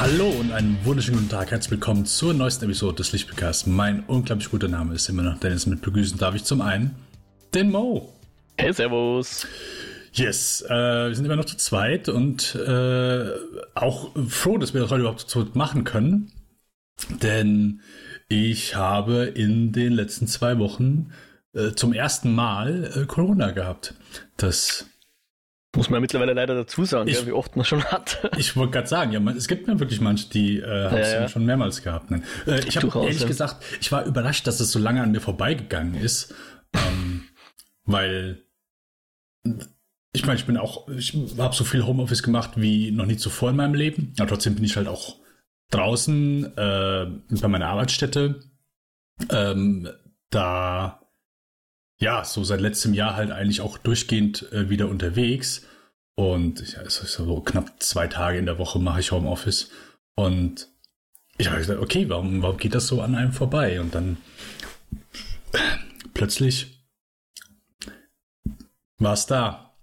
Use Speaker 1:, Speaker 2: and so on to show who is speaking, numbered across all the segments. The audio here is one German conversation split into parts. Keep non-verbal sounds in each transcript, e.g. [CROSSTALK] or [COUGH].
Speaker 1: Hallo und einen wunderschönen guten Tag. Herzlich willkommen zur neuesten Episode des Lichtbekast. Mein unglaublich guter Name ist immer noch Dennis. Mit begrüßen darf ich zum einen den Mo.
Speaker 2: Hey, Servus.
Speaker 1: Yes, äh, wir sind immer noch zu zweit und äh, auch froh, dass wir das heute überhaupt zu zweit machen können. Denn ich habe in den letzten zwei Wochen äh, zum ersten Mal äh, Corona gehabt. Das
Speaker 2: muss man mittlerweile leider dazu sagen, ich, ja, wie oft man schon hat. [LAUGHS]
Speaker 1: Ich wollte gerade sagen, ja, man, es gibt ja wirklich manche, die äh, haben es ja, ja. schon mehrmals gehabt. Ne? Äh, ich habe ehrlich gesagt, ich war überrascht, dass es so lange an mir vorbeigegangen ist, ähm, weil ich meine, ich bin auch, ich habe so viel Homeoffice gemacht wie noch nie zuvor in meinem Leben. Aber trotzdem bin ich halt auch draußen äh, bei meiner Arbeitsstätte. Ähm, da ja, so seit letztem Jahr halt eigentlich auch durchgehend äh, wieder unterwegs. Und es ist so knapp zwei Tage in der Woche mache ich Homeoffice. Und ich habe gesagt, okay, warum, warum geht das so an einem vorbei? Und dann plötzlich war es da.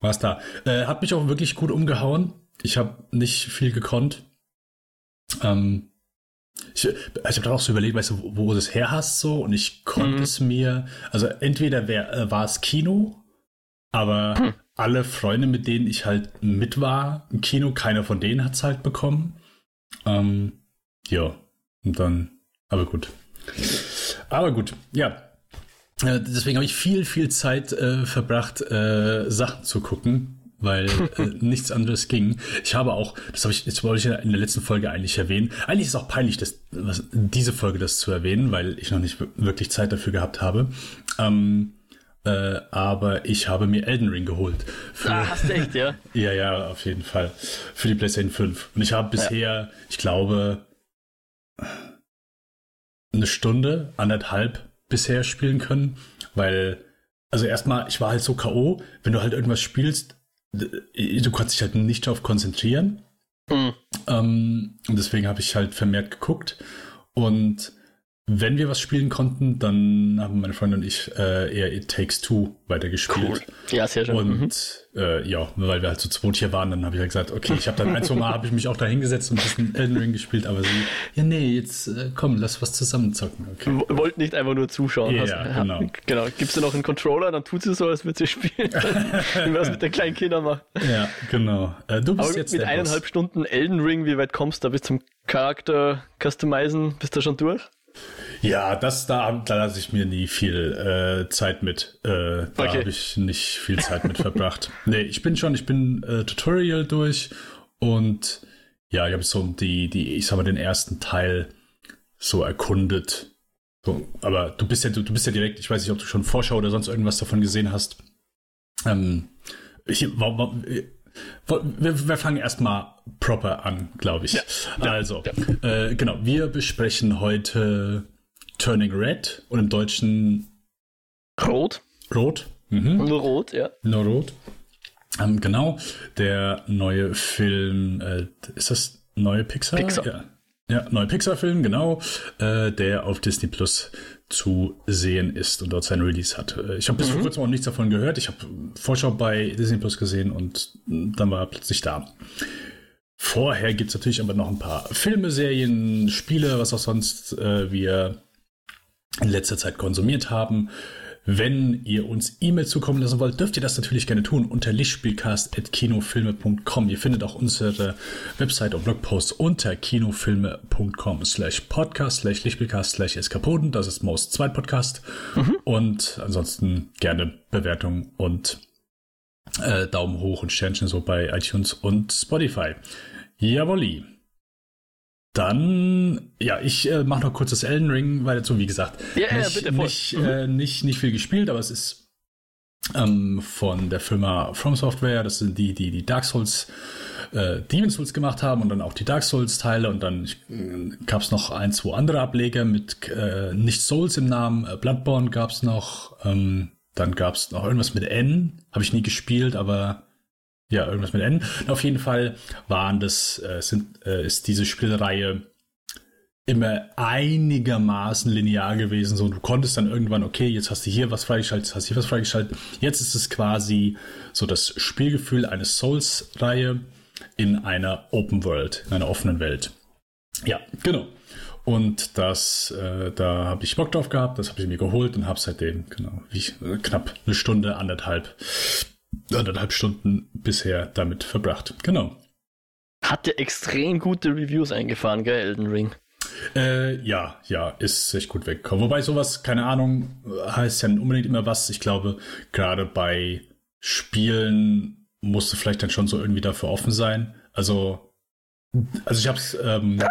Speaker 1: War es da. Äh, hat mich auch wirklich gut umgehauen. Ich habe nicht viel gekonnt. Ähm, ich, ich habe auch so überlegt, weißt du, wo, du es her hast so und ich konnte mhm. es mir, also entweder wär, äh, war es Kino, aber mhm. alle Freunde, mit denen ich halt mit war im Kino, keiner von denen hat es halt bekommen. Ähm, ja, und dann, aber gut. Aber gut, ja. Äh, deswegen habe ich viel, viel Zeit äh, verbracht, äh, Sachen zu gucken weil äh, nichts anderes ging. Ich habe auch, das habe ich, das wollte ich ja in der letzten Folge eigentlich erwähnen. Eigentlich ist es auch peinlich, das, was, diese Folge das zu erwähnen, weil ich noch nicht wirklich Zeit dafür gehabt habe. Ähm, äh, aber ich habe mir Elden Ring geholt.
Speaker 2: Für, ah, hast du echt, ja? [LAUGHS]
Speaker 1: ja, ja, auf jeden Fall. Für die PlayStation 5. Und ich habe bisher, ja. ich glaube, eine Stunde, anderthalb bisher spielen können, weil, also erstmal, ich war halt so K.O., wenn du halt irgendwas spielst, du kannst dich halt nicht darauf konzentrieren. Mhm. Ähm, und deswegen habe ich halt vermehrt geguckt. Und wenn wir was spielen konnten, dann haben meine Freundin und ich äh, eher It Takes Two weitergespielt. Cool.
Speaker 2: Ja, sehr schön.
Speaker 1: Und mhm. äh, ja, weil wir halt zu so zweit hier waren, dann habe ich halt gesagt, okay, ich habe dann ein, zwei Mal habe ich mich auch da hingesetzt und ein bisschen Elden Ring gespielt, aber sie, ja nee, jetzt äh, komm, lass was zusammen zocken.
Speaker 2: Okay. Wollt nicht einfach nur zuschauen.
Speaker 1: Ja, hast, genau. [LAUGHS]
Speaker 2: genau. Gibst du noch einen Controller, dann tut sie so, als würde sie spielen. [LAUGHS] wie man das mit den kleinen Kindern macht.
Speaker 1: Ja, genau.
Speaker 2: Äh, du bist aber jetzt mit eineinhalb. Stunden Elden Ring, wie weit kommst du da bis zum Charakter Customizen? Bist du schon durch?
Speaker 1: Ja, das da, da lasse ich mir nie viel äh, Zeit mit. Äh, da okay. habe ich nicht viel Zeit mit verbracht. [LAUGHS] Nee, ich bin schon, ich bin äh, Tutorial durch und ja, ich habe so die, die, ich sag mal, den ersten Teil so erkundet. So, aber du bist ja, du, du bist ja direkt, ich weiß nicht, ob du schon Vorschau oder sonst irgendwas davon gesehen hast. Ähm, ich, warum, wir, wir fangen erstmal proper an, glaube ich. Ja, also, ja. Äh, genau, wir besprechen heute Turning Red und im Deutschen
Speaker 2: Rot.
Speaker 1: Rot.
Speaker 2: Mhm. Nur Rot, ja.
Speaker 1: Nur Rot. Ähm, genau, der neue Film, äh, ist das neue Pixar?
Speaker 2: Pixar.
Speaker 1: Ja. Ja, neuer Pixar-Film, genau, äh, der auf Disney Plus zu sehen ist und dort seinen Release hat. Ich habe bis mhm. vor kurzem auch nichts davon gehört. Ich habe Vorschau bei Disney Plus gesehen und dann war er plötzlich da. Vorher gibt's natürlich aber noch ein paar Filme, Serien, Spiele, was auch sonst äh, wir in letzter Zeit konsumiert haben. Wenn ihr uns E-Mail zukommen lassen wollt, dürft ihr das natürlich gerne tun unter lichtspielcast.kinofilme.com. Ihr findet auch unsere Website und Blogposts unter kinofilme.com slash podcast slash Lichtspielcast slash Eskapoden. Das ist Most Zweit Podcast. Mhm. Und ansonsten gerne Bewertung und äh, Daumen hoch und Sternchen so bei iTunes und Spotify. Jawolli. Dann, ja, ich äh, mache noch kurz das Elden Ring weil dazu. Wie gesagt,
Speaker 2: ja, nicht, ja, bitte,
Speaker 1: nicht, mhm. äh, nicht, nicht viel gespielt, aber es ist ähm, von der Firma From Software. Das sind die, die die Dark Souls, äh, Demon Souls gemacht haben und dann auch die Dark Souls Teile. Und dann äh, gab es noch ein, zwei andere Ableger mit äh, nicht Souls im Namen. Äh, Bloodborne gab es noch. Ähm, dann gab es noch irgendwas mit N. Habe ich nie gespielt, aber ja, irgendwas mit N. auf jeden Fall waren das, äh, sind, äh, ist diese Spielreihe immer einigermaßen linear gewesen. So, du konntest dann irgendwann, okay, jetzt hast du hier was freigeschaltet, jetzt hast du hier was freigeschaltet. Jetzt ist es quasi so das Spielgefühl eines Souls-Reihe. in einer Open World, in einer offenen Welt. Ja, genau. Und das, äh, da habe ich Bock drauf gehabt, das habe ich mir geholt und habe seitdem, genau, wie äh, knapp eine Stunde, anderthalb, anderthalb Stunden bisher damit verbracht. Genau.
Speaker 2: Hatte extrem gute Reviews eingefahren, gell, Elden Ring?
Speaker 1: Äh, ja, ja, ist echt gut weggekommen. Wobei sowas, keine Ahnung, heißt ja nicht unbedingt immer was. Ich glaube, gerade bei Spielen musste vielleicht dann schon so irgendwie dafür offen sein. Also, also ich hab's. Ähm,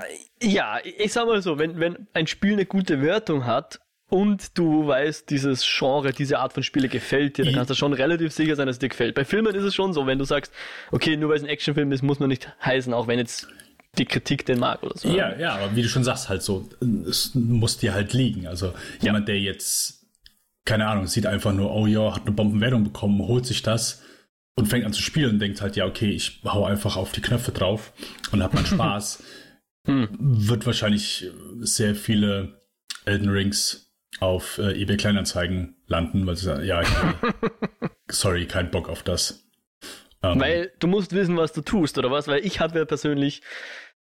Speaker 2: ja, ich sag mal so, wenn, wenn ein Spiel eine gute Wertung hat und du weißt, dieses Genre, diese Art von Spiele gefällt dir, dann kannst du schon relativ sicher sein, dass es dir gefällt. Bei Filmen ist es schon so, wenn du sagst, okay, nur weil es ein Actionfilm ist, muss man nicht heißen, auch wenn jetzt die Kritik den mag oder so.
Speaker 1: Ja, ja, aber wie du schon sagst, halt so, es muss dir halt liegen. Also jemand, ja. der jetzt, keine Ahnung, sieht einfach nur, oh ja, hat eine Bombenwertung bekommen, holt sich das und fängt an zu spielen und denkt halt, ja, okay, ich hau einfach auf die Knöpfe drauf und hab meinen [LAUGHS] Spaß. hm. Wird wahrscheinlich sehr viele Elden Rings auf äh, eBay Kleinanzeigen landen, weil sie sagen, ja, [LAUGHS] sorry, kein Bock auf das.
Speaker 2: Um, ähm. Weil du musst wissen, was du tust, oder was? Weil ich habe ja persönlich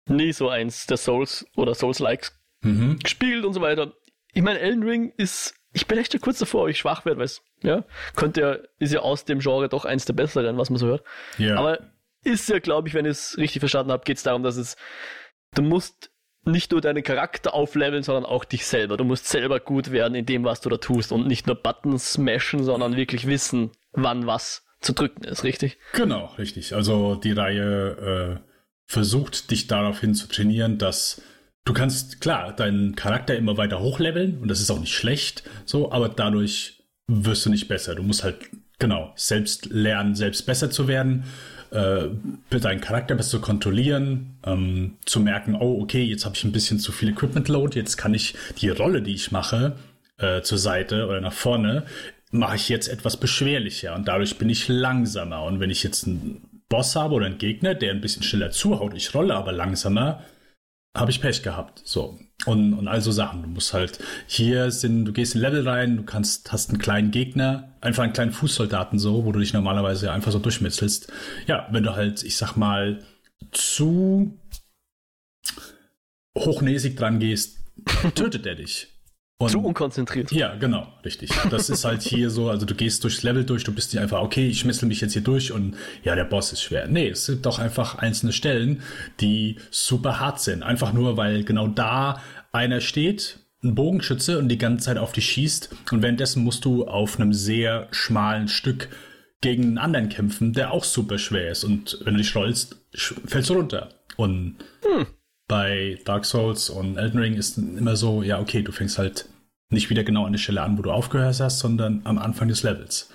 Speaker 2: nie so eins der Souls oder Souls-Likes mhm. gespielt und so weiter. Ich meine, Elden Ring ist, ich bin echt schon kurz davor, ob ich schwach werde, weil es, ja, könnte ja, ist ja aus dem Genre doch eins der besseren, was man so hört. Ja. Aber ist ja, glaube ich, wenn ich es richtig verstanden habe, geht es darum, dass es, du musst nicht nur deinen Charakter aufleveln, sondern auch dich selber. Du musst selber gut werden in dem, was du da tust und nicht nur Buttons smashen, sondern wirklich wissen, wann was zu drücken ist, richtig?
Speaker 1: Genau, richtig. Also die Reihe äh, versucht dich daraufhin zu trainieren, dass du kannst, klar, deinen Charakter immer weiter hochleveln und das ist auch nicht schlecht, so, aber dadurch wirst du nicht besser. Du musst halt, genau, selbst lernen, selbst besser zu werden, äh, deinen Charakter besser zu kontrollieren, ähm, zu merken, oh, okay, jetzt habe ich ein bisschen zu viel Equipment Load, jetzt kann ich die Rolle, die ich mache, äh, zur Seite oder nach vorne mache ich jetzt etwas beschwerlicher und dadurch bin ich langsamer. Und wenn ich jetzt einen Boss habe oder einen Gegner, der ein bisschen schneller zuhaut, ich rolle aber langsamer, habe ich Pech gehabt. So. Und, und all so Sachen. Du musst halt, hier sind, du gehst in Level rein, du kannst, hast einen kleinen Gegner, einfach einen kleinen Fußsoldaten so, wo du dich normalerweise einfach so durchmitzelst. Ja, wenn du halt, ich sag mal, zu hochnäsig dran gehst, tötet er dich.
Speaker 2: Und, Zu unkonzentriert.
Speaker 1: Ja, genau, richtig. Das ist halt hier so, also du gehst durchs Level durch, du bist nicht einfach, okay, ich schmissel mich jetzt hier durch und ja, der Boss ist schwer. Nee, es sind doch einfach einzelne Stellen, die super hart sind. Einfach nur, weil genau da einer steht, ein Bogenschütze und die ganze Zeit auf dich schießt und währenddessen musst du auf einem sehr schmalen Stück gegen einen anderen kämpfen, der auch super schwer ist und wenn du dich rollst, fällst du runter. Und hm bei Dark Souls und Elden Ring ist immer so, ja, okay, du fängst halt nicht wieder genau an der Stelle an, wo du aufgehört hast, sondern am Anfang des Levels.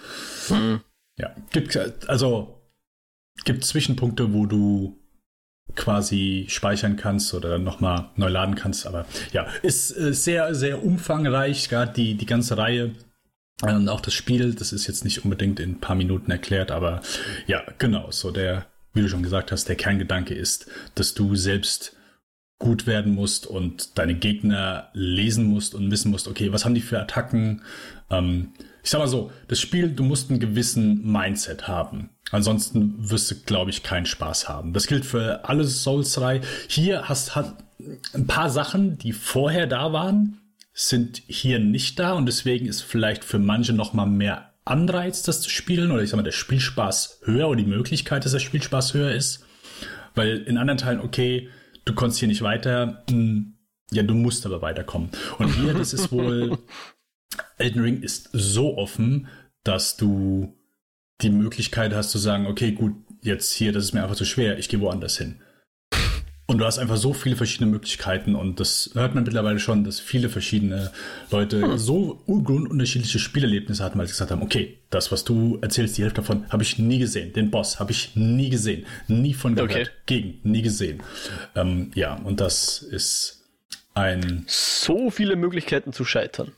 Speaker 1: Mhm. Ja, gibt also gibt Zwischenpunkte, wo du quasi speichern kannst oder nochmal neu laden kannst, aber ja, ist äh, sehr, sehr umfangreich, gerade die, die ganze Reihe. Und auch das Spiel, das ist jetzt nicht unbedingt in ein paar Minuten erklärt, aber ja, genau, so der, wie du schon gesagt hast, der Kerngedanke ist, dass du selbst gut werden musst und deine Gegner lesen musst und wissen musst, okay, was haben die für Attacken? Ähm, ich sag mal so, das Spiel, du musst einen gewissen Mindset haben. Ansonsten wirst du, glaube ich, keinen Spaß haben. Das gilt für alle Souls 3. Hier hast hat ein paar Sachen, die vorher da waren, sind hier nicht da und deswegen ist vielleicht für manche noch mal mehr Anreiz, das zu spielen oder ich sag mal, der Spielspaß höher oder die Möglichkeit, dass der Spielspaß höher ist. Weil in anderen Teilen, okay, du konntest hier nicht weiter. Hm, ja, du musst aber weiterkommen. Und hier, das ist wohl, [LAUGHS] Elden Ring ist so offen, dass du die Möglichkeit hast zu sagen, okay, gut, jetzt hier, das ist mir einfach zu schwer, ich gehe woanders hin. Und du hast einfach so viele verschiedene Möglichkeiten und das hört man mittlerweile schon, dass viele verschiedene Leute hm. so unterschiedliche Spielerlebnisse hatten, weil sie gesagt haben, okay, das, was du erzählst, die Hälfte davon, habe ich nie gesehen. Den Boss habe ich nie gesehen. Nie von gehört. Okay. Gegen, nie gesehen. Ähm, ja, und das ist ein...
Speaker 2: So viele Möglichkeiten zu scheitern.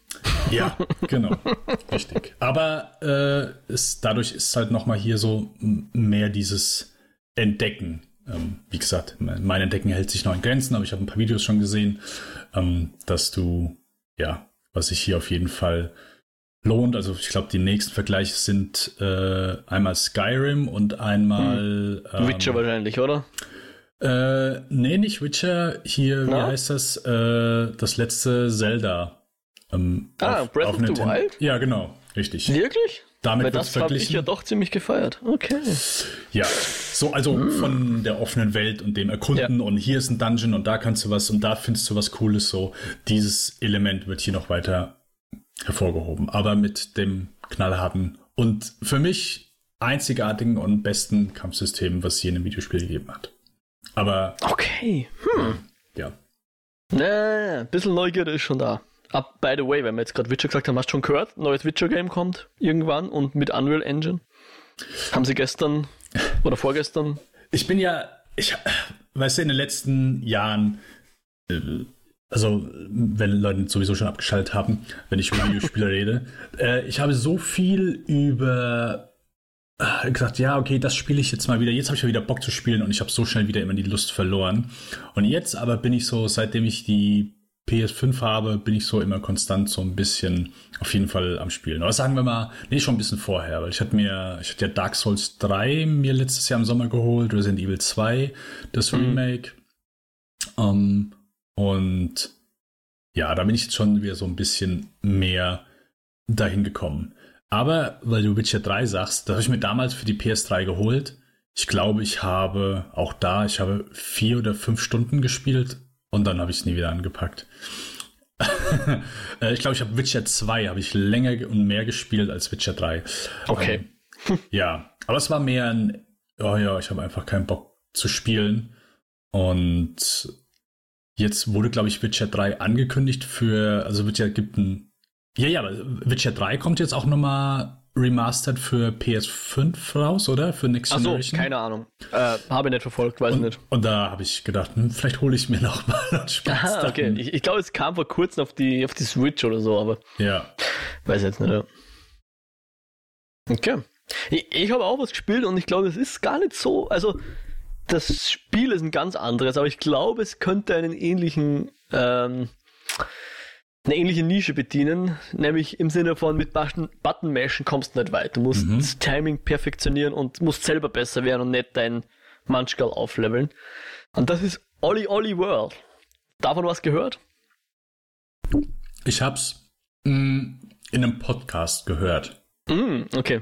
Speaker 1: Ja, genau. [LAUGHS] Richtig. Aber äh, es, dadurch ist halt nochmal hier so mehr dieses Entdecken ähm, wie gesagt, mein Entdecken hält sich noch in Grenzen, aber ich habe ein paar Videos schon gesehen, ähm, dass du, ja, was ich hier auf jeden Fall lohnt. Also ich glaube, die nächsten Vergleiche sind äh, einmal Skyrim und einmal
Speaker 2: hm. ähm, Witcher wahrscheinlich, oder?
Speaker 1: Äh, nee, nicht Witcher. Hier, Na? wie heißt das? Äh, das letzte Zelda.
Speaker 2: Ähm, ah, auf, Breath auf of the Wild?
Speaker 1: Ja, genau. Richtig.
Speaker 2: Wirklich? Damit das habe ich ja doch ziemlich gefeiert. Okay.
Speaker 1: Ja, so also mm. von der offenen Welt und dem Erkunden ja. und hier ist ein Dungeon und da kannst du was und da findest du was Cooles. So dieses Element wird hier noch weiter hervorgehoben, aber mit dem knallharten und für mich einzigartigen und besten Kampfsystem, was hier in einem Videospiel gegeben hat. Aber
Speaker 2: okay, hm.
Speaker 1: ja.
Speaker 2: Naja, ein bisschen Neugierde ist schon da. Up, by the way, wenn wir jetzt gerade Witcher gesagt haben, hast du schon gehört, neues Witcher-Game kommt irgendwann und mit Unreal Engine. Haben sie gestern [LAUGHS] oder vorgestern?
Speaker 1: Ich bin ja, ich, weißt du, in den letzten Jahren, äh, also wenn Leute sowieso schon abgeschaltet haben, wenn ich über Videospiele [LAUGHS] rede, äh, ich habe so viel über äh, gesagt, ja, okay, das spiele ich jetzt mal wieder. Jetzt habe ich ja wieder Bock zu spielen und ich habe so schnell wieder immer die Lust verloren. Und jetzt aber bin ich so, seitdem ich die PS5 habe, bin ich so immer konstant so ein bisschen auf jeden Fall am Spielen. Aber sagen wir mal, nee, schon ein bisschen vorher, weil ich hatte mir, ich hatte ja Dark Souls 3 mir letztes Jahr im Sommer geholt, Resident Evil 2, das mhm. Remake. Um, und ja, da bin ich jetzt schon wieder so ein bisschen mehr dahin gekommen. Aber weil du Witcher 3 sagst, das habe ich mir damals für die PS3 geholt. Ich glaube, ich habe auch da, ich habe vier oder fünf Stunden gespielt und dann habe ich es nie wieder angepackt. [LAUGHS] Äh, ich glaube, ich habe Witcher 2 habe ich länger und mehr gespielt als Witcher 3.
Speaker 2: Okay.
Speaker 1: Ähm, ja, aber es war mehr ein, oh ja, ich habe einfach keinen Bock zu spielen. Und jetzt wurde, glaube ich, Witcher 3 angekündigt für, also Witcher gibt ein, ja, ja, Witcher 3 kommt jetzt auch nochmal remastered für PS5 raus, oder? Für Next Ach so, Generation?
Speaker 2: keine Ahnung. Äh, habe nicht verfolgt, weiß
Speaker 1: und,
Speaker 2: nicht.
Speaker 1: Und da habe ich gedacht, hm, vielleicht hole ich mir [LAUGHS] noch mal [LAUGHS]
Speaker 2: Spaß. Aha, okay. Ich, ich glaube, es kam vor kurzem auf die, auf die Switch oder so, aber.
Speaker 1: Ja.
Speaker 2: Weiß jetzt nicht, ja. Okay. Ich, ich habe auch was gespielt und ich glaube, es ist gar nicht so. Also, das Spiel ist ein ganz anderes, aber ich glaube, es könnte einen ähnlichen. Ähm, eine ähnliche Nische bedienen, nämlich im Sinne von mit Button Mashen kommst du nicht weit. Du musst mhm. das Timing perfektionieren und musst selber besser werden und nicht dein Munchgal aufleveln. Und das ist Olli Olli World. Davon was gehört?
Speaker 1: Ich hab's mh, mm, in einem Podcast gehört.
Speaker 2: Mm, okay.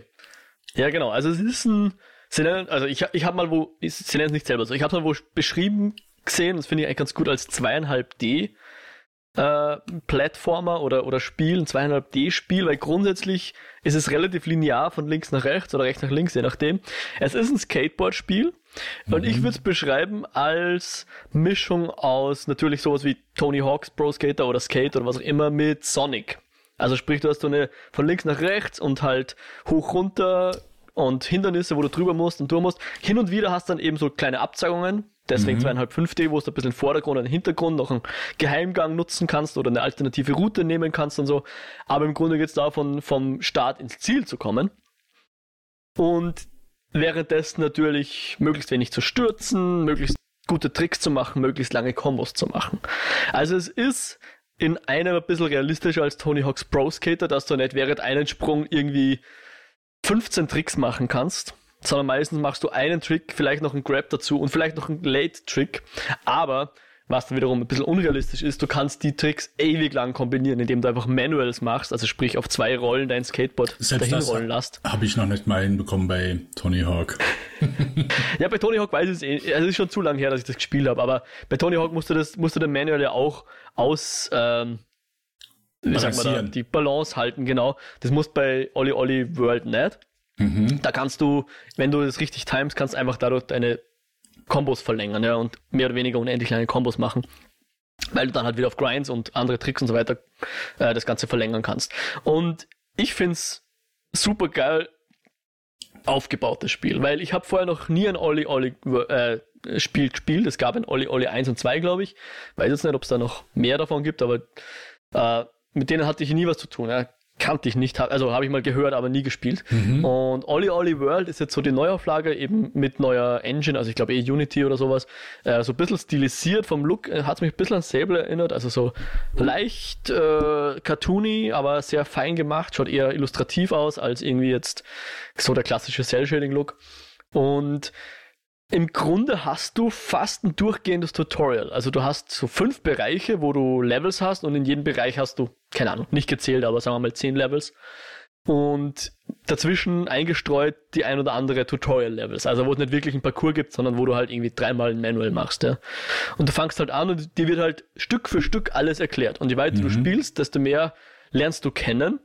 Speaker 2: Ja, genau. Also es ist ein, sie nennen, also ich, ich habe mal wo, sie nennen es nicht selber so, ich habe mal wo beschrieben gesehen, das finde ich eigentlich ganz gut als zweieinhalb D äh, Plattformer oder, oder Spiel, ein 2,5D-Spiel, weil grundsätzlich ist es relativ linear von links nach rechts oder rechts nach links, je nachdem. Es ist ein Skateboard-Spiel mhm. und ich mhm. würde es beschreiben als Mischung aus natürlich sowas wie Tony Hawk's Pro Skater oder Skate oder was auch immer mit Sonic. Also sprich, du hast so eine von links nach rechts und halt hoch runter und Hindernisse, wo du drüber musst und durch musst. Hin und wieder hast du dann eben so kleine Abzweigungen, Deswegen mhm. 2,5D, wo du ein bisschen Vordergrund und Hintergrund noch einen Geheimgang nutzen kannst oder eine alternative Route nehmen kannst und so. Aber im Grunde geht es davon, vom Start ins Ziel zu kommen. Und währenddessen natürlich möglichst wenig zu stürzen, möglichst gute Tricks zu machen, möglichst lange Kombos zu machen. Also es ist in einem ein bisschen realistischer als Tony Hawk's Pro Skater, dass du nicht während einem Sprung irgendwie 15 Tricks machen kannst sondern meistens machst du einen Trick, vielleicht noch einen Grab dazu und vielleicht noch einen Late-Trick. Aber was dann wiederum ein bisschen unrealistisch ist, du kannst die Tricks ewig lang kombinieren, indem du einfach Manuals machst, also sprich auf zwei Rollen dein Skateboard
Speaker 1: Selbst dahin rollen lässt. Habe ich noch nicht mal hinbekommen bei Tony Hawk. [LAUGHS]
Speaker 2: ja, bei Tony Hawk weiß ich es eh, also es ist schon zu lange her, dass ich das gespielt habe, aber bei Tony Hawk musst du das, musst du den Manual ja auch aus, ähm, wie sagt man da, die Balance halten, genau. Das musst bei Olli Olli World nicht. Mhm. Da kannst du, wenn du das richtig timest, kannst einfach dadurch deine Kombos verlängern, ja, und mehr oder weniger unendlich lange Kombos machen. Weil du dann halt wieder auf Grinds und andere Tricks und so weiter äh, das Ganze verlängern kannst. Und ich find's super geil aufgebautes Spiel, weil ich habe vorher noch nie ein Olli Olli äh, Spiel gespielt. Es gab ein Olli Olli 1 und 2, glaube ich. Weiß jetzt nicht, ob es da noch mehr davon gibt, aber äh, mit denen hatte ich nie was zu tun. Ja kannte ich nicht, also habe ich mal gehört, aber nie gespielt. Mhm. Und Olli Olli World ist jetzt so die Neuauflage, eben mit neuer Engine, also ich glaube eh Unity oder sowas, äh, so ein bisschen stilisiert vom Look, äh, hat mich ein bisschen an Sable erinnert, also so leicht äh, cartoony, aber sehr fein gemacht, schaut eher illustrativ aus, als irgendwie jetzt so der klassische Cell-Shading-Look. Und im Grunde hast du fast ein durchgehendes Tutorial. Also du hast so fünf Bereiche, wo du Levels hast und in jedem Bereich hast du, keine Ahnung, nicht gezählt, aber sagen wir mal zehn Levels. Und dazwischen eingestreut die ein oder andere Tutorial-Levels. Also wo es nicht wirklich ein Parcours gibt, sondern wo du halt irgendwie dreimal ein Manual machst. Ja. Und du fangst halt an und dir wird halt Stück für Stück alles erklärt. Und je weiter mhm. du spielst, desto mehr lernst du kennen.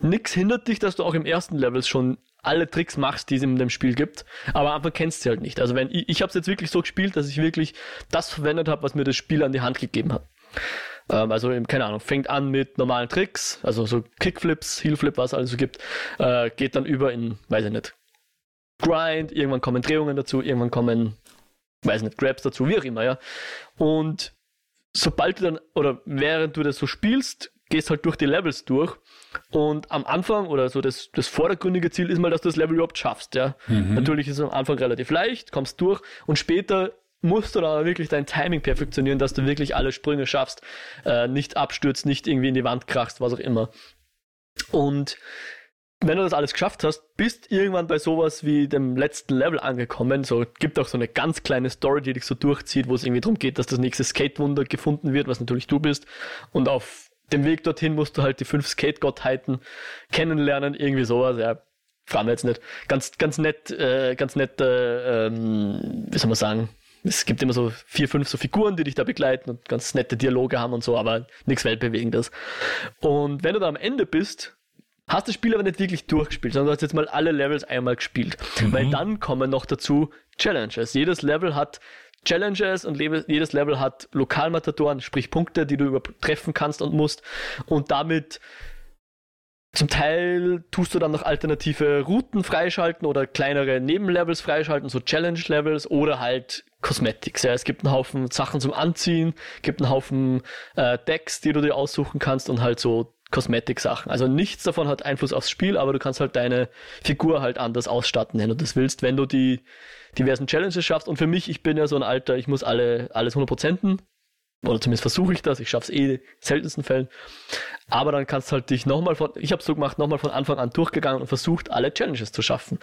Speaker 2: Nix hindert dich, dass du auch im ersten Level schon alle Tricks machst, die es in dem Spiel gibt, aber einfach kennst sie halt nicht. Also wenn ich, ich habe es jetzt wirklich so gespielt, dass ich wirklich das verwendet habe, was mir das Spiel an die Hand gegeben hat. Ähm, also eben, keine Ahnung, fängt an mit normalen Tricks, also so Kickflips, Heelflip, was es also gibt, äh, geht dann über in, weiß ich nicht, Grind, irgendwann kommen Drehungen dazu, irgendwann kommen, weiß nicht, Grabs dazu, wie auch immer, ja. Und sobald du dann, oder während du das so spielst, gehst halt durch die Levels durch und am Anfang oder so das, das vordergründige Ziel ist mal, dass du das Level überhaupt schaffst, ja. Mhm. Natürlich ist es am Anfang relativ leicht, kommst durch und später musst du dann wirklich dein Timing perfektionieren, dass du wirklich alle Sprünge schaffst, äh, nicht abstürzt, nicht irgendwie in die Wand krachst, was auch immer. Und wenn du das alles geschafft hast, bist irgendwann bei sowas wie dem letzten Level angekommen. So gibt auch so eine ganz kleine Story, die dich so durchzieht, wo es irgendwie darum geht, dass das nächste Skate-Wunder gefunden wird, was natürlich du bist. Und auf dem Weg dorthin musst du halt die fünf Skate-Gottheiten kennenlernen, irgendwie sowas, ja. Fragen wir jetzt nicht. Ganz, ganz nett, äh, ganz nett, äh, ähm, wie soll man sagen, es gibt immer so vier, fünf so Figuren, die dich da begleiten und ganz nette Dialoge haben und so, aber nichts Weltbewegendes. Und wenn du da am Ende bist, hast das Spiel aber nicht wirklich durchgespielt, sondern du hast jetzt mal alle Levels einmal gespielt. Mhm. Weil dann kommen noch dazu Challenges. Jedes Level hat Challenges und jedes Level hat Lokalmatatoren, sprich Punkte, die du übertreffen kannst und musst. Und damit zum Teil tust du dann noch alternative Routen freischalten oder kleinere Nebenlevels freischalten, so Challenge-Levels oder halt Cosmetics. Ja, es gibt einen Haufen Sachen zum Anziehen, gibt einen Haufen äh, Decks, die du dir aussuchen kannst und halt so Cosmetic-Sachen. Also nichts davon hat Einfluss aufs Spiel, aber du kannst halt deine Figur halt anders ausstatten, wenn du das willst, wenn du die diversen Challenges schaffst. Und für mich, ich bin ja so ein Alter, ich muss alle, alles 100%. Oder zumindest versuche ich das. Ich schaffe es eh in seltensten Fällen. Aber dann kannst du halt dich nochmal von, ich habe so gemacht, nochmal von Anfang an durchgegangen und versucht, alle Challenges zu schaffen.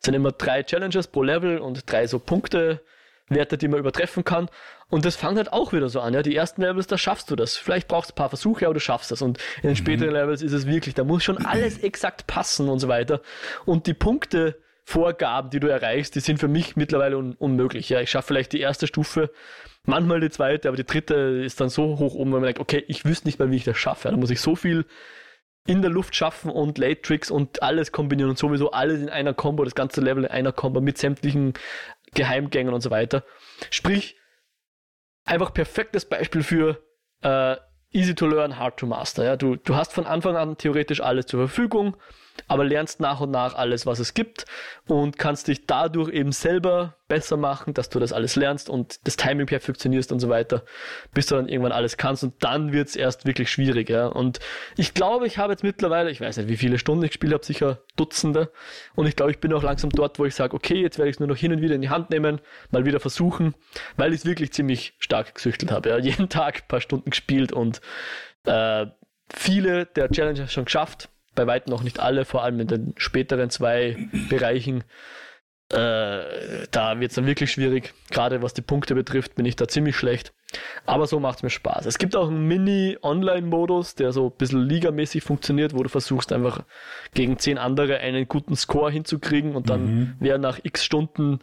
Speaker 2: Es sind immer drei Challenges pro Level und drei so Punkte, Werte, die man übertreffen kann. Und das fängt halt auch wieder so an. Ja, die ersten Levels, da schaffst du das. Vielleicht brauchst du ein paar Versuche, aber du schaffst das. Und in den mhm. späteren Levels ist es wirklich, da muss schon alles [CLEARS THROAT] exakt passen und so weiter. Und die Punkte, Vorgaben, die du erreichst, die sind für mich mittlerweile un unmöglich. Ja, ich schaffe vielleicht die erste Stufe, manchmal die zweite, aber die dritte ist dann so hoch oben, wenn man denkt, okay, ich wüsste nicht mal, wie ich das schaffe. Da muss ich so viel in der Luft schaffen und Late Tricks und alles kombinieren und sowieso alles in einer Combo, das ganze Level in einer Combo mit sämtlichen Geheimgängen und so weiter. Sprich, einfach perfektes Beispiel für äh, easy to learn, hard to master. Ja? Du, du hast von Anfang an theoretisch alles zur Verfügung aber lernst nach und nach alles, was es gibt und kannst dich dadurch eben selber besser machen, dass du das alles lernst und das Timing perfektionierst und so weiter, bis du dann irgendwann alles kannst und dann wird es erst wirklich schwierig. Ja? Und ich glaube, ich habe jetzt mittlerweile, ich weiß nicht, wie viele Stunden ich gespielt habe, sicher Dutzende und ich glaube, ich bin auch langsam dort, wo ich sage, okay, jetzt werde ich es nur noch hin und wieder in die Hand nehmen, mal wieder versuchen, weil ich es wirklich ziemlich stark gesüchtelt habe. Ja? [LAUGHS] Jeden Tag ein paar Stunden gespielt und äh, viele der Challenges schon geschafft bei weitem noch nicht alle, vor allem in den späteren zwei Bereichen. Äh, da wird es dann wirklich schwierig. Gerade was die Punkte betrifft, bin ich da ziemlich schlecht. Aber so macht es mir Spaß. Es gibt auch einen Mini-Online-Modus, der so ein bisschen ligamäßig funktioniert, wo du versuchst einfach gegen zehn andere einen guten Score hinzukriegen und dann mhm. wer nach x Stunden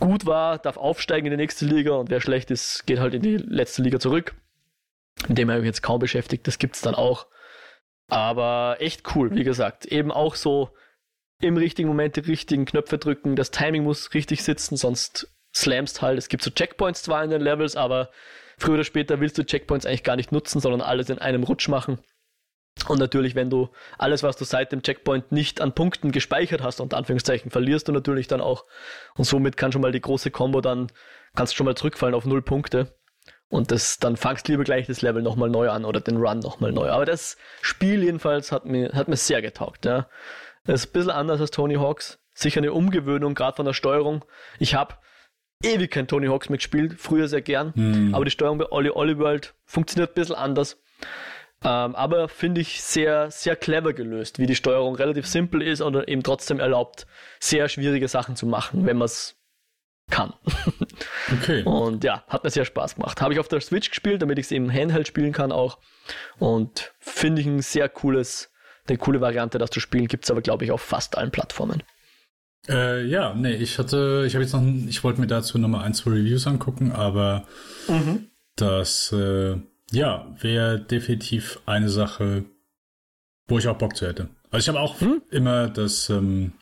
Speaker 2: gut war, darf aufsteigen in die nächste Liga und wer schlecht ist, geht halt in die letzte Liga zurück. Mit dem habe ich jetzt kaum beschäftigt. Das gibt es dann auch. Aber echt cool, wie gesagt. Eben auch so im richtigen Moment die richtigen Knöpfe drücken. Das Timing muss richtig sitzen, sonst slamst halt. Es gibt so Checkpoints zwar in den Levels, aber früher oder später willst du Checkpoints eigentlich gar nicht nutzen, sondern alles in einem Rutsch machen. Und natürlich, wenn du alles, was du seit dem Checkpoint nicht an Punkten gespeichert hast, unter Anführungszeichen, verlierst du natürlich dann auch. Und somit kann schon mal die große Combo dann, kannst schon mal zurückfallen auf null Punkte. Und das, dann fangst du lieber gleich das Level nochmal neu an oder den Run nochmal neu. Aber das Spiel jedenfalls hat mir, hat mir sehr getaugt. Ja. Das ist ein bisschen anders als Tony Hawks. Sicher eine Umgewöhnung, gerade von der Steuerung. Ich habe ewig kein Tony Hawks mitgespielt, früher sehr gern. Mhm. Aber die Steuerung bei Olli Olli World funktioniert ein bisschen anders. Ähm, aber finde ich sehr, sehr clever gelöst, wie die Steuerung relativ simpel ist und eben trotzdem erlaubt, sehr schwierige Sachen zu machen, wenn man es kann. [LAUGHS] Okay. Und ja, hat mir sehr Spaß gemacht. Habe ich auf der Switch gespielt, damit ich es eben Handheld spielen kann auch. Und finde ich ein sehr cooles, eine coole Variante, das zu spielen. Gibt es aber, glaube ich, auf fast allen Plattformen.
Speaker 1: Äh, ja, nee, ich hatte, ich habe jetzt noch, ich wollte mir dazu nochmal ein, zwei Reviews angucken, aber mhm. das, äh, ja, wäre definitiv eine Sache, wo ich auch Bock zu hätte. Also ich habe auch mhm. immer das, ähm,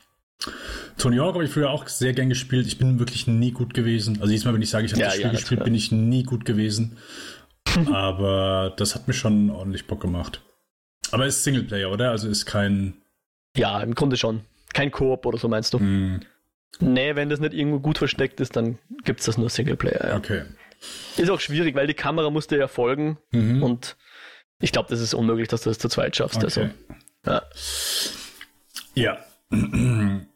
Speaker 1: Tony Hawk habe ich früher auch sehr gern gespielt. Ich bin wirklich nie gut gewesen. Also diesmal, wenn ich sage, ich habe ja, das Spiel ja, gespielt, bin ich nie gut gewesen. Aber das hat mir schon ordentlich Bock gemacht. Aber es ist Singleplayer, oder? Also ist kein.
Speaker 2: Ja, im Grunde schon. Kein Koop oder so meinst du? Mm. Nee, wenn das nicht irgendwo gut versteckt ist, dann gibt es das nur Singleplayer. Ja.
Speaker 1: Okay.
Speaker 2: Ist auch schwierig, weil die Kamera musste ja folgen mhm. und ich glaube, das ist unmöglich, dass du das zu zweit schaffst. Okay. Also,
Speaker 1: ja. Ja. [CLEARS THROAT] [CLEARS THROAT]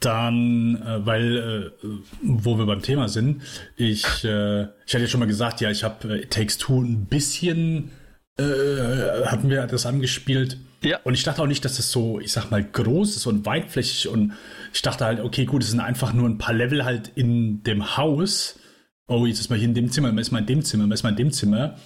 Speaker 1: Dann, äh, weil, äh, wo wir beim Thema sind, ich, äh, ich hatte ja schon mal gesagt, ja, ich habe äh, Takes Two ein bisschen, äh, hatten wir das angespielt. Ja. Und ich dachte auch nicht, dass das so, ich sag mal, groß ist und weitflächig. Und ich dachte halt, okay, gut, es sind einfach nur ein paar Level halt in dem Haus. Oh, jetzt ist mal hier in dem Zimmer, mal ist mal in dem Zimmer, mal ist mal in dem Zimmer.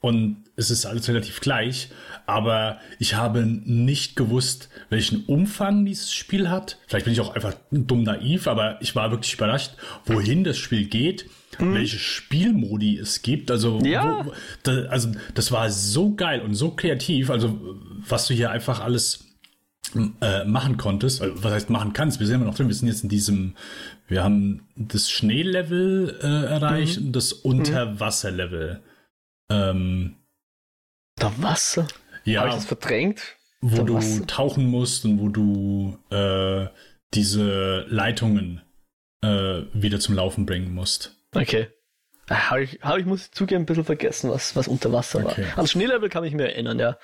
Speaker 1: Und es ist alles relativ gleich. Aber ich habe nicht gewusst, welchen Umfang dieses Spiel hat. Vielleicht bin ich auch einfach dumm naiv, aber ich war wirklich überrascht, wohin das Spiel geht hm. welche Spielmodi es gibt. Also,
Speaker 2: ja.
Speaker 1: wo, da, also das war so geil und so kreativ. Also was du hier einfach alles äh, machen konntest, also, was heißt machen kannst. Wir sind immer noch drin. Wir sind jetzt in diesem, wir haben das Schneelevel äh, erreicht mhm. und das Unterwasserlevel. Ähm,
Speaker 2: da Wasser?
Speaker 1: Ja.
Speaker 2: Habe ich das verdrängt?
Speaker 1: Wo du Wasser? tauchen musst und wo du äh, diese Leitungen äh, wieder zum Laufen bringen musst.
Speaker 2: Okay. Habe ich, hab ich, muss ich zugeben, ein bisschen vergessen, was, was unter Wasser okay. war. An Schneelevel kann ich mir erinnern, ja.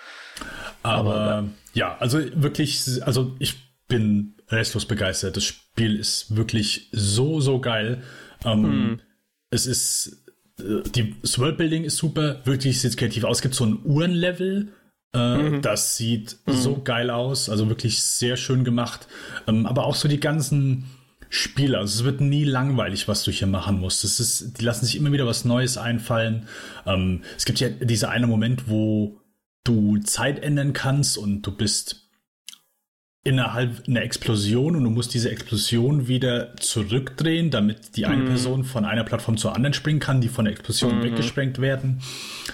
Speaker 1: Aber, Aber ja. also wirklich, also ich bin restlos begeistert. Das Spiel ist wirklich so, so geil. Ähm, hm. Es ist, die, das Worldbuilding ist super, wirklich sieht kreativ aus. Es gibt so ein Uhrenlevel, äh, mhm. Das sieht mhm. so geil aus, also wirklich sehr schön gemacht. Ähm, aber auch so die ganzen Spiele. Also es wird nie langweilig, was du hier machen musst. Es ist, die lassen sich immer wieder was Neues einfallen. Ähm, es gibt ja dieser eine Moment, wo du Zeit ändern kannst und du bist innerhalb einer Explosion und du musst diese Explosion wieder zurückdrehen, damit die eine mhm. Person von einer Plattform zur anderen springen kann, die von der Explosion mhm. weggesprengt werden.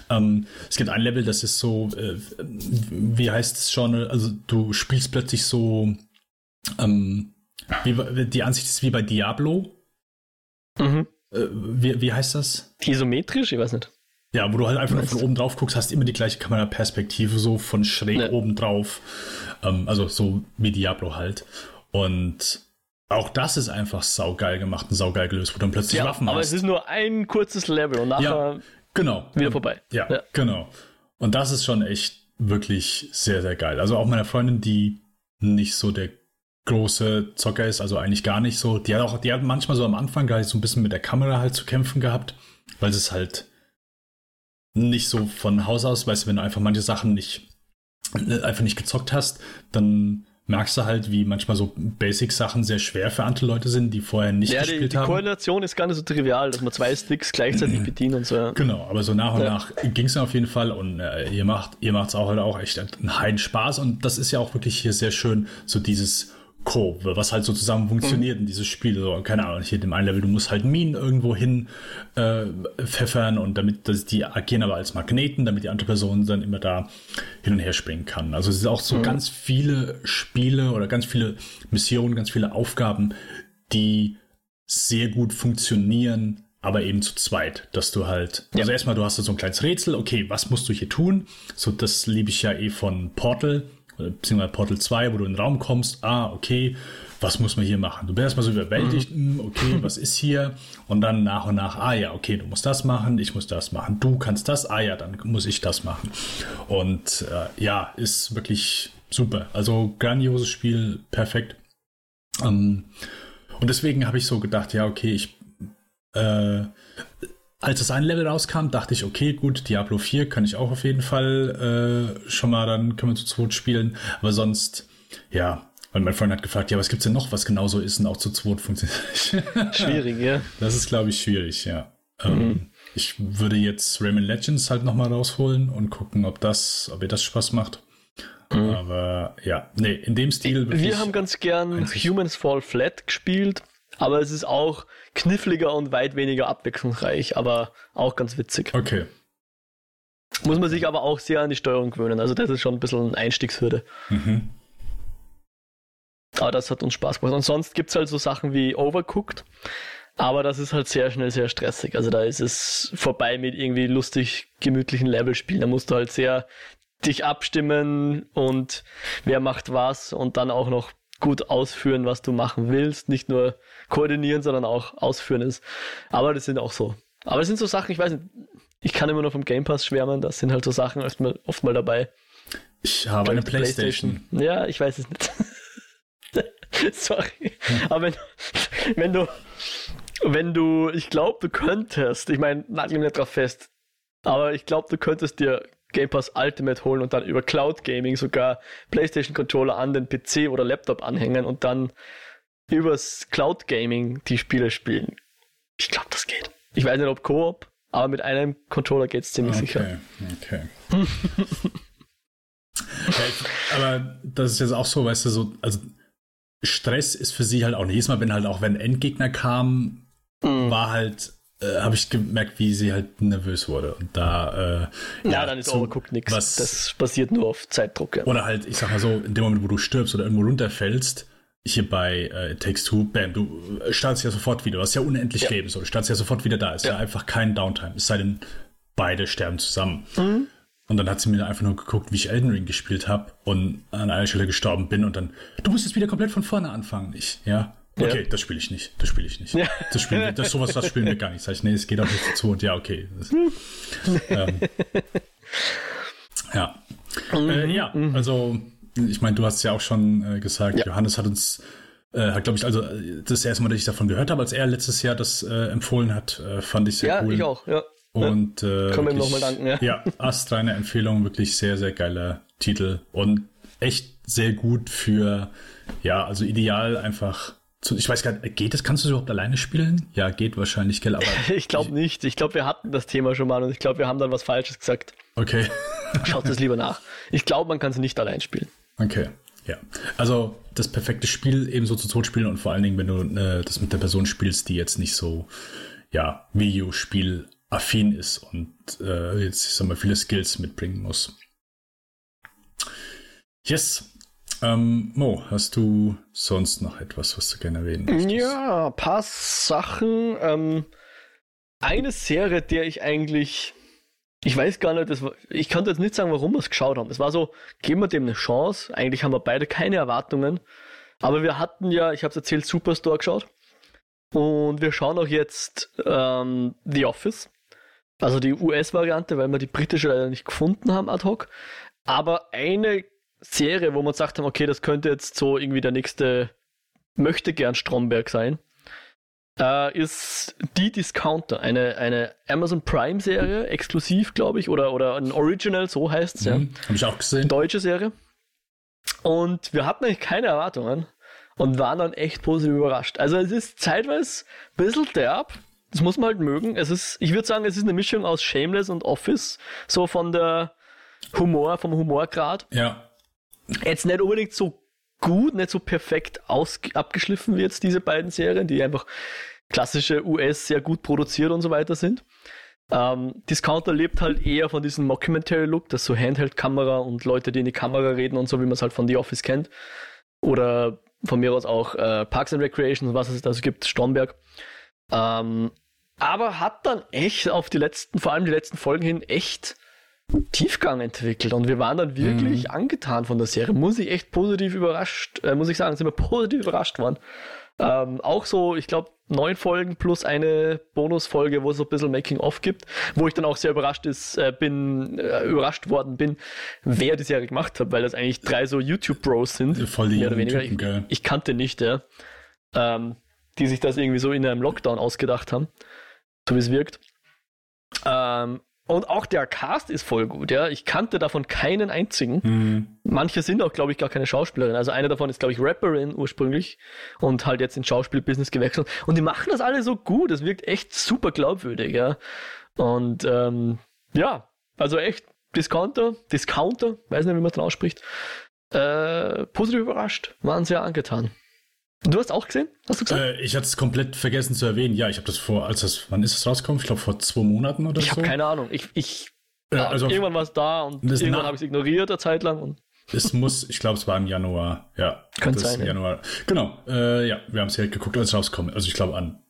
Speaker 1: Ähm, es gibt ein Level, das ist so, äh, wie heißt es schon, also du spielst plötzlich so ähm, wie, die Ansicht ist wie bei Diablo. Mhm. Äh, wie, wie heißt das?
Speaker 2: Isometrisch? Ich weiß nicht.
Speaker 1: Ja, wo du halt einfach nur von oben drauf guckst, hast immer die gleiche Kameraperspektive, so von schräg ne. oben drauf. Ähm, also so wie Diablo halt. Und auch das ist einfach saugeil gemacht und saugeil gelöst, wo du dann plötzlich ja, Waffen
Speaker 2: aber hast. Aber es ist nur ein kurzes Level und nachher ja,
Speaker 1: genau.
Speaker 2: wieder vorbei.
Speaker 1: Ja, ja, genau. Und das ist schon echt wirklich sehr, sehr geil. Also auch meiner Freundin, die nicht so der große Zocker ist, also eigentlich gar nicht so. Die hat auch, die hat manchmal so am Anfang gar nicht so ein bisschen mit der Kamera halt zu kämpfen gehabt, weil es halt nicht so von Haus aus, weißt du, wenn du einfach manche Sachen nicht, äh, einfach nicht gezockt hast, dann merkst du halt, wie manchmal so Basic-Sachen sehr schwer für andere Leute sind, die vorher nicht ja, gespielt die, die haben.
Speaker 2: Die Koordination ist gar nicht so trivial, dass man zwei Sticks gleichzeitig bedient und so.
Speaker 1: Genau, aber so nach und ja. nach ging es auf jeden Fall und äh, ihr macht ihr macht's auch halt auch echt einen Heiden Spaß und das ist ja auch wirklich hier sehr schön, so dieses Kurve, was halt so zusammen funktioniert mhm. in dieses Spiel. So, keine Ahnung, hier in dem einen Level, du musst halt Minen irgendwo hin äh, pfeffern und damit, dass die agieren aber als Magneten, damit die andere Person dann immer da hin und her springen kann. Also es ist auch so mhm. ganz viele Spiele oder ganz viele Missionen, ganz viele Aufgaben, die sehr gut funktionieren, aber eben zu zweit, dass du halt, ja. also erstmal, du hast so ein kleines Rätsel, okay, was musst du hier tun? So, das liebe ich ja eh von Portal, beziehungsweise Portal 2, wo du in den Raum kommst, ah, okay, was muss man hier machen? Du bist erstmal so überwältigt, mhm. okay, was ist hier? Und dann nach und nach, ah ja, okay, du musst das machen, ich muss das machen, du kannst das, ah ja, dann muss ich das machen. Und äh, ja, ist wirklich super. Also grandioses Spiel, perfekt. Ähm, und deswegen habe ich so gedacht, ja, okay, ich äh, als das ein Level rauskam, dachte ich, okay, gut, Diablo 4 kann ich auch auf jeden Fall äh, schon mal, dann können wir zu zweit spielen. Aber sonst, ja, weil mein Freund hat gefragt, ja, was gibt's denn noch, was genauso ist und auch zu zweit funktioniert? [LAUGHS]
Speaker 2: schwierig, ja.
Speaker 1: Das ist, glaube ich, schwierig, ja. Ähm, mhm. Ähm, ich würde jetzt Rayman Legends halt nochmal rausholen und gucken, ob das, ob ihr das Spaß macht. Mhm. Aber ja, nee, in dem Stil.
Speaker 2: Wir haben ganz gern Humans Fall Flat gespielt, aber es ist auch kniffliger und weit weniger abwechslungsreich, aber auch ganz witzig.
Speaker 1: Okay.
Speaker 2: Muss man sich aber auch sehr an die Steuerung gewöhnen. Also das ist schon ein bisschen eine Einstiegshürde. Mhm. Aber das hat uns Spaß gemacht. Und sonst gibt es halt so Sachen wie Overcooked. Aber das ist halt sehr schnell sehr stressig. Also da ist es vorbei mit irgendwie lustig, gemütlichen Levelspielen. Da musst du halt sehr dich abstimmen und wer macht was und dann auch noch gut ausführen, was du machen willst. Nicht nur koordinieren, sondern auch ausführen ist. Aber das sind auch so. Aber das sind so Sachen, ich weiß nicht, ich kann immer nur vom Game Pass schwärmen, das sind halt so Sachen oft mal, oft mal dabei.
Speaker 1: Ich habe eine Playstation.
Speaker 2: Playstation. Ja, ich weiß es nicht. [LAUGHS] Sorry. Aber wenn, wenn du, wenn du, ich glaube, du könntest, ich meine, nagel mich nicht drauf fest, aber ich glaube, du könntest dir Game Pass Ultimate holen und dann über Cloud Gaming sogar PlayStation Controller an den PC oder Laptop anhängen und dann übers Cloud Gaming die Spiele spielen. Ich glaube, das geht. Ich weiß nicht, ob Koop, aber mit einem Controller geht es ziemlich
Speaker 1: okay,
Speaker 2: sicher.
Speaker 1: Okay. ja, aber das ist jetzt auch so, weißt du, so, also Stress ist für sie halt auch nicht. Jedes Mal, wenn halt auch wenn Endgegner kamen, mhm. war halt, äh, habe ich gemerkt, wie sie halt nervös wurde. Und da,
Speaker 2: äh, ja, ja, dann ist so, Overcooked nichts. Das basiert nur auf Zeitdruck. Ja.
Speaker 1: Oder halt, ich sag mal so, in dem Moment, wo du stirbst oder irgendwo runterfällst, hier bei äh, Takes Two, bam, du äh, startest ja sofort wieder. Du hast ja unendlich ja. Leben, so. Du startest ja sofort wieder da. Ist ja, ja einfach kein Downtime. Es sei denn, beide sterben zusammen. Mhm. Und dann hat sie mir einfach nur geguckt, wie ich Elden Ring gespielt habe und an einer Stelle gestorben bin und dann, du musst jetzt wieder komplett von vorne anfangen. Ich, ja. Okay, ja. das spiele ich nicht. Das spiele ich nicht. Ja. Das spielen, das sowas, das spielen wir gar nicht. Sag ich, nee, es geht auch nicht zu und ja, okay. Das, ähm, ja. Mhm. Äh, ja, mhm. also ich meine, du hast ja auch schon äh, gesagt, ja. Johannes hat uns, äh, hat glaube ich, also das erste Mal, dass ich davon gehört habe, als er letztes Jahr das äh, empfohlen hat, äh, fand ich sehr
Speaker 2: ja,
Speaker 1: cool.
Speaker 2: Ja, ich auch, ja.
Speaker 1: Und äh,
Speaker 2: können wir nochmal danken, ja.
Speaker 1: Ja, astreine Empfehlung, wirklich sehr, sehr geiler Titel und echt sehr gut für, ja, also ideal einfach ich weiß gar nicht, geht das? Kannst du es überhaupt alleine spielen? Ja, geht wahrscheinlich, gell? Aber [LAUGHS]
Speaker 2: ich glaube nicht. Ich glaube, wir hatten das Thema schon mal und ich glaube, wir haben dann was Falsches gesagt.
Speaker 1: Okay.
Speaker 2: Schaut es lieber [LAUGHS] nach. Ich glaube, man kann es nicht allein spielen.
Speaker 1: Okay. Ja, also das perfekte Spiel ebenso zu Tod spielen und vor allen Dingen, wenn du äh, das mit der Person spielst, die jetzt nicht so, ja, Videospiel affin ist und äh, jetzt, ich sag mal, viele Skills mitbringen muss. Yes. Ähm, Mo, hast du sonst noch etwas, was du gerne erwähnen
Speaker 2: möchtest? Ja, ein paar Sachen. Ähm, eine Serie, der ich eigentlich, ich weiß gar nicht, das ich kann jetzt nicht sagen, warum wir es geschaut haben. Es war so, geben wir dem eine Chance. Eigentlich haben wir beide keine Erwartungen. Aber wir hatten ja, ich habe es erzählt, Superstore geschaut. Und wir schauen auch jetzt ähm, The Office. Also die US-Variante, weil wir die britische leider nicht gefunden haben ad hoc. Aber eine Serie, wo gesagt haben, okay, das könnte jetzt so irgendwie der nächste möchte gern Stromberg sein, äh, ist Die Discounter, eine, eine Amazon Prime-Serie, exklusiv, glaube ich, oder, oder ein Original, so heißt es, mhm, ja.
Speaker 1: Habe ich auch gesehen.
Speaker 2: Deutsche Serie. Und wir hatten eigentlich keine Erwartungen und waren dann echt positiv überrascht. Also es ist zeitweise ein bisschen derb, das muss man halt mögen. Es ist, ich würde sagen, es ist eine Mischung aus Shameless und Office, so von der Humor, vom Humorgrad.
Speaker 1: Ja.
Speaker 2: Jetzt nicht unbedingt so gut, nicht so perfekt aus, abgeschliffen wie jetzt diese beiden Serien, die einfach klassische US sehr gut produziert und so weiter sind. Ähm, Discounter lebt halt eher von diesem Mockumentary-Look, das so Handheld-Kamera und Leute, die in die Kamera reden und so, wie man es halt von The Office kennt. Oder von mir aus auch äh, Parks and Recreation und was es da so gibt, Stromberg. Ähm, aber hat dann echt auf die letzten, vor allem die letzten Folgen hin, echt Tiefgang entwickelt und wir waren dann wirklich mhm. angetan von der Serie. Muss ich echt positiv überrascht, äh, muss ich sagen, sind wir [LAUGHS] positiv überrascht worden. Ähm, auch so, ich glaube, neun Folgen plus eine Bonusfolge, wo es so ein bisschen Making-of gibt, wo ich dann auch sehr überrascht ist, äh, bin, äh, überrascht worden bin, wer die Serie gemacht hat, weil das eigentlich drei so YouTube-Bros sind.
Speaker 1: Voll die mehr oder weniger.
Speaker 2: Typen, ich, ich, kannte nicht, ja. Ähm, die sich das irgendwie so in einem Lockdown ausgedacht haben, so wie es wirkt. Ähm, und auch der Cast ist voll gut, ja. Ich kannte davon keinen einzigen. Mhm. Manche sind auch, glaube ich, gar keine Schauspielerin. Also eine davon ist, glaube ich, Rapperin ursprünglich und halt jetzt ins Schauspielbusiness gewechselt. Und die machen das alle so gut. Es wirkt echt super glaubwürdig, ja. Und ähm, ja, also echt Discounter, Discounter, weiß nicht, wie man das ausspricht. Äh, positiv überrascht, waren sehr angetan. Du hast auch gesehen? Hast du gesagt?
Speaker 1: Äh, ich hatte es komplett vergessen zu erwähnen. Ja, ich habe das vor, als das, wann ist es rausgekommen? Ich glaube vor zwei Monaten oder
Speaker 2: ich
Speaker 1: so.
Speaker 2: Ich habe keine Ahnung. Ich, ich ja, also irgendwann war es da und irgendwann habe ich es ignoriert eine Zeit lang. Und
Speaker 1: es muss, ich glaube, es war im Januar. Ja,
Speaker 2: könnte sein.
Speaker 1: Im Januar. Genau. Äh, ja, wir haben es direkt geguckt, als es rauskommt. Also ich glaube an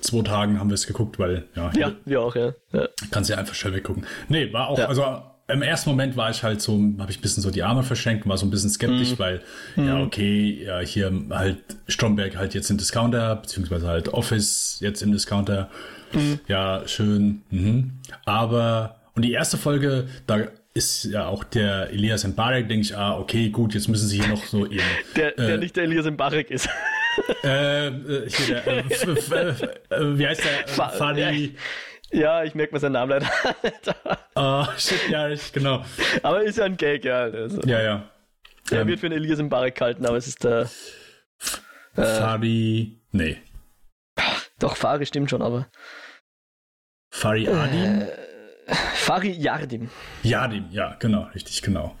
Speaker 1: zwei Tagen haben wir es geguckt, weil
Speaker 2: ja. Ja, wir auch, ja. ja.
Speaker 1: Kannst ja einfach schnell weggucken. Nee, war auch, ja. also im ersten Moment war ich halt so, habe ich ein bisschen so die Arme verschenkt, war so ein bisschen skeptisch, mhm. weil, mhm. ja, okay, ja, hier halt Stromberg halt jetzt im Discounter, beziehungsweise halt Office jetzt im Discounter. Mhm. Ja, schön. Mhm. Aber, und die erste Folge, da ist ja auch der Elias Mbarek, denke ich, ah, okay, gut, jetzt müssen sie hier noch so
Speaker 2: ihren. [LAUGHS] der, der äh, nicht der Elias Mbarek ist. [LAUGHS]
Speaker 1: äh, hier der, äh, [LAUGHS] wie heißt der? Fadi.
Speaker 2: Ja, ich merke mir seinen Namen leider [LAUGHS]
Speaker 1: Oh, shit, ja, ich, genau.
Speaker 2: Aber ist ja ein Gag, ja. Also.
Speaker 1: Ja, ja.
Speaker 2: Er ähm, wird für einen Elias im Barek gehalten, aber es ist der.
Speaker 1: Äh, Fari. Nee.
Speaker 2: Doch, Fari stimmt schon, aber.
Speaker 1: Fari Adim? Äh,
Speaker 2: Fari Yardim.
Speaker 1: Yardim, ja, genau, richtig, genau.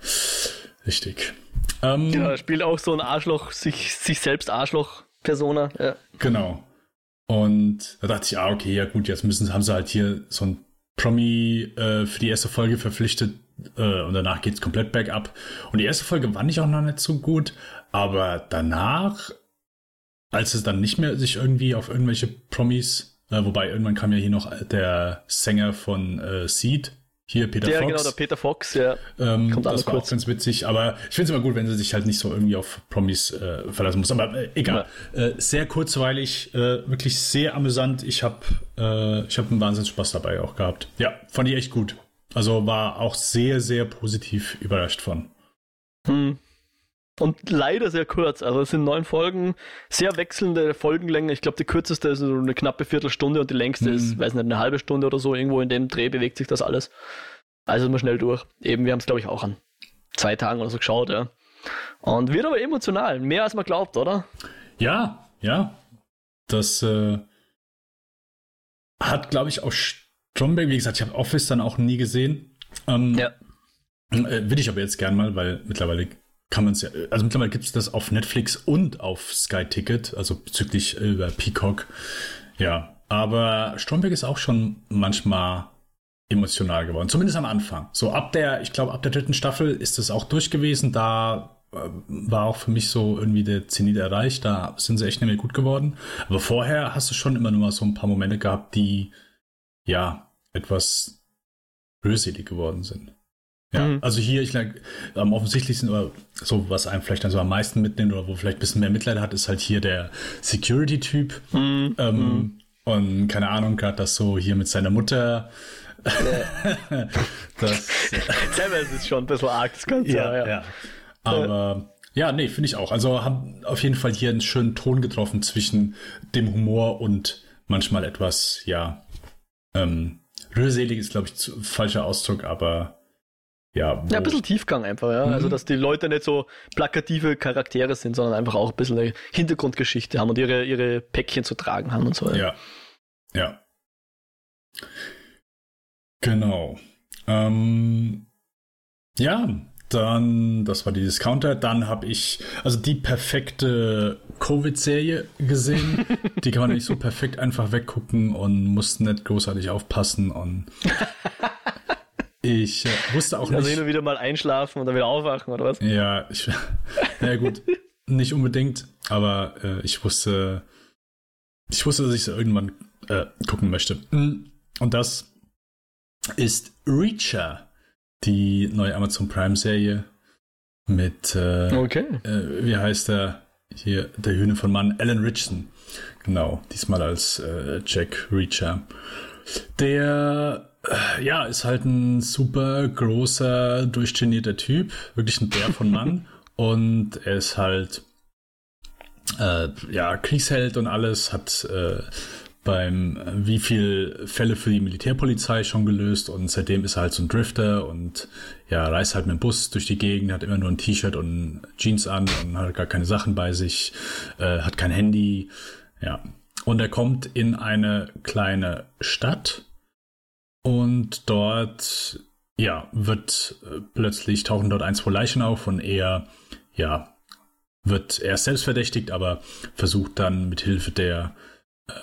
Speaker 1: Richtig.
Speaker 2: Ähm, ja, spielt auch so ein Arschloch, sich, sich selbst Arschloch-Persona. Ja.
Speaker 1: Genau. Und da dachte ich, ah, okay, ja gut, jetzt müssen, haben sie halt hier so ein Promi äh, für die erste Folge verpflichtet äh, und danach geht es komplett bergab. Und die erste Folge fand ich auch noch nicht so gut, aber danach, als es dann nicht mehr sich irgendwie auf irgendwelche Promis, äh, wobei irgendwann kam ja hier noch der Sänger von äh, Seed, hier Peter
Speaker 2: der,
Speaker 1: Fox.
Speaker 2: genau, der Peter Fox, ja.
Speaker 1: Ähm, Kommt das war kurz. auch ganz witzig, aber ich finde es immer gut, wenn sie sich halt nicht so irgendwie auf Promis äh, verlassen muss. Aber äh, egal. Ja. Äh, sehr kurzweilig, äh, wirklich sehr amüsant. Ich habe äh, ich hab einen Wahnsinns Spaß dabei auch gehabt. Ja, fand ich echt gut. Also war auch sehr, sehr positiv überrascht von.
Speaker 2: Hm. Und leider sehr kurz. Also es sind neun Folgen, sehr wechselnde Folgenlänge. Ich glaube, die kürzeste ist so eine knappe Viertelstunde und die längste mhm. ist, weiß nicht, eine halbe Stunde oder so. Irgendwo in dem Dreh bewegt sich das alles. Also immer schnell durch. Eben, wir haben es, glaube ich, auch an zwei Tagen oder so geschaut, ja. Und wird aber emotional, mehr als man glaubt, oder?
Speaker 1: Ja, ja. Das äh, hat, glaube ich, auch Stromberg, wie gesagt, ich habe Office dann auch nie gesehen. Ähm, ja. Äh, will ich aber jetzt gern mal, weil mittlerweile kann man es ja, also mittlerweile gibt es das auf Netflix und auf Sky Ticket, also bezüglich äh, über Peacock. Ja, aber Stromberg ist auch schon manchmal emotional geworden, zumindest am Anfang. So ab der, ich glaube, ab der dritten Staffel ist es auch durch gewesen. Da äh, war auch für mich so irgendwie der Zenit erreicht. Da sind sie echt nicht mehr gut geworden. Aber vorher hast du schon immer nur mal so ein paar Momente gehabt, die ja etwas böselig geworden sind. Ja, mhm. also hier, ich glaube, am offensichtlichsten oder so, was einem vielleicht dann so am meisten mitnimmt oder wo vielleicht ein bisschen mehr Mitleid hat, ist halt hier der Security-Typ. Mhm. Ähm, mhm. Und keine Ahnung, gerade das so hier mit seiner Mutter.
Speaker 2: Ja. [LAUGHS] das, Selber ist schon ein bisschen arg, das Ganze.
Speaker 1: Ja, ja. ja. Aber ja, nee, finde ich auch. Also haben auf jeden Fall hier einen schönen Ton getroffen zwischen dem Humor und manchmal etwas, ja, ähm, rührselig ist, glaube ich, zu, falscher Ausdruck, aber ja,
Speaker 2: ja, ein bisschen Tiefgang einfach, ja. Also, mhm. Also, dass die Leute nicht so plakative Charaktere sind, sondern einfach auch ein bisschen eine Hintergrundgeschichte haben und ihre, ihre Päckchen zu tragen haben und so.
Speaker 1: Ja. Ja. Genau. Ähm, ja, dann, das war die Discounter. Dann habe ich also die perfekte Covid-Serie gesehen. [LAUGHS] die kann man nicht so perfekt einfach weggucken und muss nicht großartig aufpassen und [LAUGHS] Ich äh, wusste auch [LAUGHS]
Speaker 2: also nicht. Also wieder mal einschlafen und dann wieder aufwachen, oder was?
Speaker 1: Ja, ich, [LAUGHS] ja gut, nicht unbedingt, aber äh, ich wusste, ich wusste, dass ich so irgendwann äh, gucken möchte. Und das ist Reacher. die neue Amazon Prime Serie mit, äh,
Speaker 2: okay.
Speaker 1: äh, wie heißt er hier, der Hühne von Mann, Alan Richardson. Genau, diesmal als äh, Jack Reacher. Der, ja, ist halt ein super großer, durchtrainierter Typ, wirklich ein Bär von Mann. [LAUGHS] und er ist halt, äh, ja, Kriegsheld und alles, hat äh, beim wie viel Fälle für die Militärpolizei schon gelöst und seitdem ist er halt so ein Drifter und ja, reist halt mit dem Bus durch die Gegend, hat immer nur ein T-Shirt und Jeans an und hat gar keine Sachen bei sich, äh, hat kein Handy, ja. Und er kommt in eine kleine Stadt und dort, ja, wird äh, plötzlich tauchen dort ein, zwei Leichen auf und er, ja, wird erst selbst verdächtigt, aber versucht dann mit Hilfe der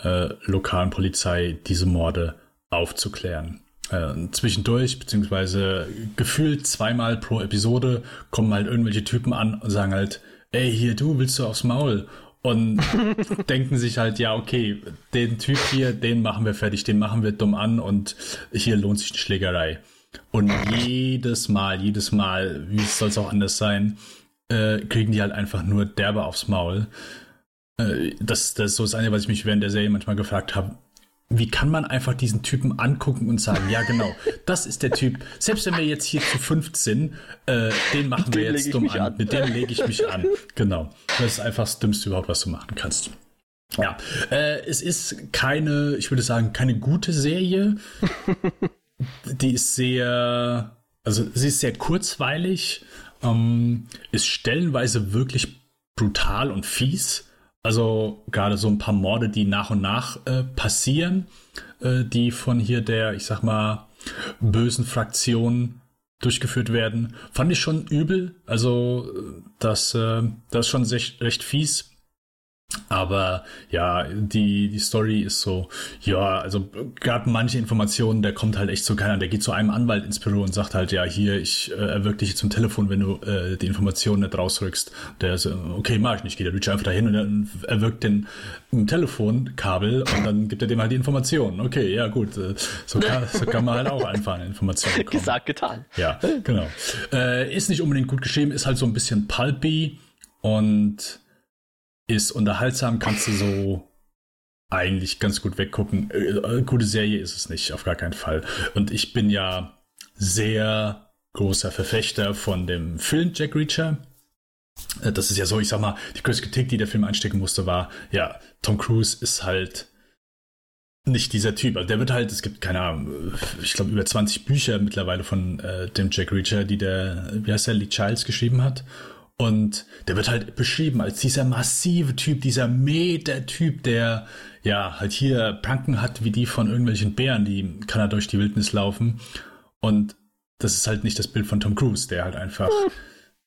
Speaker 1: äh, lokalen Polizei diese Morde aufzuklären. Äh, zwischendurch, beziehungsweise gefühlt zweimal pro Episode, kommen halt irgendwelche Typen an und sagen halt, ey, hier, du, willst du aufs Maul? Und denken sich halt, ja, okay, den Typ hier, den machen wir fertig, den machen wir dumm an und hier lohnt sich die Schlägerei. Und jedes Mal, jedes Mal, wie soll es auch anders sein, äh, kriegen die halt einfach nur derbe aufs Maul. Äh, das, das ist so das eine, was ich mich während der Serie manchmal gefragt habe. Wie kann man einfach diesen Typen angucken und sagen, ja genau, das ist der Typ. Selbst wenn wir jetzt hier zu fünf sind, äh, den machen wir jetzt dumm an. an. Mit dem lege ich mich an. Genau. Das ist einfach das Dümmste überhaupt, was du machen kannst. Ja, äh, es ist keine, ich würde sagen, keine gute Serie. Die ist sehr, also sie ist sehr kurzweilig, ähm, ist stellenweise wirklich brutal und fies. Also gerade so ein paar Morde, die nach und nach äh, passieren, äh, die von hier der, ich sag mal, bösen Fraktion durchgeführt werden, fand ich schon übel. Also das, äh, das ist schon recht, recht fies. Aber ja, die, die Story ist so, ja, also gerade manche Informationen, der kommt halt echt zu keiner, der geht zu einem Anwalt ins Büro und sagt halt, ja, hier, ich äh, erwirke dich zum Telefon, wenn du äh, die Informationen nicht rausrückst. Der so, okay, mach ich nicht, geht der reach einfach dahin und dann erwirkt den ein Telefonkabel und dann gibt er dem halt die Informationen. Okay, ja gut, äh, so, [LAUGHS] kann, so kann man halt auch einfach an Informationen kommen.
Speaker 2: Gesagt, getan.
Speaker 1: Ja, genau. Äh, ist nicht unbedingt gut geschrieben, ist halt so ein bisschen pulpy und ist unterhaltsam, kannst du so eigentlich ganz gut weggucken. Äh, gute Serie ist es nicht, auf gar keinen Fall. Und ich bin ja sehr großer Verfechter von dem Film Jack Reacher. Äh, das ist ja so, ich sag mal, die größte Kritik, die der Film einstecken musste, war, ja, Tom Cruise ist halt nicht dieser Typ. Also der wird halt, es gibt, keine Ahnung, ich glaube über 20 Bücher mittlerweile von äh, dem Jack Reacher, die der, wie heißt der, Lee Childs geschrieben hat. Und der wird halt beschrieben als dieser massive Typ, dieser Meter-Typ, der ja halt hier Pranken hat wie die von irgendwelchen Bären, die kann er durch die Wildnis laufen. Und das ist halt nicht das Bild von Tom Cruise, der halt einfach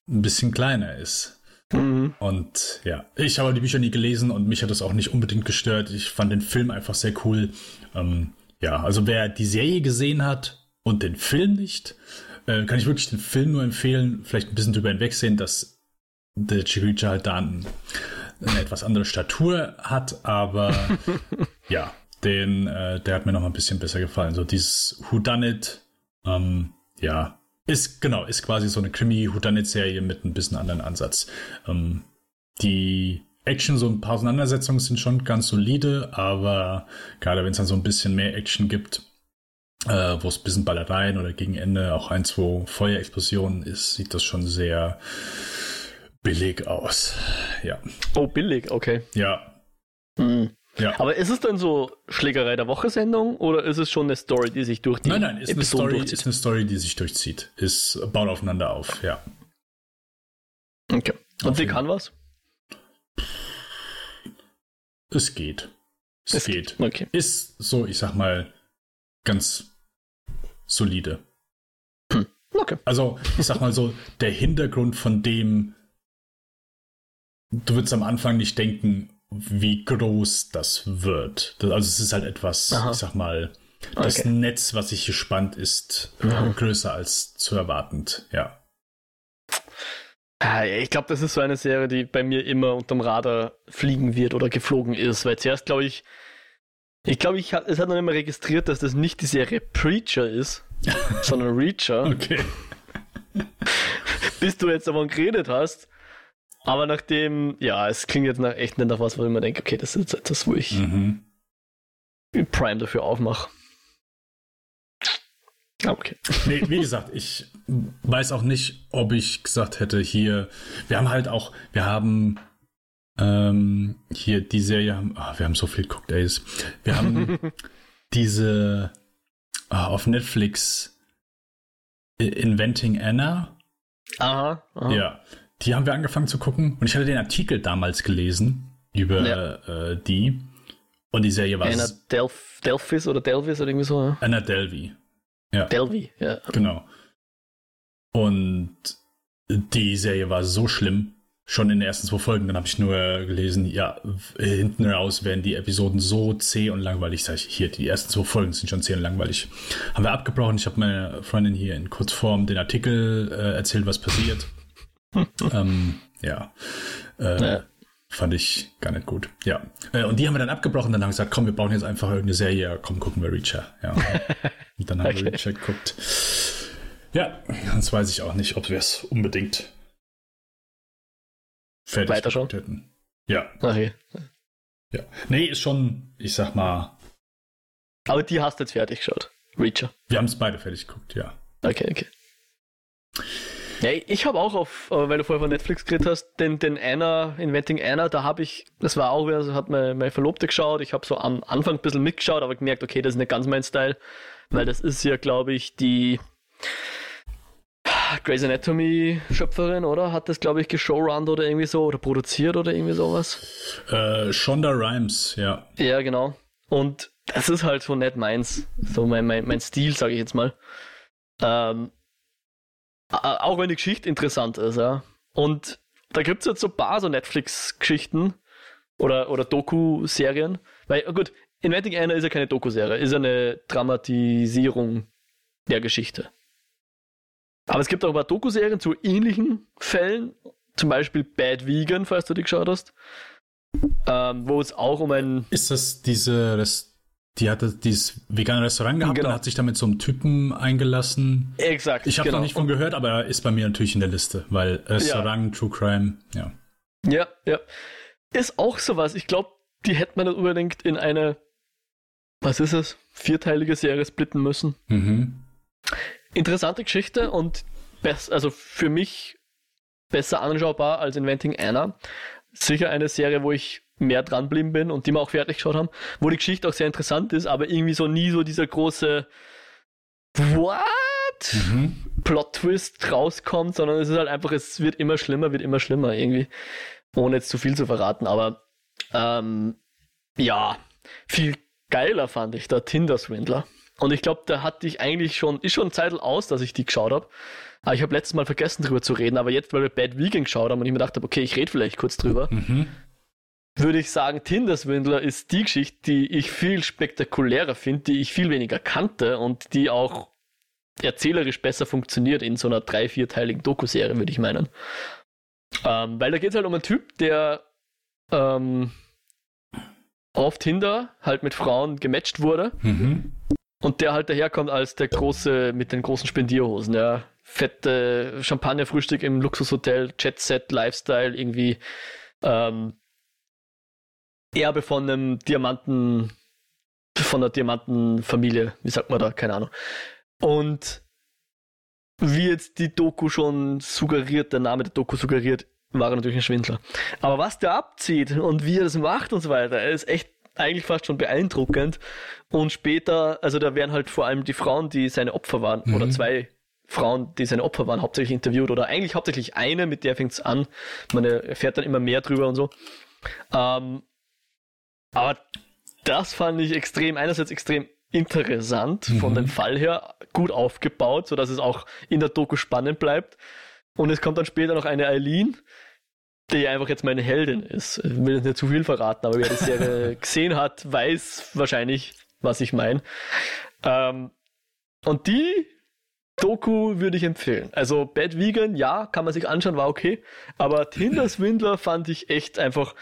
Speaker 1: ein bisschen kleiner ist. Mhm. Und ja, ich habe die Bücher nie gelesen und mich hat das auch nicht unbedingt gestört. Ich fand den Film einfach sehr cool. Ähm, ja, also wer die Serie gesehen hat und den Film nicht, äh, kann ich wirklich den Film nur empfehlen. Vielleicht ein bisschen drüber hinwegsehen, dass der Chiricha halt da ein, eine etwas andere Statur hat, aber [LAUGHS] ja, den, äh, der hat mir noch mal ein bisschen besser gefallen. So dieses Whodunit, ähm, ja, ist genau, ist quasi so eine Krimi-Whodunit-Serie mit ein bisschen anderen Ansatz. Ähm, die Action, so ein paar Auseinandersetzungen sind schon ganz solide, aber gerade wenn es dann so ein bisschen mehr Action gibt, äh, wo es ein bisschen Ballereien oder gegen Ende auch ein, zwei Feuerexplosionen ist, sieht das schon sehr, billig aus. Ja.
Speaker 2: Oh, billig, okay.
Speaker 1: Ja.
Speaker 2: Hm. Ja. Aber ist es dann so Schlägerei der Woche-Sendung oder ist es schon eine Story, die sich durch die
Speaker 1: Nein, nein, ist eine, Story, durchzieht? ist eine Story, die sich durchzieht. Ist, baut aufeinander auf, ja.
Speaker 2: Okay. Und sie kann was?
Speaker 1: Es geht. Es, es geht.
Speaker 2: Okay.
Speaker 1: Ist so, ich sag mal, ganz solide.
Speaker 2: Hm. Okay.
Speaker 1: Also, ich sag mal so, der Hintergrund von dem, du würdest am Anfang nicht denken, wie groß das wird. Also es ist halt etwas, Aha. ich sag mal, das okay. Netz, was sich hier spannt, ist mhm. größer als zu erwartend, ja.
Speaker 2: Ah, ich glaube, das ist so eine Serie, die bei mir immer unterm Radar fliegen wird oder geflogen ist, weil zuerst glaube ich, ich glaube, ich es hat noch nicht mal registriert, dass das nicht die Serie Preacher ist, [LAUGHS] sondern Reacher.
Speaker 1: Okay. [LAUGHS]
Speaker 2: Bis du jetzt davon geredet hast. Aber nachdem, ja, es klingt jetzt nach, echt nicht nach was, wo ich mir denke, okay, das ist etwas, wo ich
Speaker 1: Mhm.
Speaker 2: Prime dafür aufmache. Okay.
Speaker 1: Nee, wie gesagt, ich weiß auch nicht, ob ich gesagt hätte, hier, wir haben halt auch, wir haben ähm, hier die Serie, ah, wir haben so viel geguckt, ey. Wir haben [LAUGHS] diese ah, auf Netflix Inventing Anna.
Speaker 2: Aha, aha.
Speaker 1: Ja, die haben wir angefangen zu gucken und ich hatte den Artikel damals gelesen über
Speaker 2: Ja.
Speaker 1: äh, die und die Serie war s-
Speaker 2: Delph, Delphis oder Delvis oder irgendwie so. ja?
Speaker 1: Anna Delvey.
Speaker 2: Delvi, ja.
Speaker 1: Genau. Und die Serie war so schlimm, schon in den ersten zwei Folgen. Dann habe ich nur gelesen, ja, hinten raus werden die Episoden so zäh und langweilig. Sag ich, hier, die ersten zwei Folgen sind schon zäh und langweilig. Haben wir abgebrochen. Ich habe meiner Freundin hier in Kurzform den Artikel äh, erzählt, was passiert. [LAUGHS] ähm, ja. Äh,
Speaker 2: Ja.
Speaker 1: Fand ich gar nicht gut. Ja. Äh, und die haben wir dann abgebrochen. Dann haben wir gesagt, komm, wir brauchen jetzt einfach irgendeine Serie. Komm, gucken wir Reacher. Ja. [LAUGHS] Und dann haben wir
Speaker 2: Okay.
Speaker 1: Reacher geguckt. Ja, sonst weiß ich auch nicht, ob wir es unbedingt fertig
Speaker 2: Weiterschauen?
Speaker 1: geguckt hätten. Ja,
Speaker 2: Okay.
Speaker 1: ja. Nee, ist schon, ich sag mal,
Speaker 2: Aber die hast du jetzt fertig geschaut. Reacher.
Speaker 1: wir haben es beide fertig geguckt, ja.
Speaker 2: Okay, okay. Ja, ich habe auch auf, äh, weil du vorher von Netflix geredet hast, den, den Anna, Inventing Anna, da habe ich, das war auch, also hat meine, meine Verlobte geschaut, ich habe so am Anfang ein bisschen mitgeschaut, aber gemerkt, okay, das ist nicht ganz mein Style, weil das ist ja, glaube ich, die Grey's Anatomy Schöpferin, oder? Hat das, glaube ich, geshowrunnt oder irgendwie so, oder produziert oder irgendwie sowas.
Speaker 1: Äh, Shonda Rhimes, ja.
Speaker 2: Ja, genau. Und das ist halt so nicht meins. So mein, mein, mein Stil, sage ich jetzt mal. Ähm, auch wenn die Geschichte interessant ist, ja. Und da gibt es jetzt so ein paar so Netflix-Geschichten oder, oder Doku-Serien. Weil, oh gut, Inventing Anna ist ja keine Doku-Serie, ist eine Dramatisierung der Geschichte. Aber es gibt auch ein paar Doku-Serien zu ähnlichen Fällen. Zum Beispiel Bad Vegan, falls du die geschaut hast. Ähm, wo es auch um ein
Speaker 1: Ist das diese, Rest die hatte dieses vegane Restaurant gehabt
Speaker 2: Genau.
Speaker 1: und hat sich damit so einem Typen eingelassen.
Speaker 2: Exakt.
Speaker 1: Ich habe
Speaker 2: genau.
Speaker 1: noch nicht von gehört, aber er ist bei mir natürlich in der Liste, weil Restaurant, True Crime, ja.
Speaker 2: Ja, ja. Ist auch sowas. Ich glaube, die hätte man nicht unbedingt in eine, was ist es, vierteilige Serie splitten müssen.
Speaker 1: Mhm.
Speaker 2: Interessante Geschichte und also für mich besser anschaubar als Inventing Anna. Sicher eine Serie, wo ich mehr dranbleiben bin und die wir auch fertig geschaut haben, wo die Geschichte auch sehr interessant ist, aber irgendwie so nie so dieser große What?
Speaker 1: Mhm.
Speaker 2: Plot-Twist rauskommt, sondern es ist halt einfach, es wird immer schlimmer, wird immer schlimmer irgendwie. Ohne jetzt zu viel zu verraten, aber ähm, ja, viel geiler fand ich der Tinder-Swindler. Und ich glaube, da hatte ich eigentlich schon, ist schon Zeit aus, dass ich die geschaut habe. Aber ich habe letztes Mal vergessen drüber zu reden, aber jetzt, weil wir Bad Vegan geschaut haben und ich mir gedacht habe, okay, ich rede vielleicht kurz drüber,
Speaker 1: Mhm.
Speaker 2: Würde ich sagen, Tinder-Swindler ist die Geschichte, die ich viel spektakulärer finde, die ich viel weniger kannte und die auch erzählerisch besser funktioniert in so einer drei-, vierteiligen Doku-Serie, würde ich meinen. Ähm, weil da geht es halt um einen Typ, der ähm, auf Tinder halt mit Frauen gematcht wurde
Speaker 1: Mhm.
Speaker 2: und der halt daherkommt als der große mit den großen Spendierhosen, ja. Fette Champagnerfrühstück im Luxushotel, Jet-Set, Lifestyle, irgendwie ähm, Erbe von einem Diamanten, von einer Diamantenfamilie, wie sagt man da, keine Ahnung. Und wie jetzt die Doku schon suggeriert, der Name der Doku suggeriert, war er natürlich ein Schwindler. Aber was der abzieht und wie er das macht und so weiter, ist echt eigentlich fast schon beeindruckend. Und später, also da werden halt vor allem die Frauen, die seine Opfer waren,
Speaker 1: Mhm.
Speaker 2: oder zwei Frauen, die seine Opfer waren, hauptsächlich interviewt, oder eigentlich hauptsächlich eine, mit der fängt es an. Man erfährt dann immer mehr drüber und so. Ähm, aber das fand ich extrem, einerseits extrem interessant von
Speaker 1: Mhm.
Speaker 2: dem Fall her, gut aufgebaut, sodass es auch in der Doku spannend bleibt. Und es kommt dann später noch eine Eileen, die einfach jetzt meine Heldin ist. Ich will jetzt nicht zu viel verraten, aber wer die Serie [LAUGHS] gesehen hat, weiß wahrscheinlich, was ich meine. Ähm, und die Doku würde ich empfehlen. Also Bad Vegan, ja, kann man sich anschauen, war okay. Aber Tinder Swindler fand ich echt einfach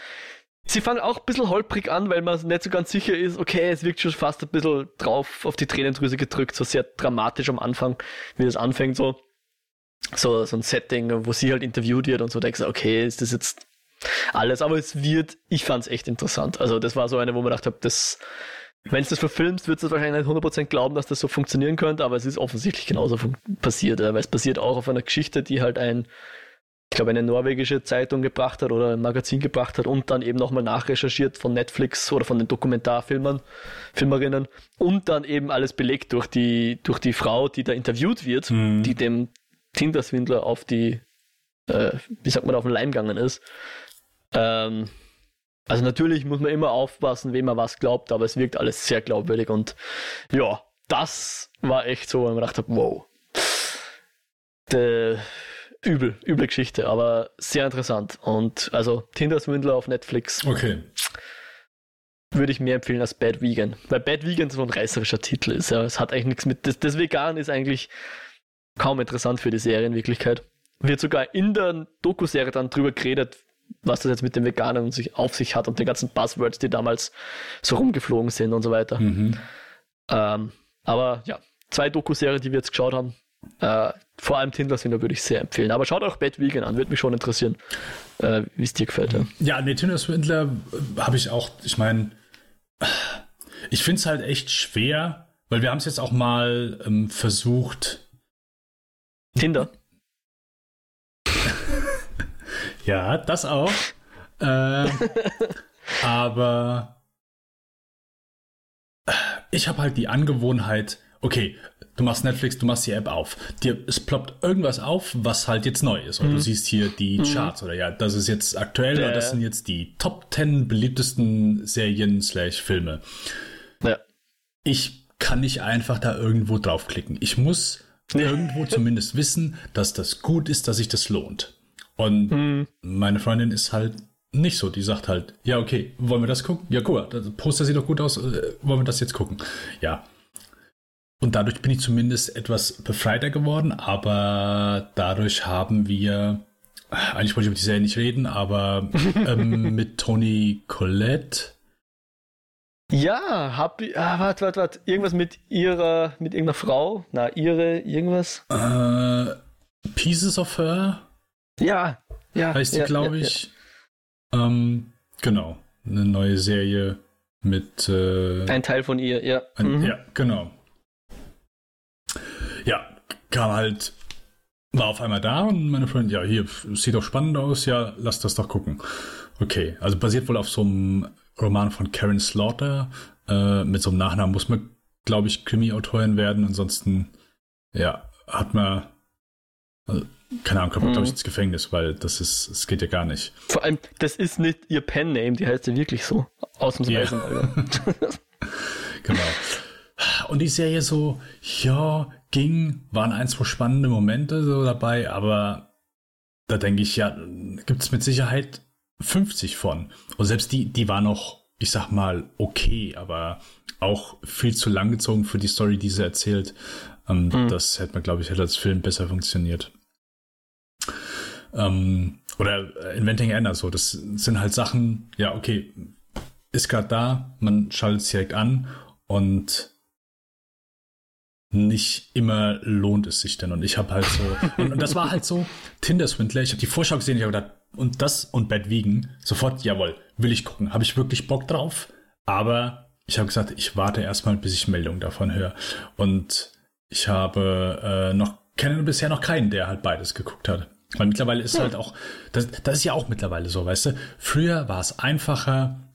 Speaker 2: sie fangen auch ein bisschen holprig an, weil man nicht so ganz sicher ist, okay, es wirkt schon fast ein bisschen drauf auf die Tränendrüse gedrückt, so sehr dramatisch am Anfang, wie das anfängt, so. So, so ein Setting, wo sie halt interviewt wird und so denkst du, okay, ist das jetzt alles, aber es wird, ich fand es echt interessant. Also das war so eine, wo man gedacht habe, wenn es das verfilmst, wird es wahrscheinlich nicht 100% glauben, dass das so funktionieren könnte, aber es ist offensichtlich genauso passiert, weil es basiert auch auf einer Geschichte, die halt ein ich glaube, eine norwegische Zeitung gebracht hat oder ein Magazin gebracht hat und dann eben nochmal nachrecherchiert von Netflix oder von den Dokumentarfilmern, Filmerinnen und dann eben alles belegt durch die, durch die Frau, die da interviewt wird, mhm. die dem Tinder-Swindler auf die, äh, wie sagt man, auf den Leim gegangen ist. Ähm, also natürlich muss man immer aufpassen, wem man was glaubt, aber es wirkt alles sehr glaubwürdig und ja, das war echt so, wo man gedacht habe, wow. De, übel, üble Geschichte, aber sehr interessant. Und also Tinder-Swindler auf Netflix.
Speaker 1: Okay.
Speaker 2: Würde ich mehr empfehlen als Bad Vegan. Weil Bad Vegan so ein reißerischer Titel ist. Ja. Es hat eigentlich nichts mit. Das, das Vegan ist eigentlich kaum interessant für die Serie in Wirklichkeit. Wird sogar in der Doku-Serie dann drüber geredet, was das jetzt mit den Veganern sich auf sich hat und den ganzen Buzzwords, die damals so rumgeflogen sind und so weiter. Mhm. Ähm, aber ja, zwei Doku-Serien, die wir jetzt geschaut haben, äh, vor allem Tinder-Swindler würde ich sehr empfehlen. Aber schaut auch Bad Vegan an, würde mich schon interessieren, äh, wie es dir gefällt. Ja,
Speaker 1: ja nee, Tinder-Swindler äh, habe ich auch, ich meine, ich finde es halt echt schwer, weil wir haben es jetzt auch mal ähm, versucht.
Speaker 2: Tinder. [LAUGHS]
Speaker 1: ja, das auch. äh, [LAUGHS] aber ich habe halt die Angewohnheit, okay, du machst Netflix, du machst die App auf. Dir, es ploppt irgendwas auf, was halt jetzt neu ist. Oder mhm. du siehst hier die mhm. Charts oder ja, das ist jetzt aktuell ja, oder das sind jetzt die Top 10 beliebtesten Serien slash Filme. Ja. Ich kann nicht einfach da irgendwo draufklicken. Ich muss [LAUGHS] irgendwo zumindest wissen, dass das gut ist, dass sich das lohnt. Und mhm. meine Freundin ist halt nicht so. Die sagt halt, ja, okay, wollen wir das gucken? Ja, cool, das Poster sieht doch gut aus, äh, wollen wir das jetzt gucken? Ja, und dadurch bin ich zumindest etwas befreiter geworden, aber dadurch haben wir, eigentlich wollte ich über die Serie nicht reden, aber [LAUGHS] ähm, mit Toni Colette.
Speaker 2: Ja, hab ich, ah, warte, warte, warte, irgendwas mit ihrer, mit irgendeiner Frau? Na, ihre, irgendwas?
Speaker 1: Äh, Pieces of Her?
Speaker 2: Ja, ja.
Speaker 1: Heißt die,
Speaker 2: ja,
Speaker 1: glaube
Speaker 2: ja,
Speaker 1: ich. Ja. Ähm, genau, eine neue Serie mit. Äh,
Speaker 2: ein Teil von ihr, ja.
Speaker 1: Ein, mhm. Ja, genau kam halt, war auf einmal da und meine Freundin, ja, hier, sieht doch spannend aus, ja, lass das doch gucken. Okay, also basiert wohl auf so einem Roman von Karen Slaughter. Äh, mit so einem Nachnamen muss man, glaube ich, Krimi-Autorin werden. Ansonsten, ja, hat man, also, keine Ahnung, kommt man, glaube ich, ins Gefängnis, weil das ist, es geht ja gar nicht.
Speaker 2: Vor allem, das ist nicht ihr Pen-Name, die heißt ja wirklich so. Ausnahmsweise.
Speaker 1: Yeah. [LAUGHS] genau. Und die Serie so, ja, ging, waren ein, zwei spannende Momente so dabei, aber da denke ich, ja, gibt es mit Sicherheit 50 von. Und selbst die, die war noch, ich sag mal, okay, aber auch viel zu lang gezogen für die Story, die sie erzählt. Ähm, mhm. Das hätte man, glaube ich, hätte als Film besser funktioniert. Ähm, oder Inventing Anna, so, das sind halt Sachen, ja, okay, ist gerade da, man schaltet es direkt an und nicht immer lohnt es sich denn. Und ich habe halt so, und, und, das war halt so, Tinder-Swindler, ich habe die Vorschau gesehen, ich habe gedacht, und das und Bad Vegan, sofort, jawohl, will ich gucken. Habe ich wirklich Bock drauf, aber ich habe gesagt, ich warte erstmal, bis ich Meldung davon höre. Und ich habe äh, noch, kenne bisher noch keinen, der halt beides geguckt hat. Weil mittlerweile ist ja. halt auch, das, das ist ja auch mittlerweile so, weißt du, früher war es einfacher,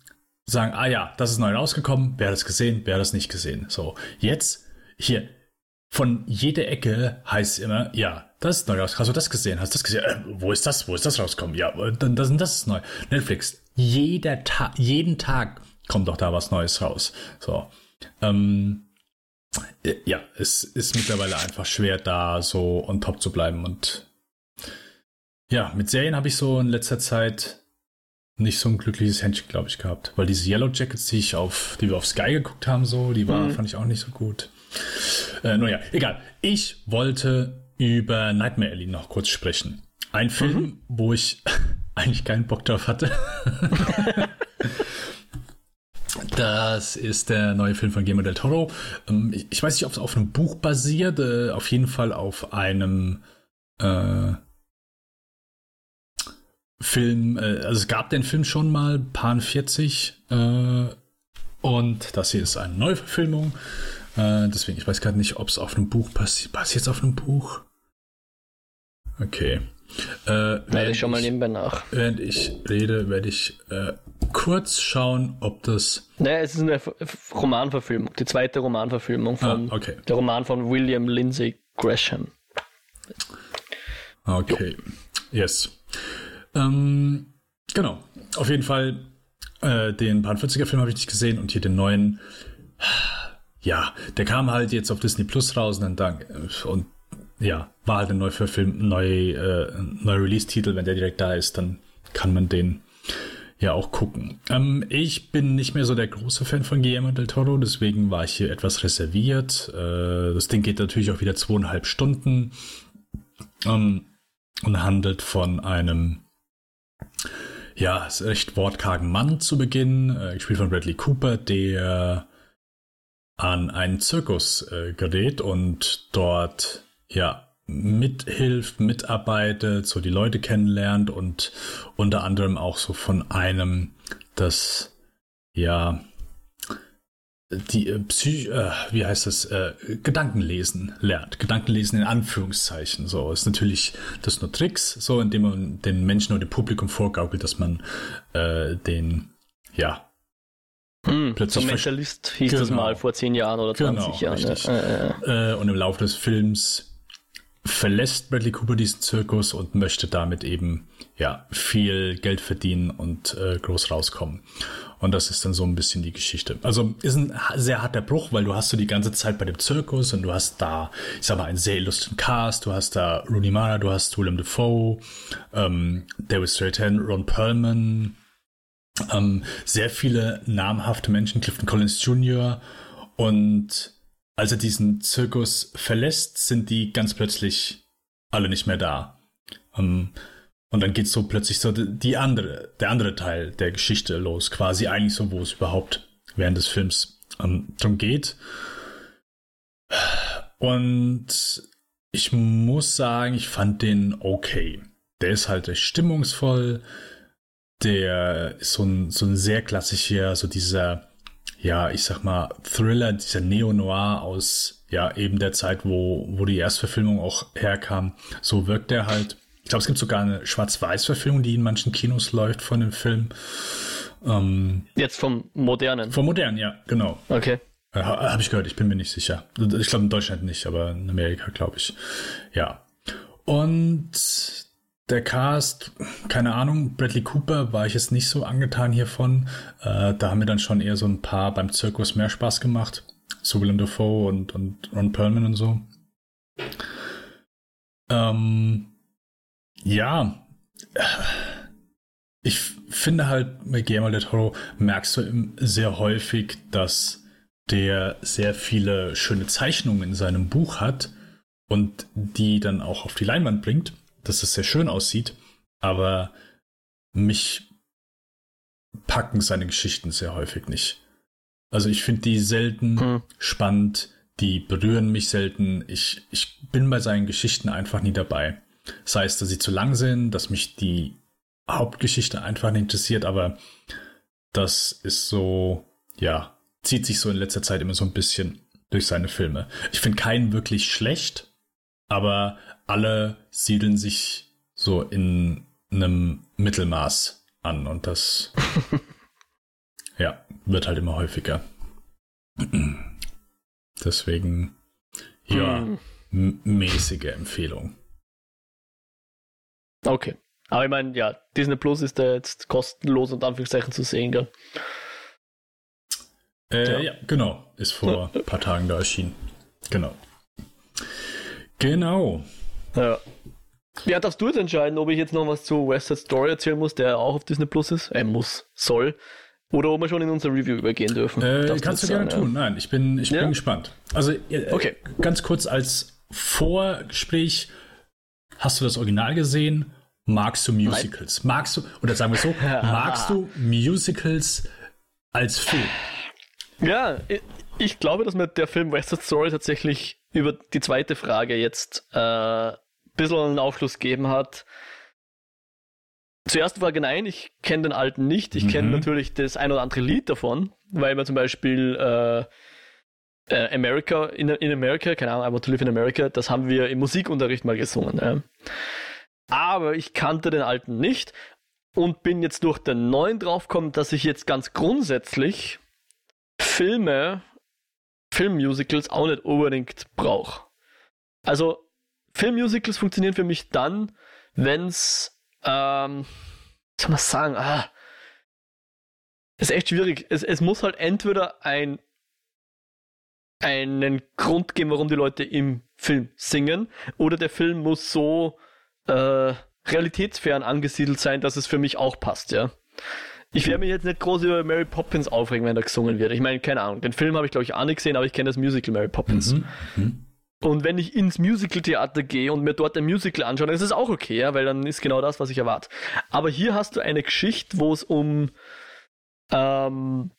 Speaker 1: sagen, ah ja, das ist neu rausgekommen, wer hat es gesehen, wer hat es nicht gesehen. So, jetzt, hier, von jeder Ecke heißt es immer, ja, das ist neu raus. Hast du das gesehen? Hast du das gesehen? Äh, wo ist das? Wo ist das rausgekommen? Ja, dann das, das ist neu. Netflix. Jeder Ta jeden Tag kommt doch da was Neues raus. So. Ähm, äh, ja, es ist mittlerweile einfach schwer, da so on top zu bleiben. Und ja, mit Serien habe ich so in letzter Zeit nicht so ein glückliches Händchen, glaube ich, gehabt. Weil diese Yellow Jackets, die ich auf, die wir auf Sky geguckt haben, so, die waren, mhm. fand ich auch nicht so gut. Äh, naja, egal. Ich wollte über Nightmare Alley noch kurz sprechen. Ein Film, mhm. wo ich [LAUGHS] eigentlich keinen Bock drauf hatte. [LAUGHS] Das ist der neue Film von Guillermo del Toro. Ähm, ich weiß nicht, ob es auf einem Buch basiert, äh, auf jeden Fall auf einem äh, Film, äh, also es gab den Film schon mal, Pan 40, äh, und das hier ist eine Neuverfilmung. Äh, deswegen, ich weiß gerade nicht, ob es auf einem Buch passiert. Passiert es auf einem Buch? Okay.
Speaker 2: Äh, werde ich schon mal nebenbei nach.
Speaker 1: Während ich rede, werde ich äh, kurz schauen, ob das.
Speaker 2: Naja, es ist eine Romanverfilmung, die zweite Romanverfilmung von
Speaker 1: ah, okay.
Speaker 2: der Roman von William Lindsay Gresham.
Speaker 1: Okay. Jo. Yes. Ähm, genau. Auf jeden Fall, äh, den 40er Film habe ich nicht gesehen und hier den neuen. Ja, der kam halt jetzt auf Disney Plus raus und dann und ja, war halt ein neuer Film, neu, äh, neuer Release-Titel. Wenn der direkt da ist, dann kann man den ja auch gucken. Ähm, ich bin nicht mehr so der große Fan von Guillermo del Toro, deswegen war ich hier etwas reserviert. Äh, das Ding geht natürlich auch wieder zweieinhalb Stunden ähm, und handelt von einem ja, recht wortkargen Mann zu Beginn, äh, gespielt von Bradley Cooper, der an einen Zirkus äh, gerät und dort ja mithilft, mitarbeitet, so die Leute kennenlernt und unter anderem auch so von einem, das ja die äh, Psych äh, wie heißt das äh, Gedankenlesen lernt. Gedankenlesen in Anführungszeichen. So ist natürlich das nur Tricks so indem man den Menschen oder dem Publikum vorgaukelt dass man äh, den ja
Speaker 2: hm, plötzlich so Mentalist hieß genau. das mal vor zehn Jahren oder 20 genau, Jahren
Speaker 1: äh, und im Laufe des Films verlässt Bradley Cooper diesen Zirkus und möchte damit eben ja viel Geld verdienen und äh, groß rauskommen. Und das ist dann so ein bisschen die Geschichte. Also ist ein sehr harter Bruch, weil du hast so die ganze Zeit bei dem Zirkus und du hast da, ich sag mal, einen sehr illustren Cast. Du hast da Rooney Mara, du hast Willem Dafoe, ähm, David Stratton, Ron Perlman, ähm, sehr viele namhafte Menschen, Clifton Collins Jr. und als er diesen Zirkus verlässt, sind die ganz plötzlich alle nicht mehr da. Ähm, und dann geht so plötzlich so die andere, der andere Teil der Geschichte los, quasi eigentlich so, wo es überhaupt während des Films um, drum geht. Und ich muss sagen, ich fand den okay. Der ist halt stimmungsvoll. Der ist so ein, so ein sehr klassischer, so dieser ja, ich sag mal, Thriller, dieser Neo-Noir aus, ja, eben der Zeit, wo, wo die Erstverfilmung auch herkam. So wirkt er halt. Ich glaube, es gibt sogar eine Schwarz-Weiß-Verfilmung, die in manchen Kinos läuft von dem Film.
Speaker 2: Ähm, Jetzt vom modernen?
Speaker 1: Vom modernen, ja, genau.
Speaker 2: Okay.
Speaker 1: Äh, Habe ich gehört, ich bin mir nicht sicher. Ich glaube in Deutschland nicht, aber in Amerika glaube ich. Ja. Und der Cast, keine Ahnung, Bradley Cooper war ich jetzt nicht so angetan hiervon. Äh, da haben mir dann schon eher so ein paar beim Zirkus mehr Spaß gemacht. So Willem Dafoe und, und Ron Perlman und so. Ähm, ja, ich finde halt mit Guillermo del Toro merkst du sehr häufig, dass der sehr viele schöne Zeichnungen in seinem Buch hat und die dann auch auf die Leinwand bringt dass es sehr schön aussieht, aber mich packen seine Geschichten sehr häufig nicht. Also ich finde die selten hm. spannend, die berühren mich selten. Ich, ich bin bei seinen Geschichten einfach nie dabei. Das heißt, dass sie zu lang sind, dass mich die Hauptgeschichte einfach nicht interessiert, aber das ist so, ja, zieht sich so in letzter Zeit immer so ein bisschen durch seine Filme. Ich finde keinen wirklich schlecht, aber alle siedeln sich so in einem Mittelmaß an und das [LAUGHS] ja, wird halt immer häufiger. [CLEARS THROAT] Deswegen ja, hm. mäßige Empfehlung.
Speaker 2: Okay. Aber ich meine, ja, Disney Plus ist da jetzt kostenlos und Anführungszeichen zu sehen, gell?
Speaker 1: Äh, ja. ja, genau. Ist vor ein paar Tagen da erschienen. Genau. Genau.
Speaker 2: Ja. Ja, darfst du jetzt entscheiden, ob ich jetzt noch was zu West Side Story erzählen muss, der auch auf Disney Plus ist? Er äh, muss, soll. Oder ob wir schon in unser Review übergehen dürfen.
Speaker 1: Äh, kannst du gerne sagen, tun. Ja. Nein, ich bin, ich ja? bin gespannt. Also, äh, okay. ganz kurz als Vorgespräch. Hast du das Original gesehen? Magst du Musicals? Nein. Magst du, oder sagen wir so, [LAUGHS] magst du Musicals als Film?
Speaker 2: Ja, ich glaube, dass mir der Film West Side Story tatsächlich über die zweite Frage jetzt äh, bisschen einen Aufschluss gegeben hat. Zuerst Frage nein, ich kenne den alten nicht. Ich mhm. kenne natürlich das ein oder andere Lied davon, weil man zum Beispiel äh, äh, America, in, in America, keine Ahnung, I want to live in America, das haben wir im Musikunterricht mal gesungen. Ja. Aber ich kannte den alten nicht und bin jetzt durch den neuen draufgekommen, dass ich jetzt ganz grundsätzlich Filme, Filmmusicals auch nicht unbedingt brauche. Also Filmmusicals funktionieren für mich dann, wenn es, ähm, soll man sagen, ah, ist echt schwierig. Es, es muss halt entweder ein einen Grund geben, warum die Leute im Film singen, oder der Film muss so äh, realitätsfern angesiedelt sein, dass es für mich auch passt, ja. Ich werde mich jetzt nicht groß über Mary Poppins aufregen, wenn da gesungen wird. Ich meine, keine Ahnung. Den Film habe ich, glaube ich, auch nicht gesehen, aber ich kenne das Musical Mary Poppins. Mhm. Mhm. Und wenn ich ins Musical-Theater gehe und mir dort ein Musical anschaue, dann ist es auch okay, ja, weil dann ist genau das, was ich erwarte. Aber hier hast du eine Geschichte, wo es um ähm,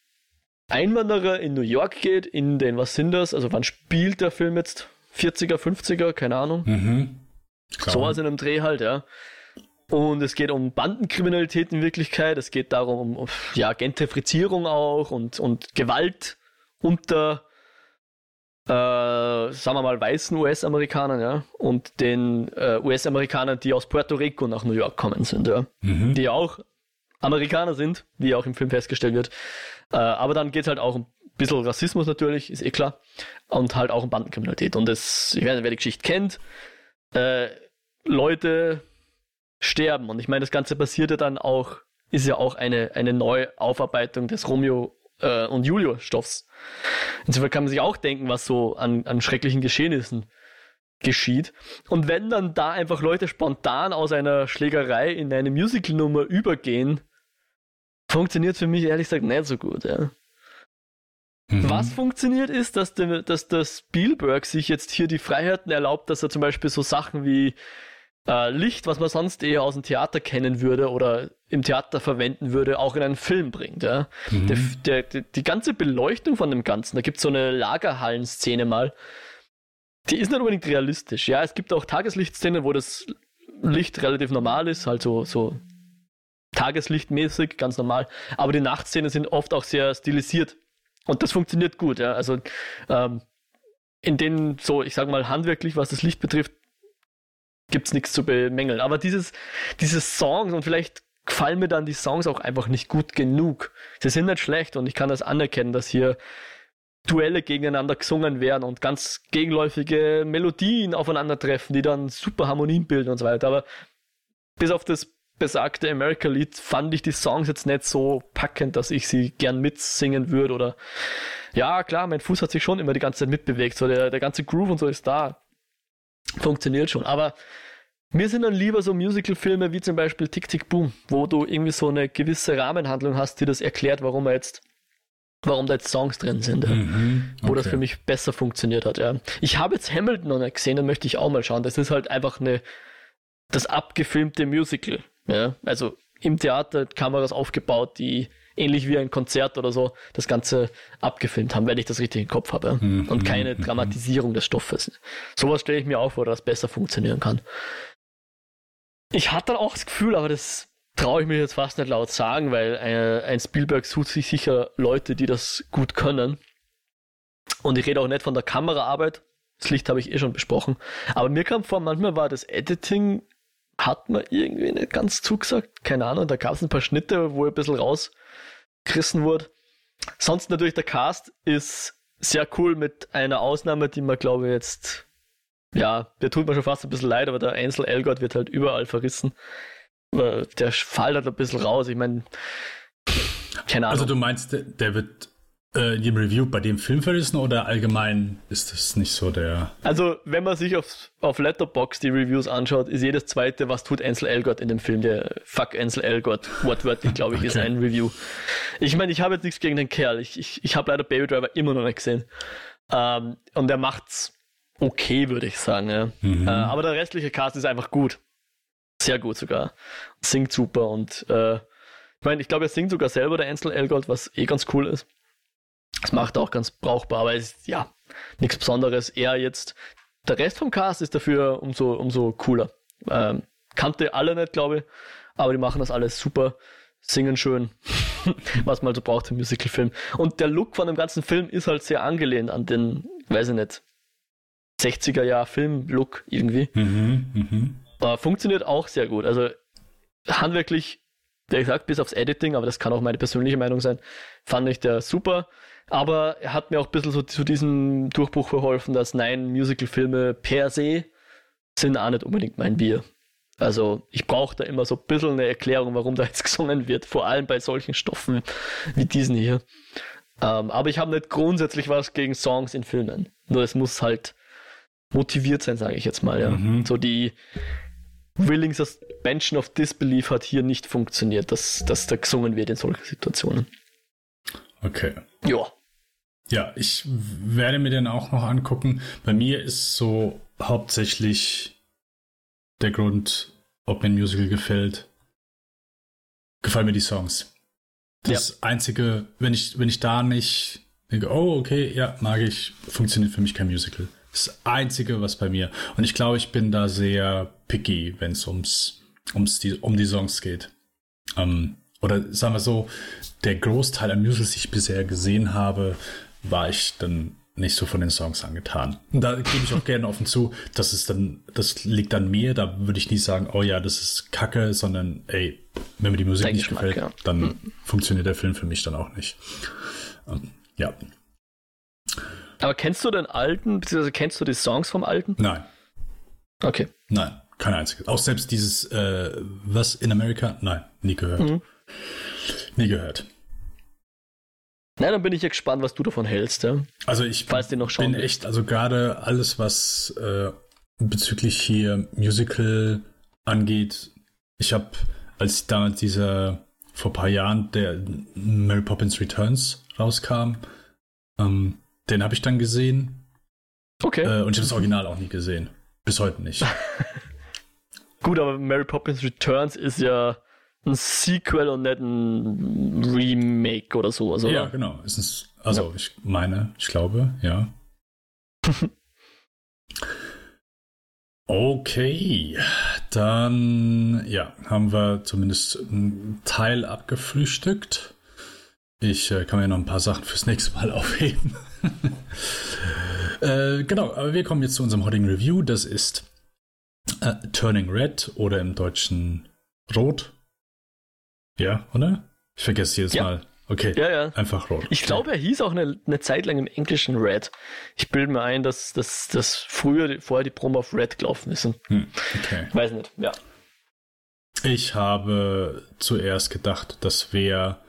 Speaker 2: Einwanderer in New York geht, in den, was sind das? Also wann spielt der Film jetzt? 40er, 50er, keine Ahnung. Mhm. So was in einem Dreh halt, ja. Und es geht um Bandenkriminalität in Wirklichkeit. Es geht darum, um ja, Gentrifizierung auch und, und Gewalt unter, äh, sagen wir mal, weißen US-Amerikanern, ja. Und den äh, US-Amerikanern, die aus Puerto Rico nach New York kommen sind, ja. Mhm. Die auch Amerikaner sind, wie auch im Film festgestellt wird. Äh, aber dann geht es halt auch um ein bisschen Rassismus natürlich, ist eh klar. Und halt auch um Bandenkriminalität. Und das, ich weiß nicht, wer die Geschichte kennt, äh, Leute sterben. Und ich meine, das Ganze passiert ja dann auch, ist ja auch eine, eine Neuaufarbeitung des Romeo äh, und Julio-Stoffs. Insofern kann man sich auch denken, was so an, an schrecklichen Geschehnissen geschieht. Und wenn dann da einfach Leute spontan aus einer Schlägerei in eine Musical-Nummer übergehen, funktioniert für mich ehrlich gesagt nicht so gut. Ja. Mhm. Was funktioniert ist, dass der, dass der Spielberg sich jetzt hier die Freiheiten erlaubt, dass er zum Beispiel so Sachen wie äh, Licht, was man sonst eher aus dem Theater kennen würde oder im Theater verwenden würde, auch in einen Film bringt. Ja? Mhm. Der, der, die ganze Beleuchtung von dem Ganzen, da gibt es so eine Lagerhallen-Szene mal, die ist nicht unbedingt realistisch. Ja, es gibt auch Tageslichtszenen, wo das Licht relativ normal ist, halt so, so tageslichtmäßig, ganz normal. Aber die Nachtszenen sind oft auch sehr stilisiert. Und das funktioniert gut, ja. Also ähm, in denen so, ich sag mal, handwerklich, was das Licht betrifft, gibt es nichts zu bemängeln. Aber dieses, diese Songs und vielleicht gefallen mir dann die Songs auch einfach nicht gut genug. Sie sind nicht schlecht und ich kann das anerkennen, dass hier Duelle gegeneinander gesungen werden und ganz gegenläufige Melodien aufeinandertreffen, die dann super Harmonien bilden und so weiter. Aber bis auf das besagte America-Lied fand ich die Songs jetzt nicht so packend, dass ich sie gern mitsingen würde oder ja, klar, mein Fuß hat sich schon immer die ganze Zeit mitbewegt, so der, der ganze Groove und so ist da. Funktioniert schon, aber mir sind dann lieber so Musical-Filme wie zum Beispiel Tick Tick Boom, wo du irgendwie so eine gewisse Rahmenhandlung hast, die das erklärt, warum er jetzt warum da jetzt Songs drin sind, ja. mhm, okay. wo das für mich besser funktioniert hat. Ja. Ich habe jetzt Hamilton noch nicht gesehen, dann möchte ich auch mal schauen. Das ist halt einfach eine das abgefilmte Musical. Ja, also im Theater Kameras aufgebaut, die ähnlich wie ein Konzert oder so das Ganze abgefilmt haben, wenn ich das richtig im Kopf habe. Mhm. Und keine mhm. Dramatisierung des Stoffes. Sowas stelle ich mir auch vor, dass besser funktionieren kann. Ich hatte dann auch das Gefühl, aber das traue ich mir jetzt fast nicht laut sagen, weil äh, ein Spielberg sucht sich sicher Leute, die das gut können. Und ich rede auch nicht von der Kameraarbeit. Das Licht habe ich eh schon besprochen. Aber mir kam vor, manchmal war das Editing hat man irgendwie nicht ganz zugesagt. Keine Ahnung, da gab es ein paar Schnitte, wo ein bisschen rausgerissen wurde. Sonst natürlich der Cast ist sehr cool mit einer Ausnahme, die man glaube ich jetzt, ja, der tut mir schon fast ein bisschen leid, aber der Ansel Elgort wird halt überall verrissen. Der fällt halt ein bisschen raus. Ich meine,
Speaker 1: keine also Ahnung. Also du meinst, der wird äh, in dem Review bei dem Film verrissen oder allgemein ist das nicht so der.
Speaker 2: Also, wenn man sich auf, auf Letterbox die Reviews anschaut, ist jedes zweite, was tut Ansel Elgort in dem Film, der Fuck Ansel Elgort, wortwörtlich, glaube ich, okay. ist ein Review. Ich meine, ich habe jetzt nichts gegen den Kerl. Ich, ich, ich habe leider Baby Driver immer noch nicht gesehen. Ähm, und er macht's okay, würde ich sagen. Ja. Mhm. Äh, aber der restliche Cast ist einfach gut. Sehr gut sogar. Singt super und äh, ich meine, ich glaube, er singt sogar selber der Ansel Elgort, was eh ganz cool ist. Das macht auch ganz brauchbar, aber es ist ja nichts Besonderes. Eher jetzt, der Rest vom Cast ist dafür umso, umso cooler. Ähm, kannte alle nicht, glaube ich, aber die machen das alles super, singen schön, [LAUGHS] was man so braucht im Musicalfilm. Und der Look von dem ganzen Film ist halt sehr angelehnt an den, weiß ich nicht, 60er Jahr Film-Look irgendwie. Mhm, mh. funktioniert auch sehr gut. Also handwerklich, der gesagt, bis aufs Editing, aber das kann auch meine persönliche Meinung sein, fand ich der super. Aber er hat mir auch ein bisschen so zu diesem Durchbruch verholfen, dass nein, Musical-Filme per se sind auch nicht unbedingt mein Bier. Also ich brauche da immer so ein bisschen eine Erklärung, warum da jetzt [LAUGHS] gesungen wird, vor allem bei solchen Stoffen wie diesen hier. Ähm, aber ich habe nicht grundsätzlich was gegen Songs in Filmen. Nur es muss halt motiviert sein, sage ich jetzt mal. Ja. Mhm. So die Willing Suspension of Disbelief hat hier nicht funktioniert, dass, dass da gesungen wird in solchen Situationen.
Speaker 1: Okay.
Speaker 2: Ja.
Speaker 1: Ja, ich werde mir den auch noch angucken. Bei mir ist so hauptsächlich der Grund, ob mir ein Musical gefällt, gefallen mir die Songs. Das ja. Einzige, wenn ich, wenn ich da nicht denke, oh, okay, ja, mag ich, funktioniert für mich kein Musical. Das Einzige, was bei mir. Und ich glaube, ich bin da sehr picky, wenn es ums, ums die, um die Songs geht. Ähm, oder sagen wir so, der Großteil an Musicals, die ich bisher gesehen habe, war ich dann nicht so von den Songs angetan. Und da gebe ich auch gerne offen zu, dass es dann, das liegt an mir, da würde ich nie sagen, oh ja, das ist Kacke, sondern ey, wenn mir die Musik Dein nicht Geschmack, gefällt, ja. dann hm. funktioniert der Film für mich dann auch nicht. Ähm, ja.
Speaker 2: Aber kennst du den alten, beziehungsweise kennst du die Songs vom alten?
Speaker 1: Nein.
Speaker 2: Okay.
Speaker 1: Nein, kein einziges. Auch selbst dieses, äh, was in Amerika? Nein, nie gehört. Mhm. Nie gehört.
Speaker 2: Na, dann bin ich ja gespannt, was du davon hältst. Ja?
Speaker 1: Also ich Falls noch bin willst. echt, also gerade alles, was äh, bezüglich hier Musical angeht, ich habe, als damals dieser, vor ein paar Jahren, der Mary Poppins Returns rauskam, ähm, den habe ich dann gesehen.
Speaker 2: Okay.
Speaker 1: Äh, und ich habe das Original auch nie gesehen. Bis heute nicht. [LAUGHS]
Speaker 2: Gut, aber Mary Poppins Returns ist ja ein Sequel und nicht ein Remake oder so. Also,
Speaker 1: ja, genau. Ist es, also ja. ich meine, ich glaube, ja. [LAUGHS] okay, dann ja, haben wir zumindest einen Teil abgefrühstückt. Ich äh, kann mir noch ein paar Sachen fürs nächste Mal [LAUGHS] aufheben. äh, genau, aber wir kommen jetzt zu unserem heutigen Review. Das ist äh, Turning Red oder im Deutschen Rot. Ja, oder? Ich vergesse jedes ja. Mal. Okay,
Speaker 2: ja, ja.
Speaker 1: einfach rot.
Speaker 2: Ich glaube, er hieß auch eine, eine Zeit lang im Englischen Red. Ich bilde mir ein, dass, dass, dass früher vorher die Promo auf Red gelaufen ist. Hm, okay. Weiß nicht, ja.
Speaker 1: Ich habe zuerst gedacht, das wäre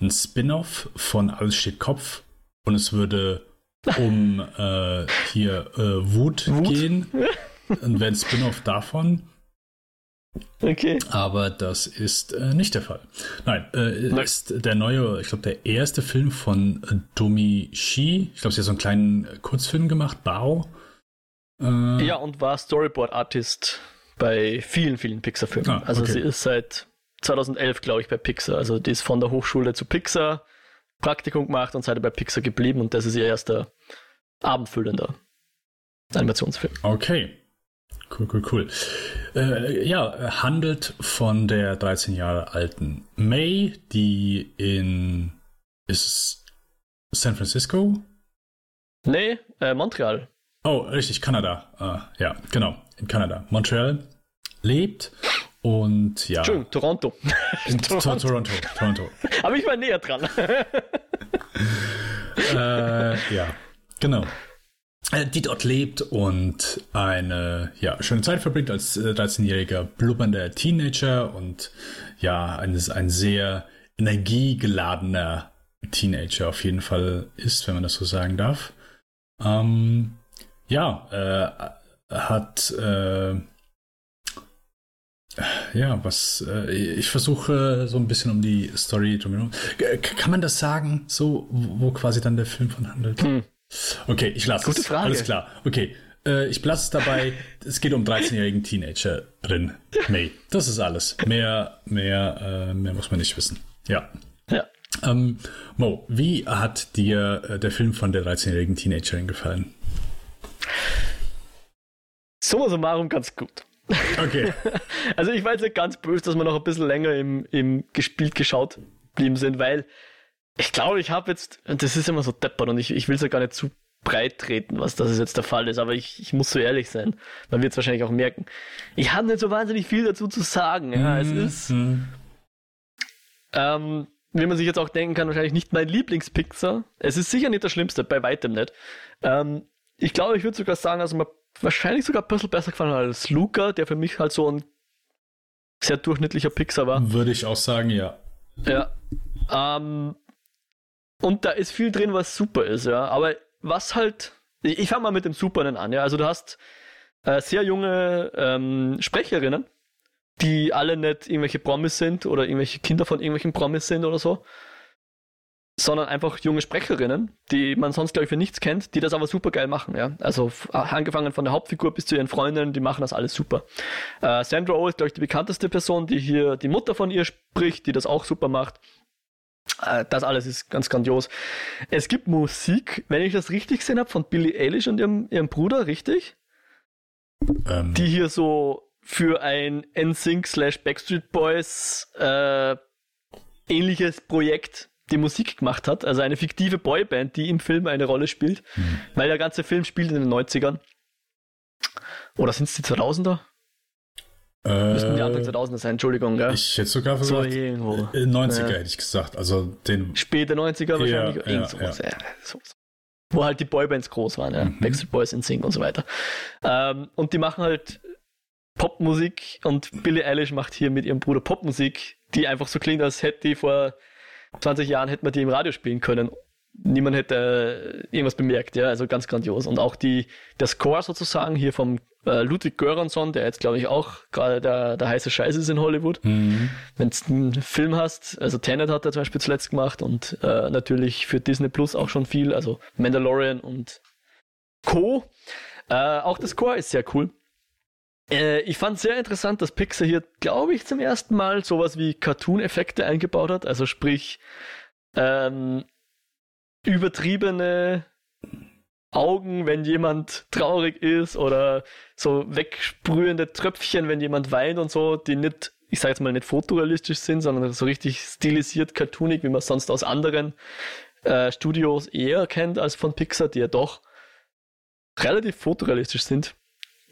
Speaker 1: ein Spin-off von Alles steht Kopf und es würde [LAUGHS] um äh, hier äh, Wut, Wut, gehen. [LAUGHS] Und wäre ein Spin-off davon.
Speaker 2: Okay.
Speaker 1: Aber das ist äh, nicht der Fall. Nein, äh, Nein. ist der neue, ich glaube, der erste Film von äh, Domi Shi. Ich glaube, sie hat so einen kleinen Kurzfilm gemacht, Bao.
Speaker 2: Äh, ja, und war Storyboard-Artist bei vielen, vielen Pixar-Filmen. Ah, also okay. sie ist seit 2011, glaube ich, bei Pixar. Also die ist von der Hochschule zu Pixar Praktikum gemacht und seid bei Pixar geblieben und das ist ihr erster abendfüllender Animationsfilm.
Speaker 1: Okay. Cool, cool, cool. Äh, ja, handelt von der 13 Jahre alten May, die in ist San Francisco?
Speaker 2: Nee, äh, Montreal.
Speaker 1: Oh, richtig, Kanada. Uh, ja, genau, in Kanada. Montreal lebt und ja.
Speaker 2: Entschuldigung, Toronto. [LAUGHS]
Speaker 1: In Toronto. Toronto, Toronto.
Speaker 2: Aber ich war näher dran.
Speaker 1: äh, ja, genau. Äh, die dort lebt und eine ja, schöne Zeit verbringt als 13-jähriger äh, blubbernder Teenager und ja, ein, ein sehr energiegeladener Teenager auf jeden Fall ist, wenn man das so sagen darf. Ähm, ja, äh, hat äh, ja, was äh, ich versuche so ein bisschen um die Story drumherum. Kann man das sagen, so wo quasi dann der Film von handelt? Hm. Okay, ich lasse
Speaker 2: Gute Frage.
Speaker 1: Alles klar. Okay, äh, ich lasse es dabei. [LAUGHS] es geht um 13-jährigen Teenager drin. May. Das ist alles. Mehr, mehr, äh, mehr muss man nicht wissen. Ja.
Speaker 2: Ja.
Speaker 1: Ähm, Mo, wie hat dir äh, der Film von der 13-jährigen Teenagerin gefallen?
Speaker 2: Summa summarum ganz gut.
Speaker 1: Okay. [LAUGHS]
Speaker 2: also ich war jetzt nicht ganz böse, dass wir noch ein bisschen länger im, im gespielt geschaut geblieben sind, weil ich glaube, ich habe jetzt, das ist immer so deppert und ich, ich will es ja gar nicht zu breit treten, was das jetzt der Fall ist, aber ich, ich muss so ehrlich sein. Man wird es wahrscheinlich auch merken. Ich habe nicht so wahnsinnig viel dazu zu sagen. Ja, es mhm. ist, ähm, wie man sich jetzt auch denken kann, wahrscheinlich nicht mein Lieblingspixar. Es ist sicher nicht das Schlimmste, bei weitem nicht. Ähm, ich glaube, ich würde sogar sagen, also mir wahrscheinlich sogar ein bisschen besser gefallen als Luca, der für mich halt so ein sehr durchschnittlicher Pixar war.
Speaker 1: Würde ich auch sagen, ja.
Speaker 2: Ja. Ähm, und da ist viel drin, was super ist, ja. Aber was halt, ich, ich fange mal mit dem Superen an, ja. Also du hast äh, sehr junge ähm, Sprecherinnen, die alle nicht irgendwelche Promis sind oder irgendwelche Kinder von irgendwelchen Promis sind oder so, sondern einfach junge Sprecherinnen, die man sonst, glaube ich, für nichts kennt, die das aber super geil machen, ja. Also angefangen von der Hauptfigur bis zu ihren Freundinnen, die machen das alles super. Äh, Sandra Oh ist, glaube ich, die bekannteste Person, die hier die Mutter von ihr spricht, die das auch super macht. Äh, das alles ist ganz grandios. Es gibt Musik, wenn ich das richtig gesehen habe, von Billie Eilish und ihrem, ihrem Bruder, richtig? Ähm. Die hier so für ein NSYNC slash Backstreet Boys äh, ähnliches Projekt die Musik gemacht hat. Also eine fiktive Boyband, die im Film eine Rolle spielt. Mhm. Weil der ganze Film spielt in den 90ern. Oder sind es die 2000er?
Speaker 1: Äh,
Speaker 2: Müssten die Anfang 2000er sein, Entschuldigung, gell?
Speaker 1: Ich hätte sogar gesagt, so irgendwo. 90er äh, hätte ich gesagt, also den...
Speaker 2: Späte 90er wahrscheinlich, ja, ja, sowas, ja. So, wo halt die Boybands groß waren, ja, mhm. Backstreet Boys in Sing und so weiter. Ähm, und die machen halt Popmusik und Billie Eilish macht hier mit ihrem Bruder Popmusik, die einfach so klingt, als hätte die vor 20 Jahren hätte man die im Radio spielen können. Niemand hätte äh, irgendwas bemerkt, ja, also ganz grandios. Und auch die, der Score sozusagen hier vom äh, Ludwig Göransson, der jetzt glaube ich auch gerade der, der heiße Scheiß ist in Hollywood. Mhm. Wenn du einen Film hast, also Tenet hat er zum Beispiel zuletzt gemacht und äh, natürlich für Disney Plus auch schon viel, also Mandalorian und Co. Äh, auch das Score ist sehr cool. Äh, ich fand sehr interessant, dass Pixar hier, glaube ich, zum ersten Mal sowas wie Cartoon-Effekte eingebaut hat. Also sprich, ähm, übertriebene Augen, wenn jemand traurig ist oder so wegsprühende Tröpfchen, wenn jemand weint und so, die nicht, ich sage jetzt mal nicht fotorealistisch sind, sondern so richtig stilisiert, cartoonig, wie man sonst aus anderen äh, Studios eher kennt als von Pixar, die ja doch relativ fotorealistisch sind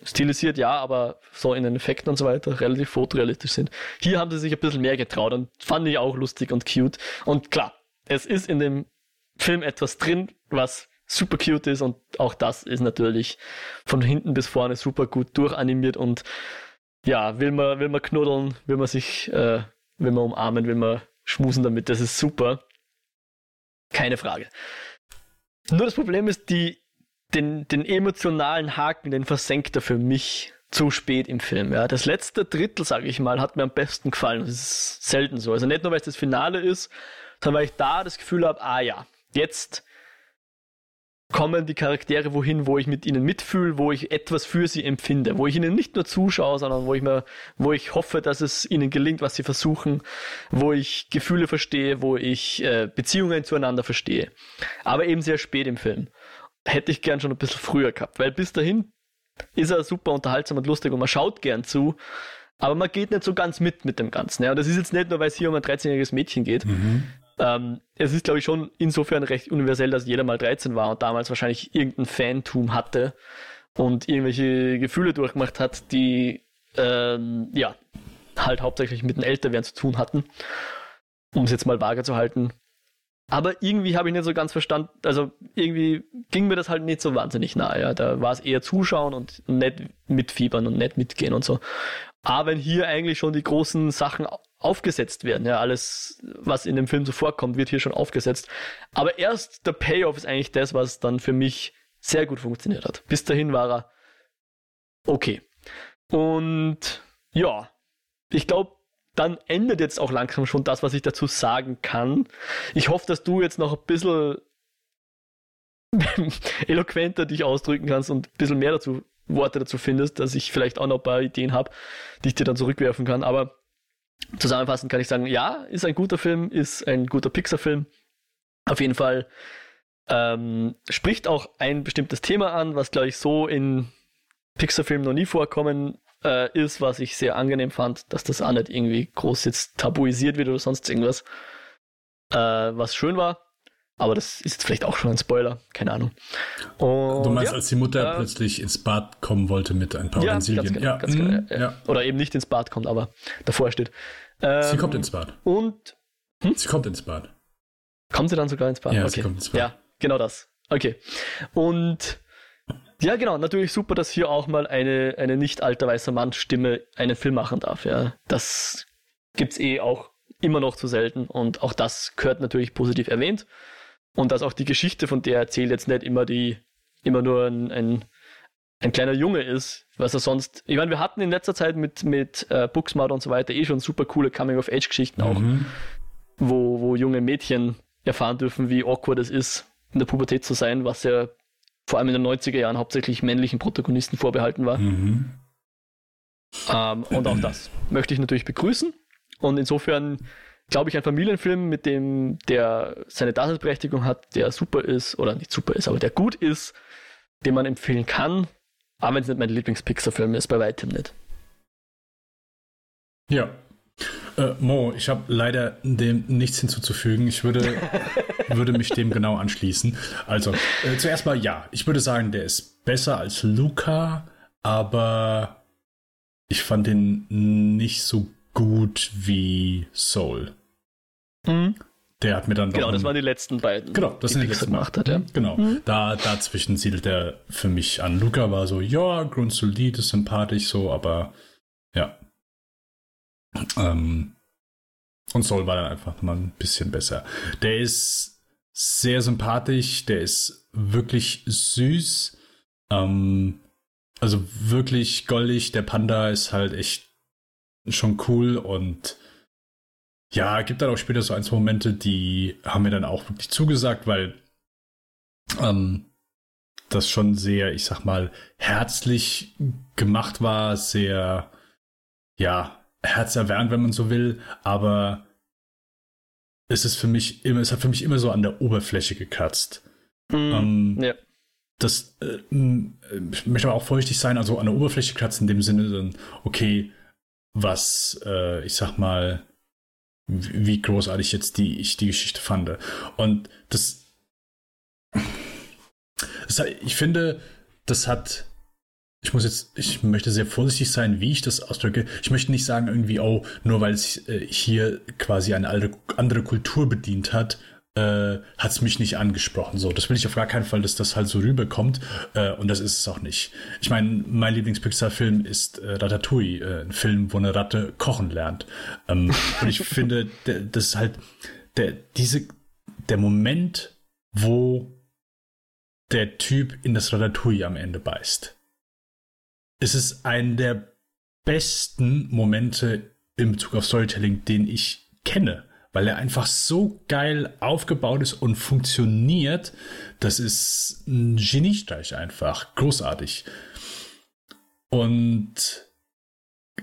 Speaker 2: stilisiert ja, aber so in den Effekten und so weiter relativ fotorealistisch sind. Hier haben sie sich ein bisschen mehr getraut und fand ich auch lustig und cute. Und klar, es ist in dem Film etwas drin, was super cute ist und auch das ist natürlich von hinten bis vorne super gut durchanimiert und ja, will man, will man knuddeln, will man sich, äh, will man umarmen, will man schmusen damit, das ist super. Keine Frage. Nur das Problem ist, die den, den emotionalen Haken, den versenkt er für mich zu spät im Film. Ja. Das letzte Drittel, sage ich mal, hat mir am besten gefallen. Das ist selten so. Also nicht nur, weil es das Finale ist, sondern weil ich da das Gefühl habe, ah ja, jetzt kommen die Charaktere wohin, wo ich mit ihnen mitfühle, wo ich etwas für sie empfinde, wo ich ihnen nicht nur zuschaue, sondern wo ich mir, wo ich hoffe, dass es ihnen gelingt, was sie versuchen, wo ich Gefühle verstehe, wo ich äh, Beziehungen zueinander verstehe. Aber eben sehr spät im Film hätte ich gern schon ein bisschen früher gehabt, weil bis dahin ist er super unterhaltsam und lustig und man schaut gern zu, aber man geht nicht so ganz mit mit dem Ganzen. Ja. Und das ist jetzt nicht nur, weil es hier um ein 13-jähriges Mädchen geht. Mhm. Ähm, es ist, glaube ich, schon insofern recht universell, dass jeder mal 13 war und damals wahrscheinlich irgendein Fantum hatte und irgendwelche Gefühle durchgemacht hat, die ähm, ja halt hauptsächlich mit dem Älterwerden zu tun hatten. Um es jetzt mal vage zu halten, aber irgendwie habe ich nicht so ganz verstanden, also irgendwie ging mir das halt nicht so wahnsinnig nahe. Ja. Da war es eher zuschauen und nicht mitfiebern und nicht mitgehen und so. Aber wenn hier eigentlich schon die großen Sachen aufgesetzt werden, ja, alles, was in dem Film so vorkommt, wird hier schon aufgesetzt. Aber erst der Payoff ist eigentlich das, was dann für mich sehr gut funktioniert hat. Bis dahin war er okay. Und ja, ich glaube, dann endet jetzt auch langsam schon das, was ich dazu sagen kann. Ich hoffe, dass du jetzt noch ein bisschen [LAUGHS] eloquenter dich ausdrücken kannst und ein bisschen mehr dazu, Worte dazu findest, dass ich vielleicht auch noch ein paar Ideen habe, die ich dir dann zurückwerfen kann. Aber zusammenfassend kann ich sagen, ja, ist ein guter Film, ist ein guter Pixar-Film. Auf jeden Fall ähm, spricht auch ein bestimmtes Thema an, was, glaube ich, so in Pixar-Filmen noch nie vorkommen äh, ist, was ich sehr angenehm fand, dass das auch nicht irgendwie groß jetzt tabuisiert wird oder sonst irgendwas. Äh, was schön war. Aber das ist jetzt vielleicht auch schon ein Spoiler, keine Ahnung.
Speaker 1: Und, du meinst, ja, als die Mutter äh, plötzlich ins Bad kommen wollte mit ein paar ja, Utensilien.
Speaker 2: Genau, ja, ganz genau, mm, ja. Oder eben nicht ins Bad kommt, aber davor steht.
Speaker 1: Ähm, sie kommt ins Bad.
Speaker 2: Und
Speaker 1: hm? sie kommt ins Bad.
Speaker 2: Kommt sie dann sogar ins Bad?
Speaker 1: Ja, okay. sie kommt ins Bad.
Speaker 2: Ja, genau das. Okay. Und ja, genau, natürlich super, dass hier auch mal eine, eine nicht alter weißer Mann Stimme einen Film machen darf. Ja. Das gibt's eh auch immer noch zu selten und auch das gehört natürlich positiv erwähnt. Und dass auch die Geschichte, von der er erzählt, jetzt nicht immer die, immer nur ein, ein, ein kleiner Junge ist, was er sonst. Ich meine, wir hatten in letzter Zeit mit, mit äh, Booksmart und so weiter eh schon super coole Coming-of-Age-Geschichten auch, mhm. wo, wo junge Mädchen erfahren dürfen, wie awkward es ist, in der Pubertät zu sein, was ja vor allem in den 90er Jahren hauptsächlich männlichen Protagonisten vorbehalten war. Mhm. Ähm, und auch das möchte ich natürlich begrüßen. Und insofern glaube ich, ein Familienfilm, mit dem der seine Daseinsberechtigung hat, der super ist, oder nicht super ist, aber der gut ist, den man empfehlen kann, aber wenn es nicht mein Lieblings-Pixar-Film ist, bei weitem nicht.
Speaker 1: Ja. Äh, Mo, ich habe leider dem nichts hinzuzufügen. Ich würde, [LAUGHS] würde mich dem genau anschließen. Also, äh, zuerst mal ja. Ich würde sagen, der ist besser als Luca, aber ich fand ihn nicht so gut wie Soul. Mhm. Der hat mir dann
Speaker 2: Genau, das waren die letzten beiden.
Speaker 1: Genau, das sind die letzten gemacht hat, ja. Genau. Mhm. Da, dazwischen siedelt er für mich an. Luca war so, ja, grundsolide, sympathisch so, aber ja. Ähm, und Soul war dann einfach mal ein bisschen besser. Der ist sehr sympathisch, der ist wirklich süß. Ähm, also wirklich goldig. Der Panda ist halt echt schon cool und ja, gibt dann auch später so ein, zwei Momente, die haben mir dann auch wirklich zugesagt, weil ähm, das schon sehr, ich sag mal, herzlich gemacht war, sehr, ja, herzerwärmend, wenn man so will, aber es ist für mich immer, es hat für mich immer so an der Oberfläche gekratzt. Mm, ähm, ja. Das äh, ich möchte aber auch vorsichtig sein, also an der Oberfläche kratzt in dem Sinne, okay, was, äh, ich sag mal, wie großartig jetzt die, ich die Geschichte fand. Und das, das ich finde, das hat, ich muss jetzt, ich möchte sehr vorsichtig sein, wie ich das ausdrücke. Ich möchte nicht sagen irgendwie, oh, nur weil es äh, hier quasi eine andere Kultur bedient hat, äh, hat es mich nicht angesprochen. So, das will ich auf gar keinen Fall, dass das halt so rüberkommt. Äh, und das ist es auch nicht. Ich meine, mein Lieblings-Pixar-Film ist äh, Ratatouille, äh, ein Film, wo eine Ratte kochen lernt. Ähm, und ich [LAUGHS] finde, das ist halt der, diese, der Moment, wo der Typ in das Ratatouille am Ende beißt. Es ist ein der besten Momente in Bezug auf Storytelling, den ich kenne weil er einfach so geil aufgebaut ist und funktioniert. Das ist ein Geniestreich einfach. Großartig. Und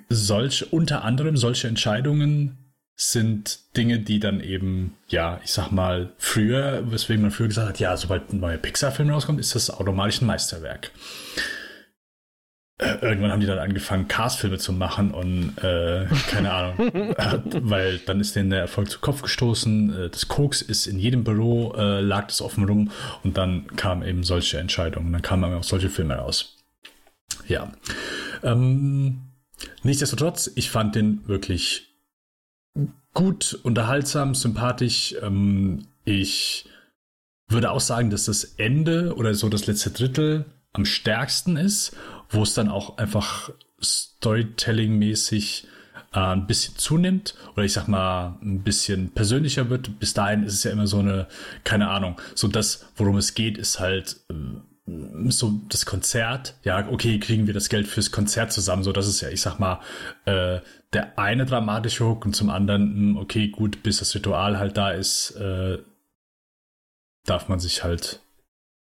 Speaker 1: solche, unter anderem solche Entscheidungen sind Dinge, die dann eben, ja, ich sag mal, früher, weswegen man früher gesagt hat, ja, sobald ein neuer Pixar-Film rauskommt, ist das automatisch ein Meisterwerk. Äh, irgendwann haben die dann angefangen, Cars-Filme zu machen und äh, keine Ahnung, [LAUGHS] weil dann ist denen der Erfolg zu Kopf gestoßen. Äh, das Koks ist in jedem Büro, äh, lag das offen rum und dann kamen eben solche Entscheidungen, dann kamen auch solche Filme raus. Ja. Ähm, nichtsdestotrotz, ich fand den wirklich gut, unterhaltsam, sympathisch. Ähm, ich würde auch sagen, dass das Ende oder so das letzte Drittel am stärksten ist wo es dann auch einfach Storytelling-mäßig äh, ein bisschen zunimmt oder ich sag mal ein bisschen persönlicher wird. Bis dahin ist es ja immer so eine, keine Ahnung, so das, worum es geht, ist halt äh, so das Konzert. Ja, okay, kriegen wir das Geld fürs Konzert zusammen. So, das ist ja, ich sag mal, äh, der eine dramatische Hook und zum anderen, hm, okay, gut, bis das Ritual halt da ist, äh, darf man sich halt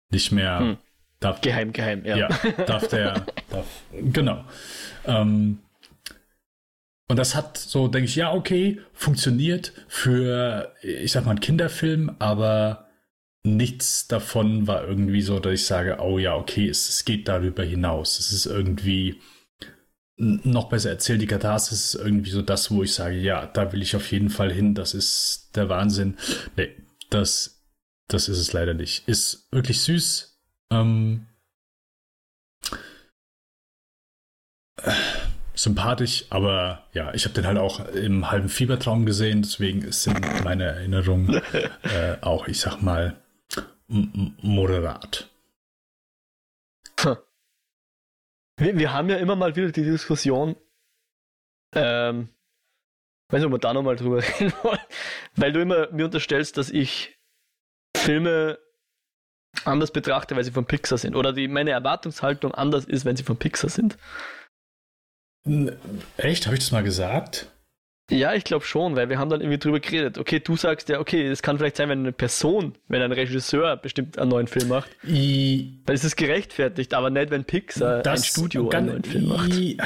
Speaker 1: nicht mehr hm.
Speaker 2: Darf, geheim, geheim, ja.
Speaker 1: Ja, darf der, [LAUGHS] darf, genau. Ähm, Und das hat so, denke ich, ja, okay, funktioniert für, ich sag mal, einen Kinderfilm, aber nichts davon war irgendwie so, dass ich sage, oh ja, okay, es, es geht darüber hinaus. Es ist irgendwie noch besser erzählt. Die Katharsis ist irgendwie so das, wo ich sage, ja, da will ich auf jeden Fall hin. Das ist der Wahnsinn. Nee, das, das ist es leider nicht. Ist wirklich süß. Ähm, äh, sympathisch, aber ja, ich habe den halt auch im halben Fiebertraum gesehen, deswegen sind meine Erinnerungen [LAUGHS] äh, auch, ich sag mal, moderat.
Speaker 2: Wir, wir haben ja immer mal wieder die Diskussion, ähm, weiß nicht, ob wir da nochmal drüber [LAUGHS] reden wollen, weil du immer mir unterstellst, dass ich Filme anders betrachte, weil sie von Pixar sind. Oder die, meine Erwartungshaltung anders ist, wenn sie von Pixar sind.
Speaker 1: Echt? Habe ich das mal gesagt?
Speaker 2: Ja, ich glaube schon, weil wir haben dann irgendwie drüber geredet. Okay, du sagst ja, okay, es kann vielleicht sein, wenn eine Person, wenn ein Regisseur bestimmt einen neuen Film macht. I, dann ist es gerechtfertigt, aber nicht, wenn Pixar ein Studio einen neuen Film macht. I,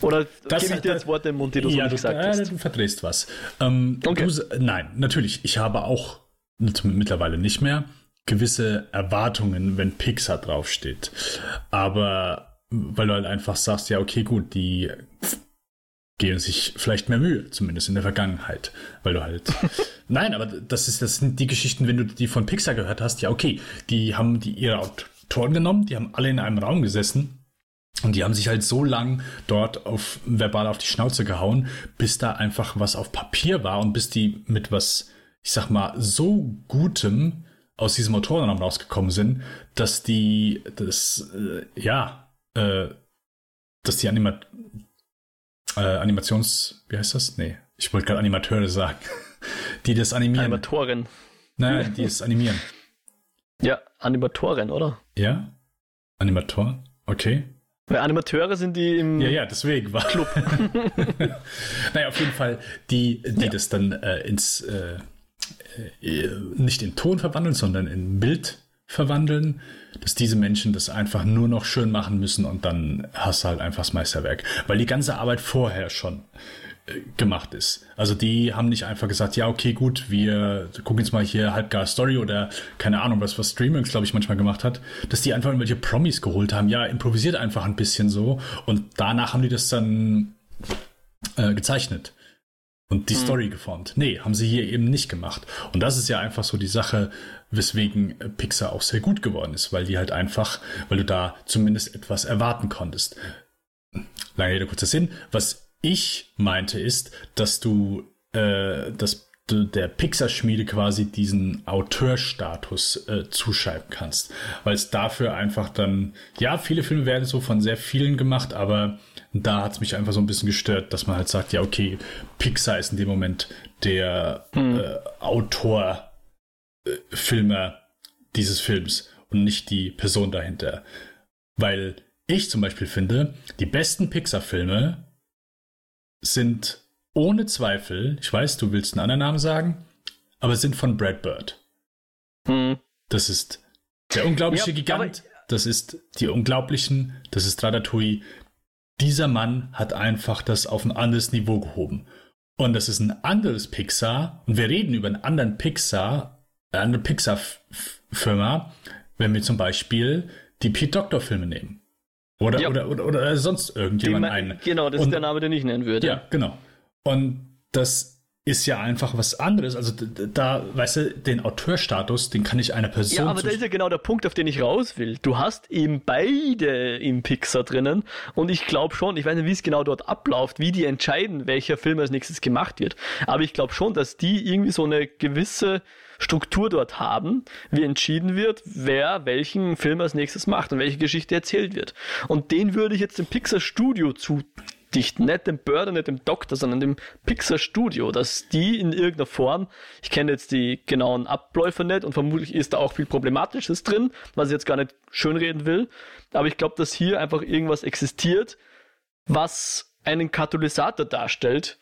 Speaker 2: Oder das, gebe ich dir jetzt Worte im Mund, die du ja, so nicht gesagt hast?
Speaker 1: Du verdrehst was. Ähm, okay. du, nein, natürlich. Ich habe auch mittlerweile nicht mehr gewisse Erwartungen, wenn Pixar draufsteht. Aber weil du halt einfach sagst, ja, okay, gut, die geben sich vielleicht mehr Mühe, zumindest in der Vergangenheit, weil du halt. [LAUGHS] Nein, aber das ist das sind die Geschichten, wenn du die von Pixar gehört hast, ja okay, die haben die ihre Autoren genommen, die haben alle in einem Raum gesessen und die haben sich halt so lang dort auf verbal auf die Schnauze gehauen, bis da einfach was auf Papier war und bis die mit was, ich sag mal, so gutem aus diesem Autorenraum rausgekommen sind, dass die das äh, ja äh, dass die Anima äh, Animations, wie heißt das? Nee, ich wollte gerade Animateure sagen. [LAUGHS] die das animieren.
Speaker 2: Animatoren.
Speaker 1: Naja, die es animieren.
Speaker 2: Ja, Animatoren, oder?
Speaker 1: Ja? Animatoren? Okay.
Speaker 2: Weil Animateure sind die im
Speaker 1: Ja, ja, deswegen war. Club. [LAUGHS] naja, auf jeden Fall, die, die ja. das dann äh, ins äh, nicht in Ton verwandeln, sondern in Bild verwandeln, dass diese Menschen das einfach nur noch schön machen müssen und dann hast du halt einfach das Meisterwerk. Weil die ganze Arbeit vorher schon äh, gemacht ist. Also die haben nicht einfach gesagt, ja, okay, gut, wir gucken jetzt mal hier halbgar Story oder keine Ahnung, was, was Streamings, glaube ich, manchmal gemacht hat, dass die einfach irgendwelche Promis geholt haben. Ja, improvisiert einfach ein bisschen so und danach haben die das dann äh, gezeichnet und die mhm. Story geformt. Nee, haben sie hier eben nicht gemacht. Und das ist ja einfach so die Sache, weswegen Pixar auch sehr gut geworden ist, weil die halt einfach, weil du da zumindest etwas erwarten konntest. Lange Rede, kurzer Sinn. Was ich meinte ist, dass du, äh, dass du der Pixar-Schmiede quasi diesen Auteurstatus äh, zuschreiben kannst. Weil es dafür einfach dann, ja, viele Filme werden so von sehr vielen gemacht, aber da hat es mich einfach so ein bisschen gestört, dass man halt sagt, ja, okay, Pixar ist in dem Moment der hm. äh, Autor Filmer dieses Films und nicht die Person dahinter. Weil ich zum Beispiel finde, die besten Pixar-Filme sind ohne Zweifel, ich weiß, du willst einen anderen Namen sagen, aber sind von Brad Bird. Hm. Das ist der unglaubliche ja, Gigant, das ist die unglaublichen, das ist Ratatouille. Dieser Mann hat einfach das auf ein anderes Niveau gehoben. Und das ist ein anderes Pixar. Und wir reden über einen anderen Pixar eine Pixar-Firma, wenn wir zum Beispiel die Pete Doctor-Filme nehmen. Oder, ja. oder, oder, oder, sonst irgendjemand einen.
Speaker 2: Genau, das Und, ist der Name, den ich nennen würde.
Speaker 1: Ja, genau. Und das ist ja einfach was anderes. Also da, weißt du, den Autorstatus, den kann ich einer Person.
Speaker 2: Ja, aber da ist ja genau der Punkt, auf den ich raus will. Du hast eben beide im Pixar drinnen und ich glaube schon, ich weiß nicht, wie es genau dort abläuft, wie die entscheiden, welcher Film als nächstes gemacht wird. Aber ich glaube schon, dass die irgendwie so eine gewisse Struktur dort haben, wie entschieden wird, wer welchen Film als nächstes macht und welche Geschichte erzählt wird. Und den würde ich jetzt dem Pixar Studio zudichten, nicht dem Bird, nicht dem Doktor, sondern dem Pixar Studio, dass die in irgendeiner Form, ich kenne jetzt die genauen Abläufe nicht und vermutlich ist da auch viel Problematisches drin, was ich jetzt gar nicht schönreden will, aber ich glaube, dass hier einfach irgendwas existiert, was einen Katalysator darstellt,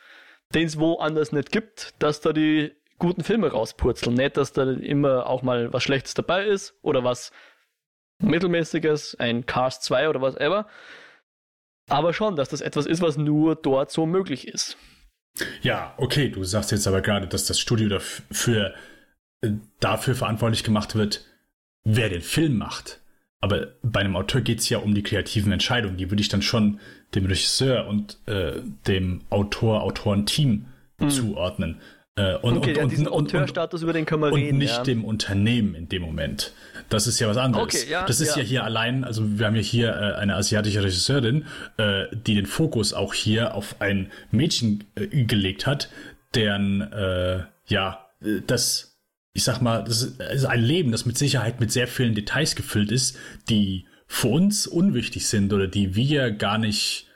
Speaker 2: den es woanders nicht gibt, dass da die guten Filme rauspurzeln. Nicht, dass da immer auch mal was Schlechtes dabei ist oder was Mittelmäßiges, ein Cars 2 oder was ever. Aber schon, dass das etwas ist, was nur dort so möglich ist.
Speaker 1: Ja, okay, du sagst jetzt aber gerade, dass das Studio dafür, äh, dafür verantwortlich gemacht wird, wer den Film macht. Aber bei einem Autor geht es ja um die kreativen Entscheidungen. Die würde ich dann schon dem Regisseur und äh, dem Autor, Autorenteam mhm. zuordnen.
Speaker 2: Äh, und, okay, und, ja, diesen Auteurstatus über den können wir
Speaker 1: und
Speaker 2: reden.
Speaker 1: Und nicht ja. dem Unternehmen in dem Moment. Das ist ja was anderes. Okay, ja, das ist ja. ja. hier allein, also wir haben ja hier äh, eine asiatische Regisseurin, äh, die den Fokus auch hier auf ein Mädchen äh, gelegt hat, deren, äh, ja, das, ich sag mal, das ist ein Leben, das mit Sicherheit mit sehr vielen Details gefüllt ist, die für uns unwichtig sind oder die wir gar nicht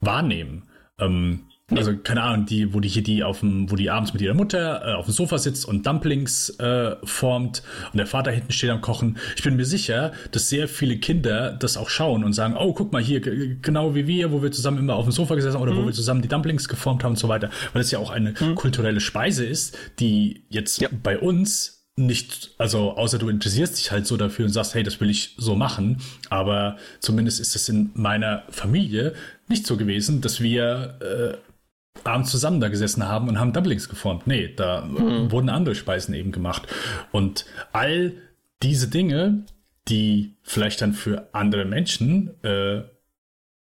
Speaker 1: wahrnehmen. Ähm, also keine Ahnung, die, wo die hier die auf dem, wo die abends mit ihrer Mutter äh, auf dem Sofa sitzt und Dumplings äh, formt und der Vater hinten steht am Kochen. Ich bin mir sicher, dass sehr viele Kinder das auch schauen und sagen, oh, guck mal hier, genau wie wir, wo wir zusammen immer auf dem Sofa gesessen haben oder mhm. wo wir zusammen die Dumplings geformt haben und so weiter. Weil es ja auch eine mhm. kulturelle Speise ist, die jetzt ja. bei uns nicht, also außer du interessierst dich halt so dafür und sagst, hey, das will ich so machen, aber zumindest ist es in meiner Familie nicht so gewesen, dass wir äh, abends zusammen da gesessen haben und haben Dumplings geformt. Nee, da mhm. wurden andere Speisen eben gemacht. Und all diese Dinge, die vielleicht dann für andere Menschen äh,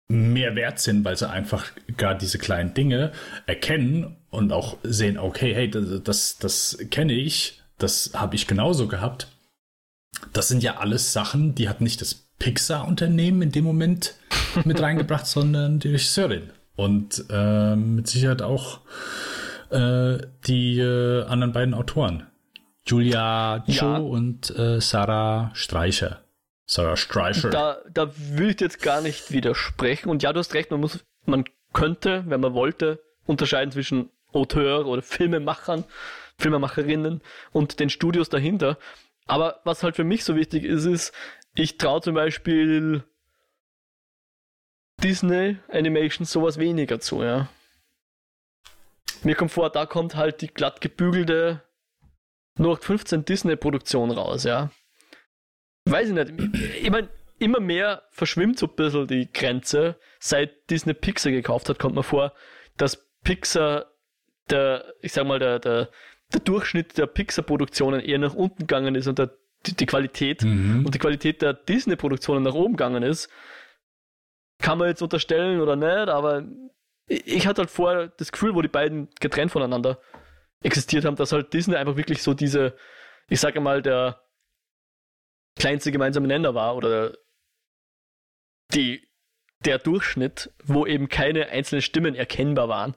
Speaker 1: mehr wert sind, weil sie einfach gar diese kleinen Dinge erkennen und auch sehen, okay, hey, das, das, das kenne ich, das habe ich genauso gehabt. Das sind ja alles Sachen, die hat nicht das Pixar-Unternehmen in dem Moment mit [LAUGHS] reingebracht, sondern die Regisseurin und äh, mit Sicherheit auch äh, die äh, anderen beiden Autoren. Julia Cho ja. und äh, Sarah Streicher. Sarah Streicher.
Speaker 2: Da, da will ich jetzt gar nicht widersprechen. Und ja, du hast recht, man muss, man könnte, wenn man wollte, unterscheiden zwischen Auteur oder Filmemachern, Filmemacherinnen und den Studios dahinter. Aber was halt für mich so wichtig ist, ist, ich traue zum Beispiel Disney Animation sowas weniger zu, ja. Mir kommt vor, da kommt halt die glatt gebügelte 0815 Disney-Produktion raus, ja. Weiß ich nicht. Ich meine, immer mehr verschwimmt so ein bisschen die Grenze. Seit Disney Pixar gekauft hat, kommt mir vor, dass Pixar der, ich sag mal, der, der, der Durchschnitt der Pixar-Produktionen eher nach unten gegangen ist und der, die, die Qualität mhm. und die Qualität der Disney-Produktionen nach oben gegangen ist kann man jetzt unterstellen oder nicht, aber ich hatte halt vorher das Gefühl, wo die beiden getrennt voneinander existiert haben, dass halt Disney einfach wirklich so diese, ich sage mal, der kleinste gemeinsame Nenner war oder die, der Durchschnitt, wo eben keine einzelnen Stimmen erkennbar waren.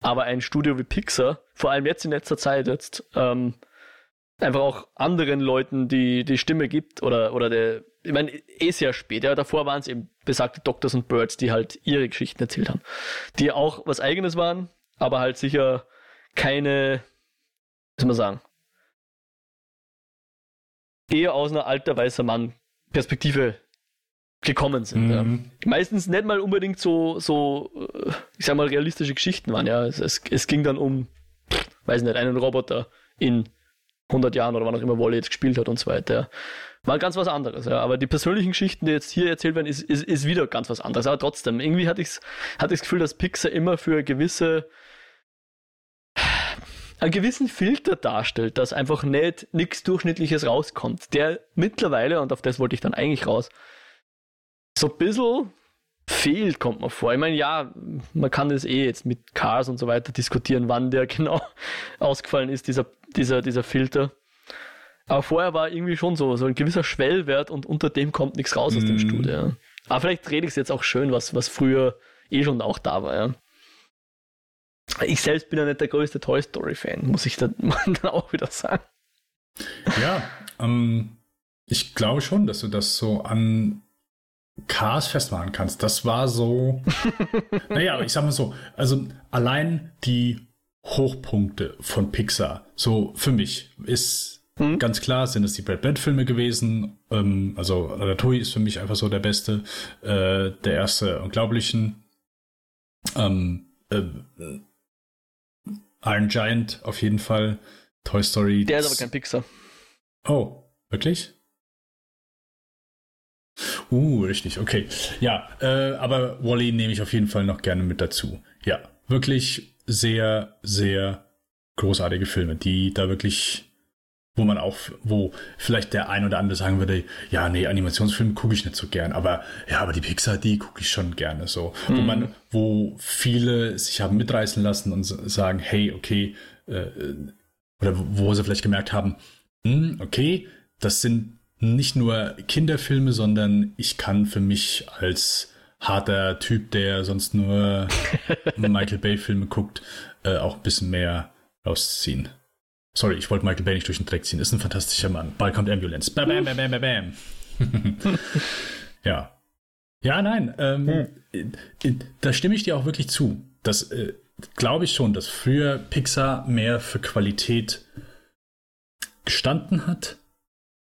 Speaker 2: Aber ein Studio wie Pixar, vor allem jetzt in letzter Zeit jetzt, ähm, einfach auch anderen Leuten die, die Stimme gibt oder, oder der, ich meine, eh sehr spät, ja, davor waren es eben besagte Doctors und Birds, die halt ihre Geschichten erzählt haben, die auch was eigenes waren, aber halt sicher keine, wie soll man sagen, eher aus einer alter weißer Mann Perspektive gekommen sind. Mhm. Ja. Meistens nicht mal unbedingt so, so, äh, ich sag mal, realistische Geschichten waren, ja. Es, es, es ging dann um, weiß nicht, einen Roboter in 100 Jahren oder wann auch immer Wolle jetzt gespielt hat und so weiter. War ganz was anderes, ja. Aber die persönlichen Geschichten, die jetzt hier erzählt werden, ist, ist, ist wieder ganz was anderes. Aber trotzdem, irgendwie hatte ich hatte das Gefühl, dass Pixar immer für gewisse einen gewissen Filter darstellt, dass einfach nicht nichts Durchschnittliches rauskommt, der mittlerweile, und auf das wollte ich dann eigentlich raus, so ein bisschen fehlt, kommt mir vor. Ich meine, ja, man kann das eh jetzt mit Cars und so weiter diskutieren, wann der [LAUGHS] genau ausgefallen ist, dieser, dieser, dieser Filter. Aber vorher war irgendwie schon so, so ein gewisser Schwellwert und unter dem kommt nichts raus aus dem mm. Studio. Ja. Aber vielleicht rede ich es jetzt auch schön, was, was früher eh schon auch da war. Ja. Ich selbst bin ja nicht der größte Toy Story-Fan, muss ich dann, [LAUGHS] dann auch wieder sagen.
Speaker 1: Ja, ähm, ich glaube schon, dass du das so an Cars festmachen kannst. Das war so. [LAUGHS] naja, aber ich sag mal so, also allein die Hochpunkte von Pixar, so für mich, ist hm? ganz klar, sind es die Brad Pitt-Filme gewesen. Ähm, also Ratatouille ist für mich einfach so der beste, äh, der erste Unglaublichen. Ähm, äh, Iron Giant auf jeden Fall. Toy Story.
Speaker 2: Der ist aber kein Pixar.
Speaker 1: Oh, wirklich? Uh, richtig, okay. Ja, äh, aber Wally nehme ich auf jeden Fall noch gerne mit dazu. Ja, wirklich sehr, sehr großartige Filme, die da wirklich wo man auch, wo vielleicht der ein oder andere sagen würde, ja, nee, Animationsfilme gucke ich nicht so gern, aber ja, aber die Pixar, die gucke ich schon gerne so. Mhm. Wo man, wo viele sich haben mitreißen lassen und sagen, hey, okay, äh, oder wo sie vielleicht gemerkt haben, hm, okay, das sind nicht nur Kinderfilme, sondern ich kann für mich als harter Typ, der sonst nur [LAUGHS] Michael Bay-Filme guckt, äh, auch ein bisschen mehr rausziehen. Sorry, ich wollte Michael Bay nicht durch den Dreck ziehen. Ist ein fantastischer Mann. Bald kommt Ambulance. Bam, bam, bam, bam, bam. [LAUGHS] ja. Ja, nein. Ähm, hm. Da stimme ich dir auch wirklich zu. Das äh, glaube ich schon, dass früher Pixar mehr für Qualität gestanden hat.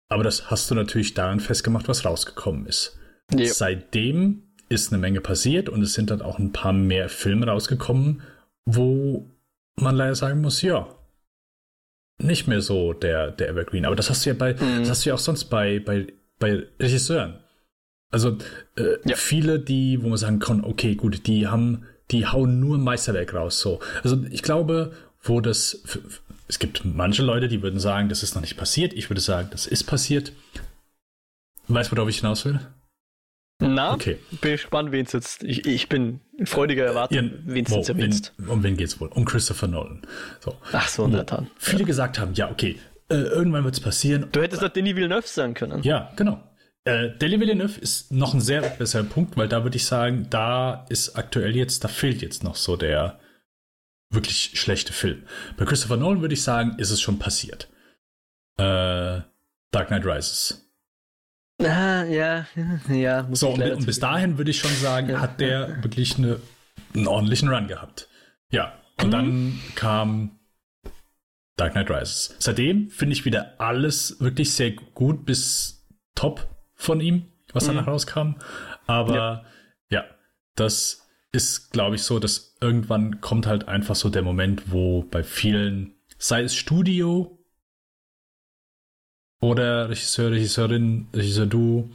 Speaker 1: Aber das hast du natürlich daran festgemacht, was rausgekommen ist. Yep. Seitdem ist eine Menge passiert und es sind dann auch ein paar mehr Filme rausgekommen, wo man leider sagen muss, ja, nicht mehr so der, der Evergreen. Aber das hast du ja bei, mhm. das hast du ja auch sonst bei, bei, bei Regisseuren. Also äh, ja. viele, die, wo man sagen kann, okay, gut, die haben, die hauen nur Meisterwerk raus. So. Also ich glaube, wo das, es gibt manche Leute, die würden sagen, das ist noch nicht passiert. Ich würde sagen, das ist passiert. Weißt du, worauf ich hinaus will?
Speaker 2: Na, okay. bin gespannt, wen es jetzt. Ich, ich bin freudiger Erwartung, ja, wen es jetzt
Speaker 1: erwähnst. Um wen geht es wohl? Um Christopher Nolan. So.
Speaker 2: Ach so, na dann.
Speaker 1: Viele ja. gesagt haben, ja, okay, äh, irgendwann wird es passieren.
Speaker 2: Du hättest doch Denis Villeneuve sagen können.
Speaker 1: Ja, genau. Äh, Denis Villeneuve ist noch ein sehr besserer Punkt, weil da würde ich sagen, da ist aktuell jetzt, da fehlt jetzt noch so der wirklich schlechte Film. Bei Christopher Nolan würde ich sagen, ist es schon passiert. Äh, Dark Knight Rises.
Speaker 2: Ah, ja, ja.
Speaker 1: So, und, und, bis dahin würde ich schon sagen, ja, hat der wirklich eine, einen ordentlichen Run gehabt. Ja, und mhm. dann kam Dark Knight Rises. Seitdem finde ich wieder alles wirklich sehr gut bis top von ihm, was mhm. danach rauskam. Aber ja, ja das ist, glaube ich, so, dass irgendwann kommt halt einfach so der Moment, wo bei vielen, sei es Studio oder Regisseur, Regisseurin, Regisseur du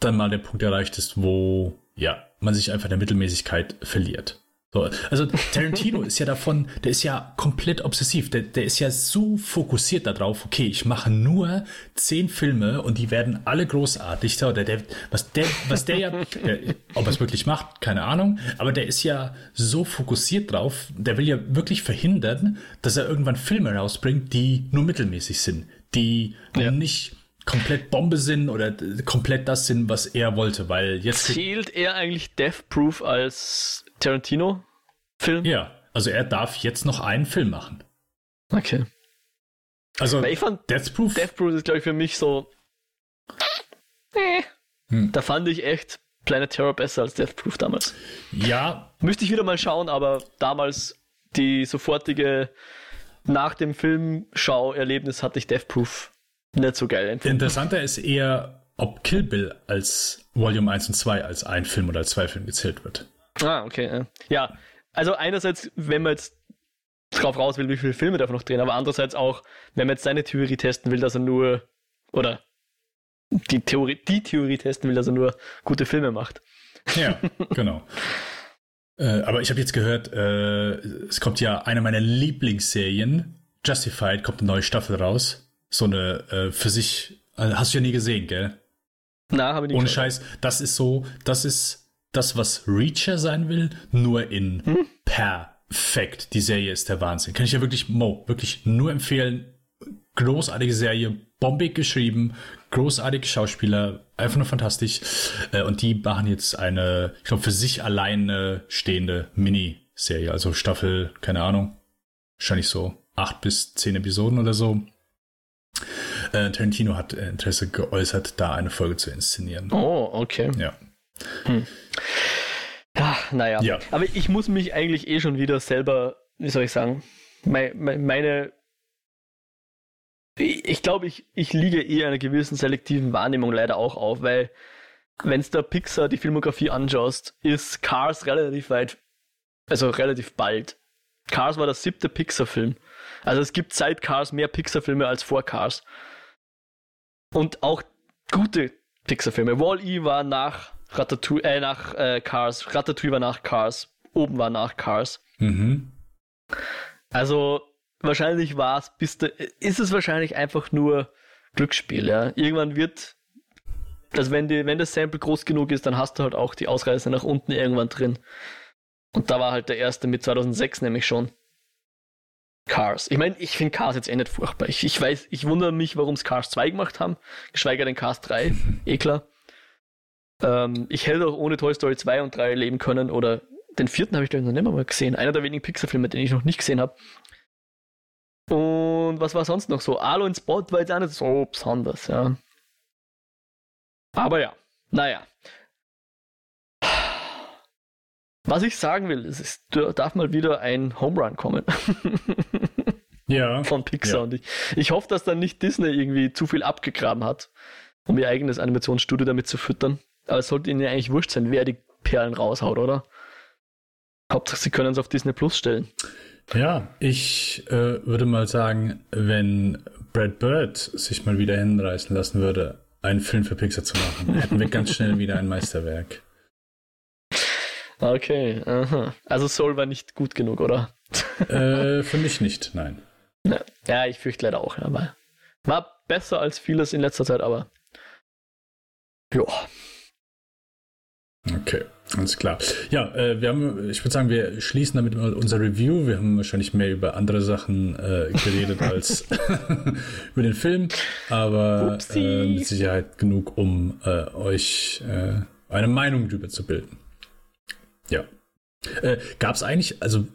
Speaker 1: dann mal der Punkt erreicht ist, wo ja, man sich einfach in der Mittelmäßigkeit verliert. So, also Tarantino ist ja davon, der ist ja komplett obsessiv, der, der ist ja so fokussiert darauf, okay, ich mache nur zehn Filme und die werden alle großartig. Oder der, was der, was der ja, der, ob er es wirklich macht, keine Ahnung, aber der ist ja so fokussiert drauf, der will ja wirklich verhindern, dass er irgendwann Filme rausbringt, die nur mittelmäßig sind, die ja. nicht komplett Bombe sind oder komplett das sind, was er wollte, weil jetzt.
Speaker 2: Zählt er eigentlich Death Proof als Tarantino-Film?
Speaker 1: Ja, also er darf jetzt noch einen Film machen.
Speaker 2: Okay.
Speaker 1: Also, Weil ich fand
Speaker 2: Death Proof. Death Proof ist, glaube ich, für mich so. Äh. Hm. Da fand ich echt Planet Terror besser als Death Proof damals.
Speaker 1: Ja.
Speaker 2: Müsste ich wieder mal schauen, aber damals die sofortige nach dem Film Schau-Erlebnis hatte ich Death Proof nicht so geil
Speaker 1: empfunden. Interessanter ist eher, ob Kill Bill als Volume 1 und 2 als ein Film oder als zwei Filme gezählt wird.
Speaker 2: Ah, okay. Ja, also einerseits, wenn man jetzt drauf raus will, wie viele Filme darf noch drehen, aber andererseits auch, wenn man jetzt seine Theorie testen will, dass er nur, oder die Theorie, die Theorie testen will, dass er nur gute Filme macht.
Speaker 1: Ja, [LAUGHS] genau. äh, aber ich habe jetzt gehört, äh, es kommt ja eine meiner Lieblingsserien, Justified, kommt eine neue Staffel raus. So eine äh, für sich, äh, hast du ja nie gesehen, gell?
Speaker 2: Na, habe ich
Speaker 1: nicht Ohne Scheiß, das ist so, das ist das, was Reacher sein will, nur in hm? perfekt. Die Serie ist der Wahnsinn. Kann ich ja wirklich, Mo, wirklich nur empfehlen. Großartige Serie, bombig geschrieben, großartige Schauspieler, einfach nur fantastisch. Äh, und die machen jetzt eine, ich glaube, für sich alleine stehende Miniserie, also Staffel, keine Ahnung, wahrscheinlich so acht bis zehn Episoden oder so. Äh, Tarantino hat Interesse geäußert, da eine Folge zu inszenieren.
Speaker 2: Oh, okay.
Speaker 1: Ja. Hm.
Speaker 2: Ja, naja. Ja. Aber ich muss mich eigentlich eh schon wieder selber, wie soll ich sagen, meine, meine ich glaube, ich, ich liege eher einer gewissen selektiven Wahrnehmung leider auch auf, weil wenn du der Pixar die Filmografie anschaust, ist Cars relativ weit, also relativ bald. Cars war der siebte Pixar-Film. Also es gibt seit Cars mehr Pixar-Filme als vor Cars. Und auch gute Pixar-Filme. Wall-E war nach Ratatouille, äh, nach äh, Cars. Ratatouille war nach Cars. Oben war nach Cars. Mhm. Also wahrscheinlich war es bis da, ist es wahrscheinlich einfach nur Glücksspiel, ja. Irgendwann wird, also wenn, die, wenn das Sample groß genug ist, dann hast du halt auch die Ausreise nach unten irgendwann drin. Und da war halt der erste mit 2006 nämlich schon. Cars. Ich meine, ich finde Cars jetzt eh nicht furchtbar. Ich, ich weiß, ich wundere mich, warum es Cars 2 gemacht haben, geschweige denn Cars 3. [LAUGHS] eh klar. Ähm, ich hätte auch ohne Toy Story 2 und 3 leben können oder den vierten habe ich glaube ich noch nicht mal gesehen. Einer der wenigen Pixar-Filme, den ich noch nicht gesehen habe. Und was war sonst noch so? Alo in Spot war jetzt auch nicht so besonders, ja. Aber ja, naja. Was ich sagen will, ist, es darf mal wieder ein Home Run kommen. [LAUGHS]
Speaker 1: ja.
Speaker 2: Von Pixar.
Speaker 1: Ja.
Speaker 2: Und ich, ich hoffe, dass dann nicht Disney irgendwie zu viel abgegraben hat, um ihr eigenes Animationsstudio damit zu füttern. Aber es sollte ihnen ja eigentlich wurscht sein, wer die Perlen raushaut, oder? Hauptsache, sie können es auf Disney Plus stellen.
Speaker 1: Ja, ich äh, würde mal sagen, wenn Brad Bird sich mal wieder hinreißen lassen würde, einen Film für Pixar zu machen, [LAUGHS] hätten wir ganz schnell wieder ein Meisterwerk.
Speaker 2: Okay, aha. Also Soul war nicht gut genug, oder?
Speaker 1: äh, für mich nicht, nein.
Speaker 2: Ja, ich fürchte leider auch, ja, weil war besser als vieles in letzter Zeit, aber ja.
Speaker 1: Okay, alles klar. Ja, äh, wir haben, ich würde sagen, wir schließen damit mal unser Review. Wir haben wahrscheinlich mehr über andere Sachen äh, geredet [LAUGHS] als [LAUGHS] über den Film, aber äh, mit Sicherheit genug, um äh, euch äh, eine Meinung darüber zu bilden. Ja. Äh, Gab es eigentlich, also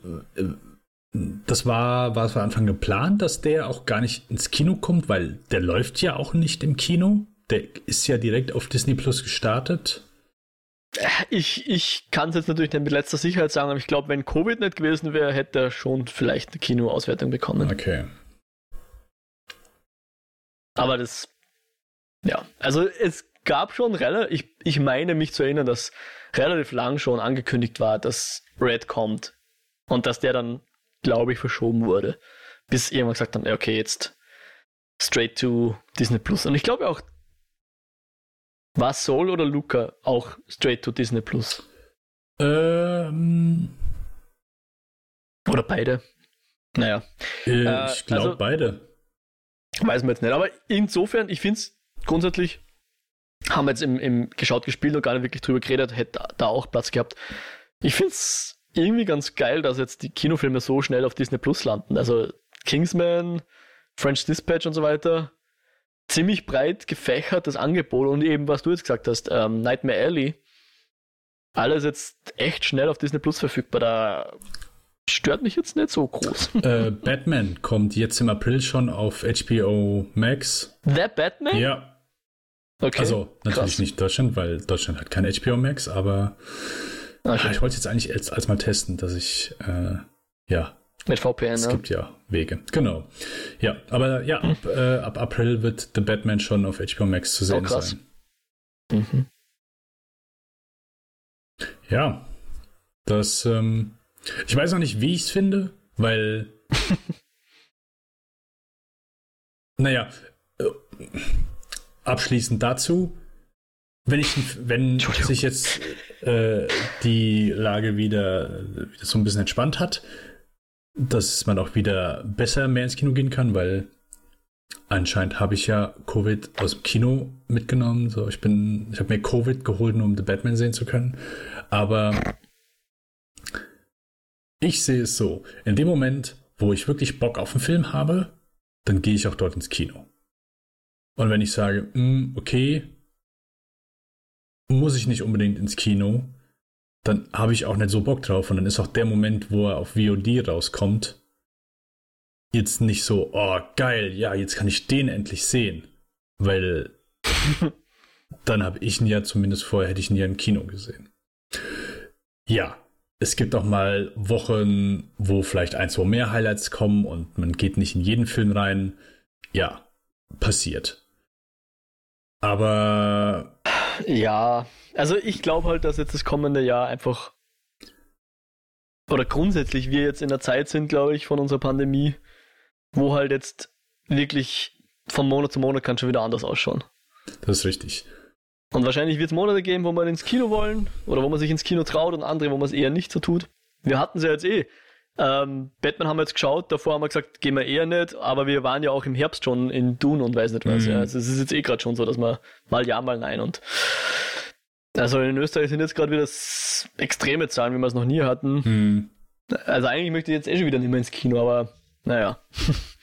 Speaker 1: das war, war von Anfang geplant, dass der auch gar nicht ins Kino kommt, weil der läuft ja auch nicht im Kino. Der ist ja direkt auf Disney Plus gestartet.
Speaker 2: Ich, ich kann es jetzt natürlich nicht mit letzter Sicherheit sagen, aber ich glaube, wenn Covid nicht gewesen wäre, hätte er schon vielleicht eine Kinoauswertung bekommen.
Speaker 1: Okay.
Speaker 2: Aber das, ja, also es gab schon relativ, ich, ich meine mich zu erinnern, dass relativ lang schon angekündigt war, dass Red kommt und dass der dann, glaube ich, verschoben wurde, bis irgendwann gesagt haben, okay, jetzt straight to Disney Plus. Und ich glaube auch, war Soul oder Luca auch straight to Disney Plus?
Speaker 1: Ähm.
Speaker 2: Oder beide? Naja.
Speaker 1: Äh, äh, ich glaube also, beide.
Speaker 2: Weiß man jetzt nicht. Aber insofern, ich finde es grundsätzlich, haben wir jetzt im, im geschaut, gespielt und gar nicht wirklich drüber geredet, hätte da auch Platz gehabt. Ich finde es irgendwie ganz geil, dass jetzt die Kinofilme so schnell auf Disney Plus landen. Also Kingsman, French Dispatch und so weiter ziemlich breit gefächertes Angebot und eben, was du jetzt gesagt hast, ähm, Nightmare Alley, alles jetzt echt schnell auf Disney Plus verfügbar. Da stört mich jetzt nicht so groß. [LAUGHS]
Speaker 1: Äh, Batman kommt jetzt im April schon auf HBO Max.
Speaker 2: The Batman?
Speaker 1: Ja. Okay. Also natürlich Krass. nicht Deutschland, weil Deutschland hat kein HBO Max, aber okay. ich wollte jetzt eigentlich als, als mal testen, dass ich äh, ja
Speaker 2: mit VPN,
Speaker 1: Es ne? gibt ja Wege. Genau. Ja, aber ja, ab, äh, ab April wird The Batman schon auf HBO Max zu sehen oh, sein. Mhm. Ja, das, ähm, ich weiß noch nicht, wie ich es finde, weil, [LAUGHS] naja, äh, abschließend dazu, wenn ich, wenn sich jetzt äh, die Lage wieder, wieder so ein bisschen entspannt hat, dass man auch wieder besser mehr ins Kino gehen kann, weil anscheinend habe ich ja Covid aus dem Kino mitgenommen. So, ich bin, ich habe mir Covid geholt, um The Batman sehen zu können. Aber ich sehe es so: In dem Moment, wo ich wirklich Bock auf einen Film habe, dann gehe ich auch dort ins Kino. Und wenn ich sage, mh, hm, okay, muss ich nicht unbedingt ins Kino, dann habe ich auch nicht so Bock drauf. Und dann ist auch der Moment, wo er auf VOD rauskommt, jetzt nicht so, oh geil, ja, jetzt kann ich den endlich sehen. Weil [LAUGHS] dann habe ich ihn ja zumindest vorher, hätte ich ihn ja im Kino gesehen. Ja, es gibt auch mal Wochen, wo vielleicht ein, zwei mehr Highlights kommen und man geht nicht in jeden Film rein. Ja, passiert. Aber.
Speaker 2: Ja, also ich glaube halt, dass jetzt das kommende Jahr einfach oder grundsätzlich wir jetzt in der Zeit sind, glaube ich, von unserer Pandemie, wo halt jetzt wirklich von Monat zu Monat kann schon wieder anders ausschauen.
Speaker 1: Das ist richtig.
Speaker 2: Und wahrscheinlich wird es Monate geben, wo wir ins Kino wollen oder wo man sich ins Kino traut und andere, wo man es eher nicht so tut. Wir hatten sie jetzt eh. Ähm, Batman haben wir jetzt geschaut, davor haben wir gesagt, gehen wir eher nicht, aber wir waren ja auch im Herbst schon in Dune und weiß nicht was. Mhm. Ja. Also es ist jetzt eh gerade schon so, dass man mal ja, mal nein und also in Österreich sind jetzt gerade wieder extreme Zahlen, wie wir es noch nie hatten. Mhm. Also eigentlich möchte ich jetzt eh schon wieder nicht mehr ins Kino, aber naja.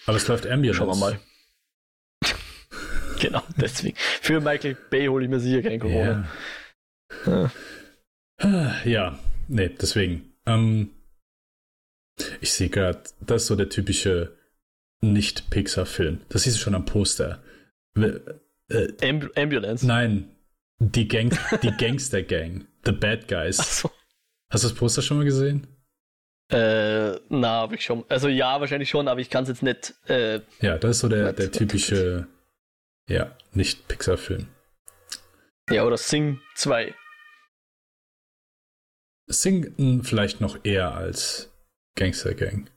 Speaker 1: Aber es läuft Ambulance.
Speaker 2: Schauen wir mal. [LAUGHS] genau, deswegen. Für Michael Bay hole ich mir sicher kein Corona.
Speaker 1: Yeah. Ja. ja, nee, deswegen. Ähm, ich sehe gerade, das ist so der typische Nicht-Pixar-Film. Das siehst du schon am Poster.
Speaker 2: Äh, Amb Ambulance?
Speaker 1: Nein, die, Gang die Gangster-Gang. The Bad Guys. Ach so. Hast du das Poster schon mal gesehen?
Speaker 2: Äh, na, habe ich schon. Also ja, wahrscheinlich schon, aber ich kann es jetzt nicht. Äh,
Speaker 1: ja, das ist so der, der typische, ja, nicht Pixar-Film.
Speaker 2: Ja, oder Sing 2.
Speaker 1: Sing vielleicht noch eher als Gangster Gang.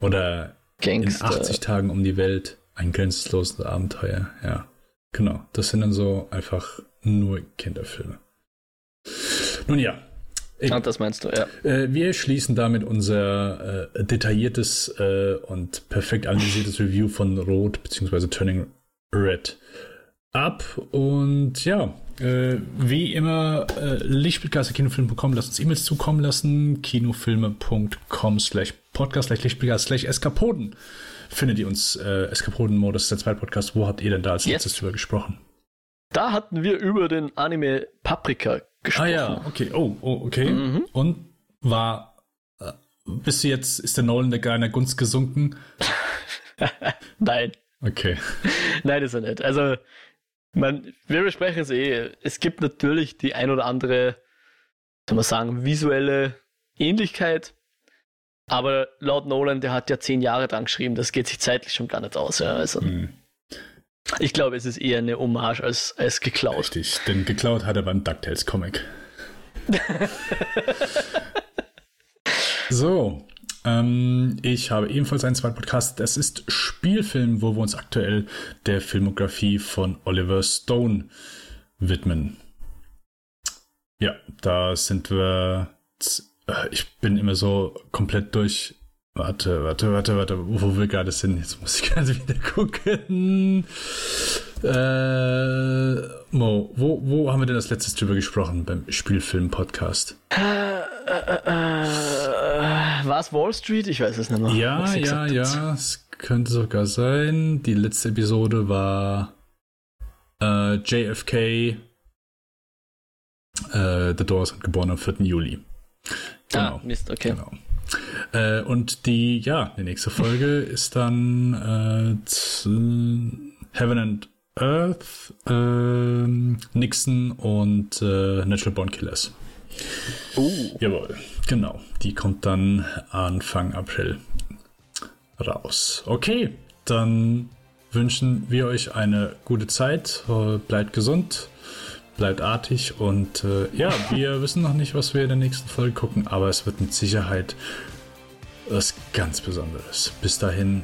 Speaker 1: Oder Gangster. in 80 Tagen um die Welt, ein grenzenloses Abenteuer, ja. Genau, das sind dann so einfach nur Kinderfilme. Nun ja,
Speaker 2: ich, ah, das meinst du, ja.
Speaker 1: Äh, wir schließen damit unser äh, detailliertes äh, und perfekt analysiertes Review von Rot bzw. Turning Red ab. Und ja, äh, wie immer, äh, Lichtbildgasse Kinofilm.com, lasst uns E-Mails zukommen lassen. Kinofilme.com slash podcast slash Lichtbildgasse slash Eskapoden findet ihr uns. Äh, Eskapoden-Modus, der zweite Podcast. Wo habt ihr denn da als letztes drüber gesprochen?
Speaker 2: Da hatten wir über den Anime Paprika gesprochen. Ah
Speaker 1: ja, okay. Oh, oh okay. Mhm. Und war, äh, bist du jetzt, ist der Nolan der deiner Gunst gesunken? [LAUGHS]
Speaker 2: Nein.
Speaker 1: Okay.
Speaker 2: Nein, ist er nicht. Also, man, wir besprechen es eh. Es gibt natürlich die ein oder andere, soll man sagen, visuelle Ähnlichkeit. Aber laut Nolan, der hat ja zehn Jahre dran geschrieben, das geht sich zeitlich schon gar nicht aus. Ja. Also, mhm. Ich glaube, es ist eher eine Hommage als, als geklaut.
Speaker 1: Richtig, denn geklaut hat er beim DuckTales-Comic. [LAUGHS] so, ähm, ich habe ebenfalls einen zweiten Podcast. Das ist Spielfilm, wo wir uns aktuell der Filmografie von Oliver Stone widmen. Ja, da sind wir. Äh, ich bin immer so komplett durch Warte, warte, warte, warte, wo wir gerade sind. Jetzt muss ich [LAUGHS] gerade wieder gucken. Äh, Mo, wo, wo haben wir denn das letzte drüber gesprochen beim Spielfilm-Podcast? Äh,
Speaker 2: äh, äh, War es Wall Street? Ich weiß es nicht mehr.
Speaker 1: Ja, ja, ja, es könnte sogar sein. Die letzte Episode war äh, JFK. Äh, The Doors sind geboren am 4. Juli.
Speaker 2: Genau. Ah, Mist, okay. Genau.
Speaker 1: Äh, und die, ja, die nächste Folge ist dann äh, Heaven and Earth, äh, Nixon und äh, Natural Born Killers. Oh. Jawohl, genau. Die kommt dann Anfang April raus. Okay, dann wünschen wir euch eine gute Zeit. Bleibt gesund, bleibt artig und äh, ja, wir [LAUGHS] wissen noch nicht, was wir in der nächsten Folge gucken, aber es wird mit Sicherheit was ganz Besonderes. Bis dahin,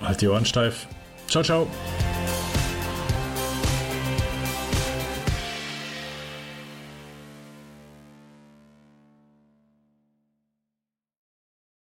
Speaker 1: halt die Ohren steif. Ciao, ciao.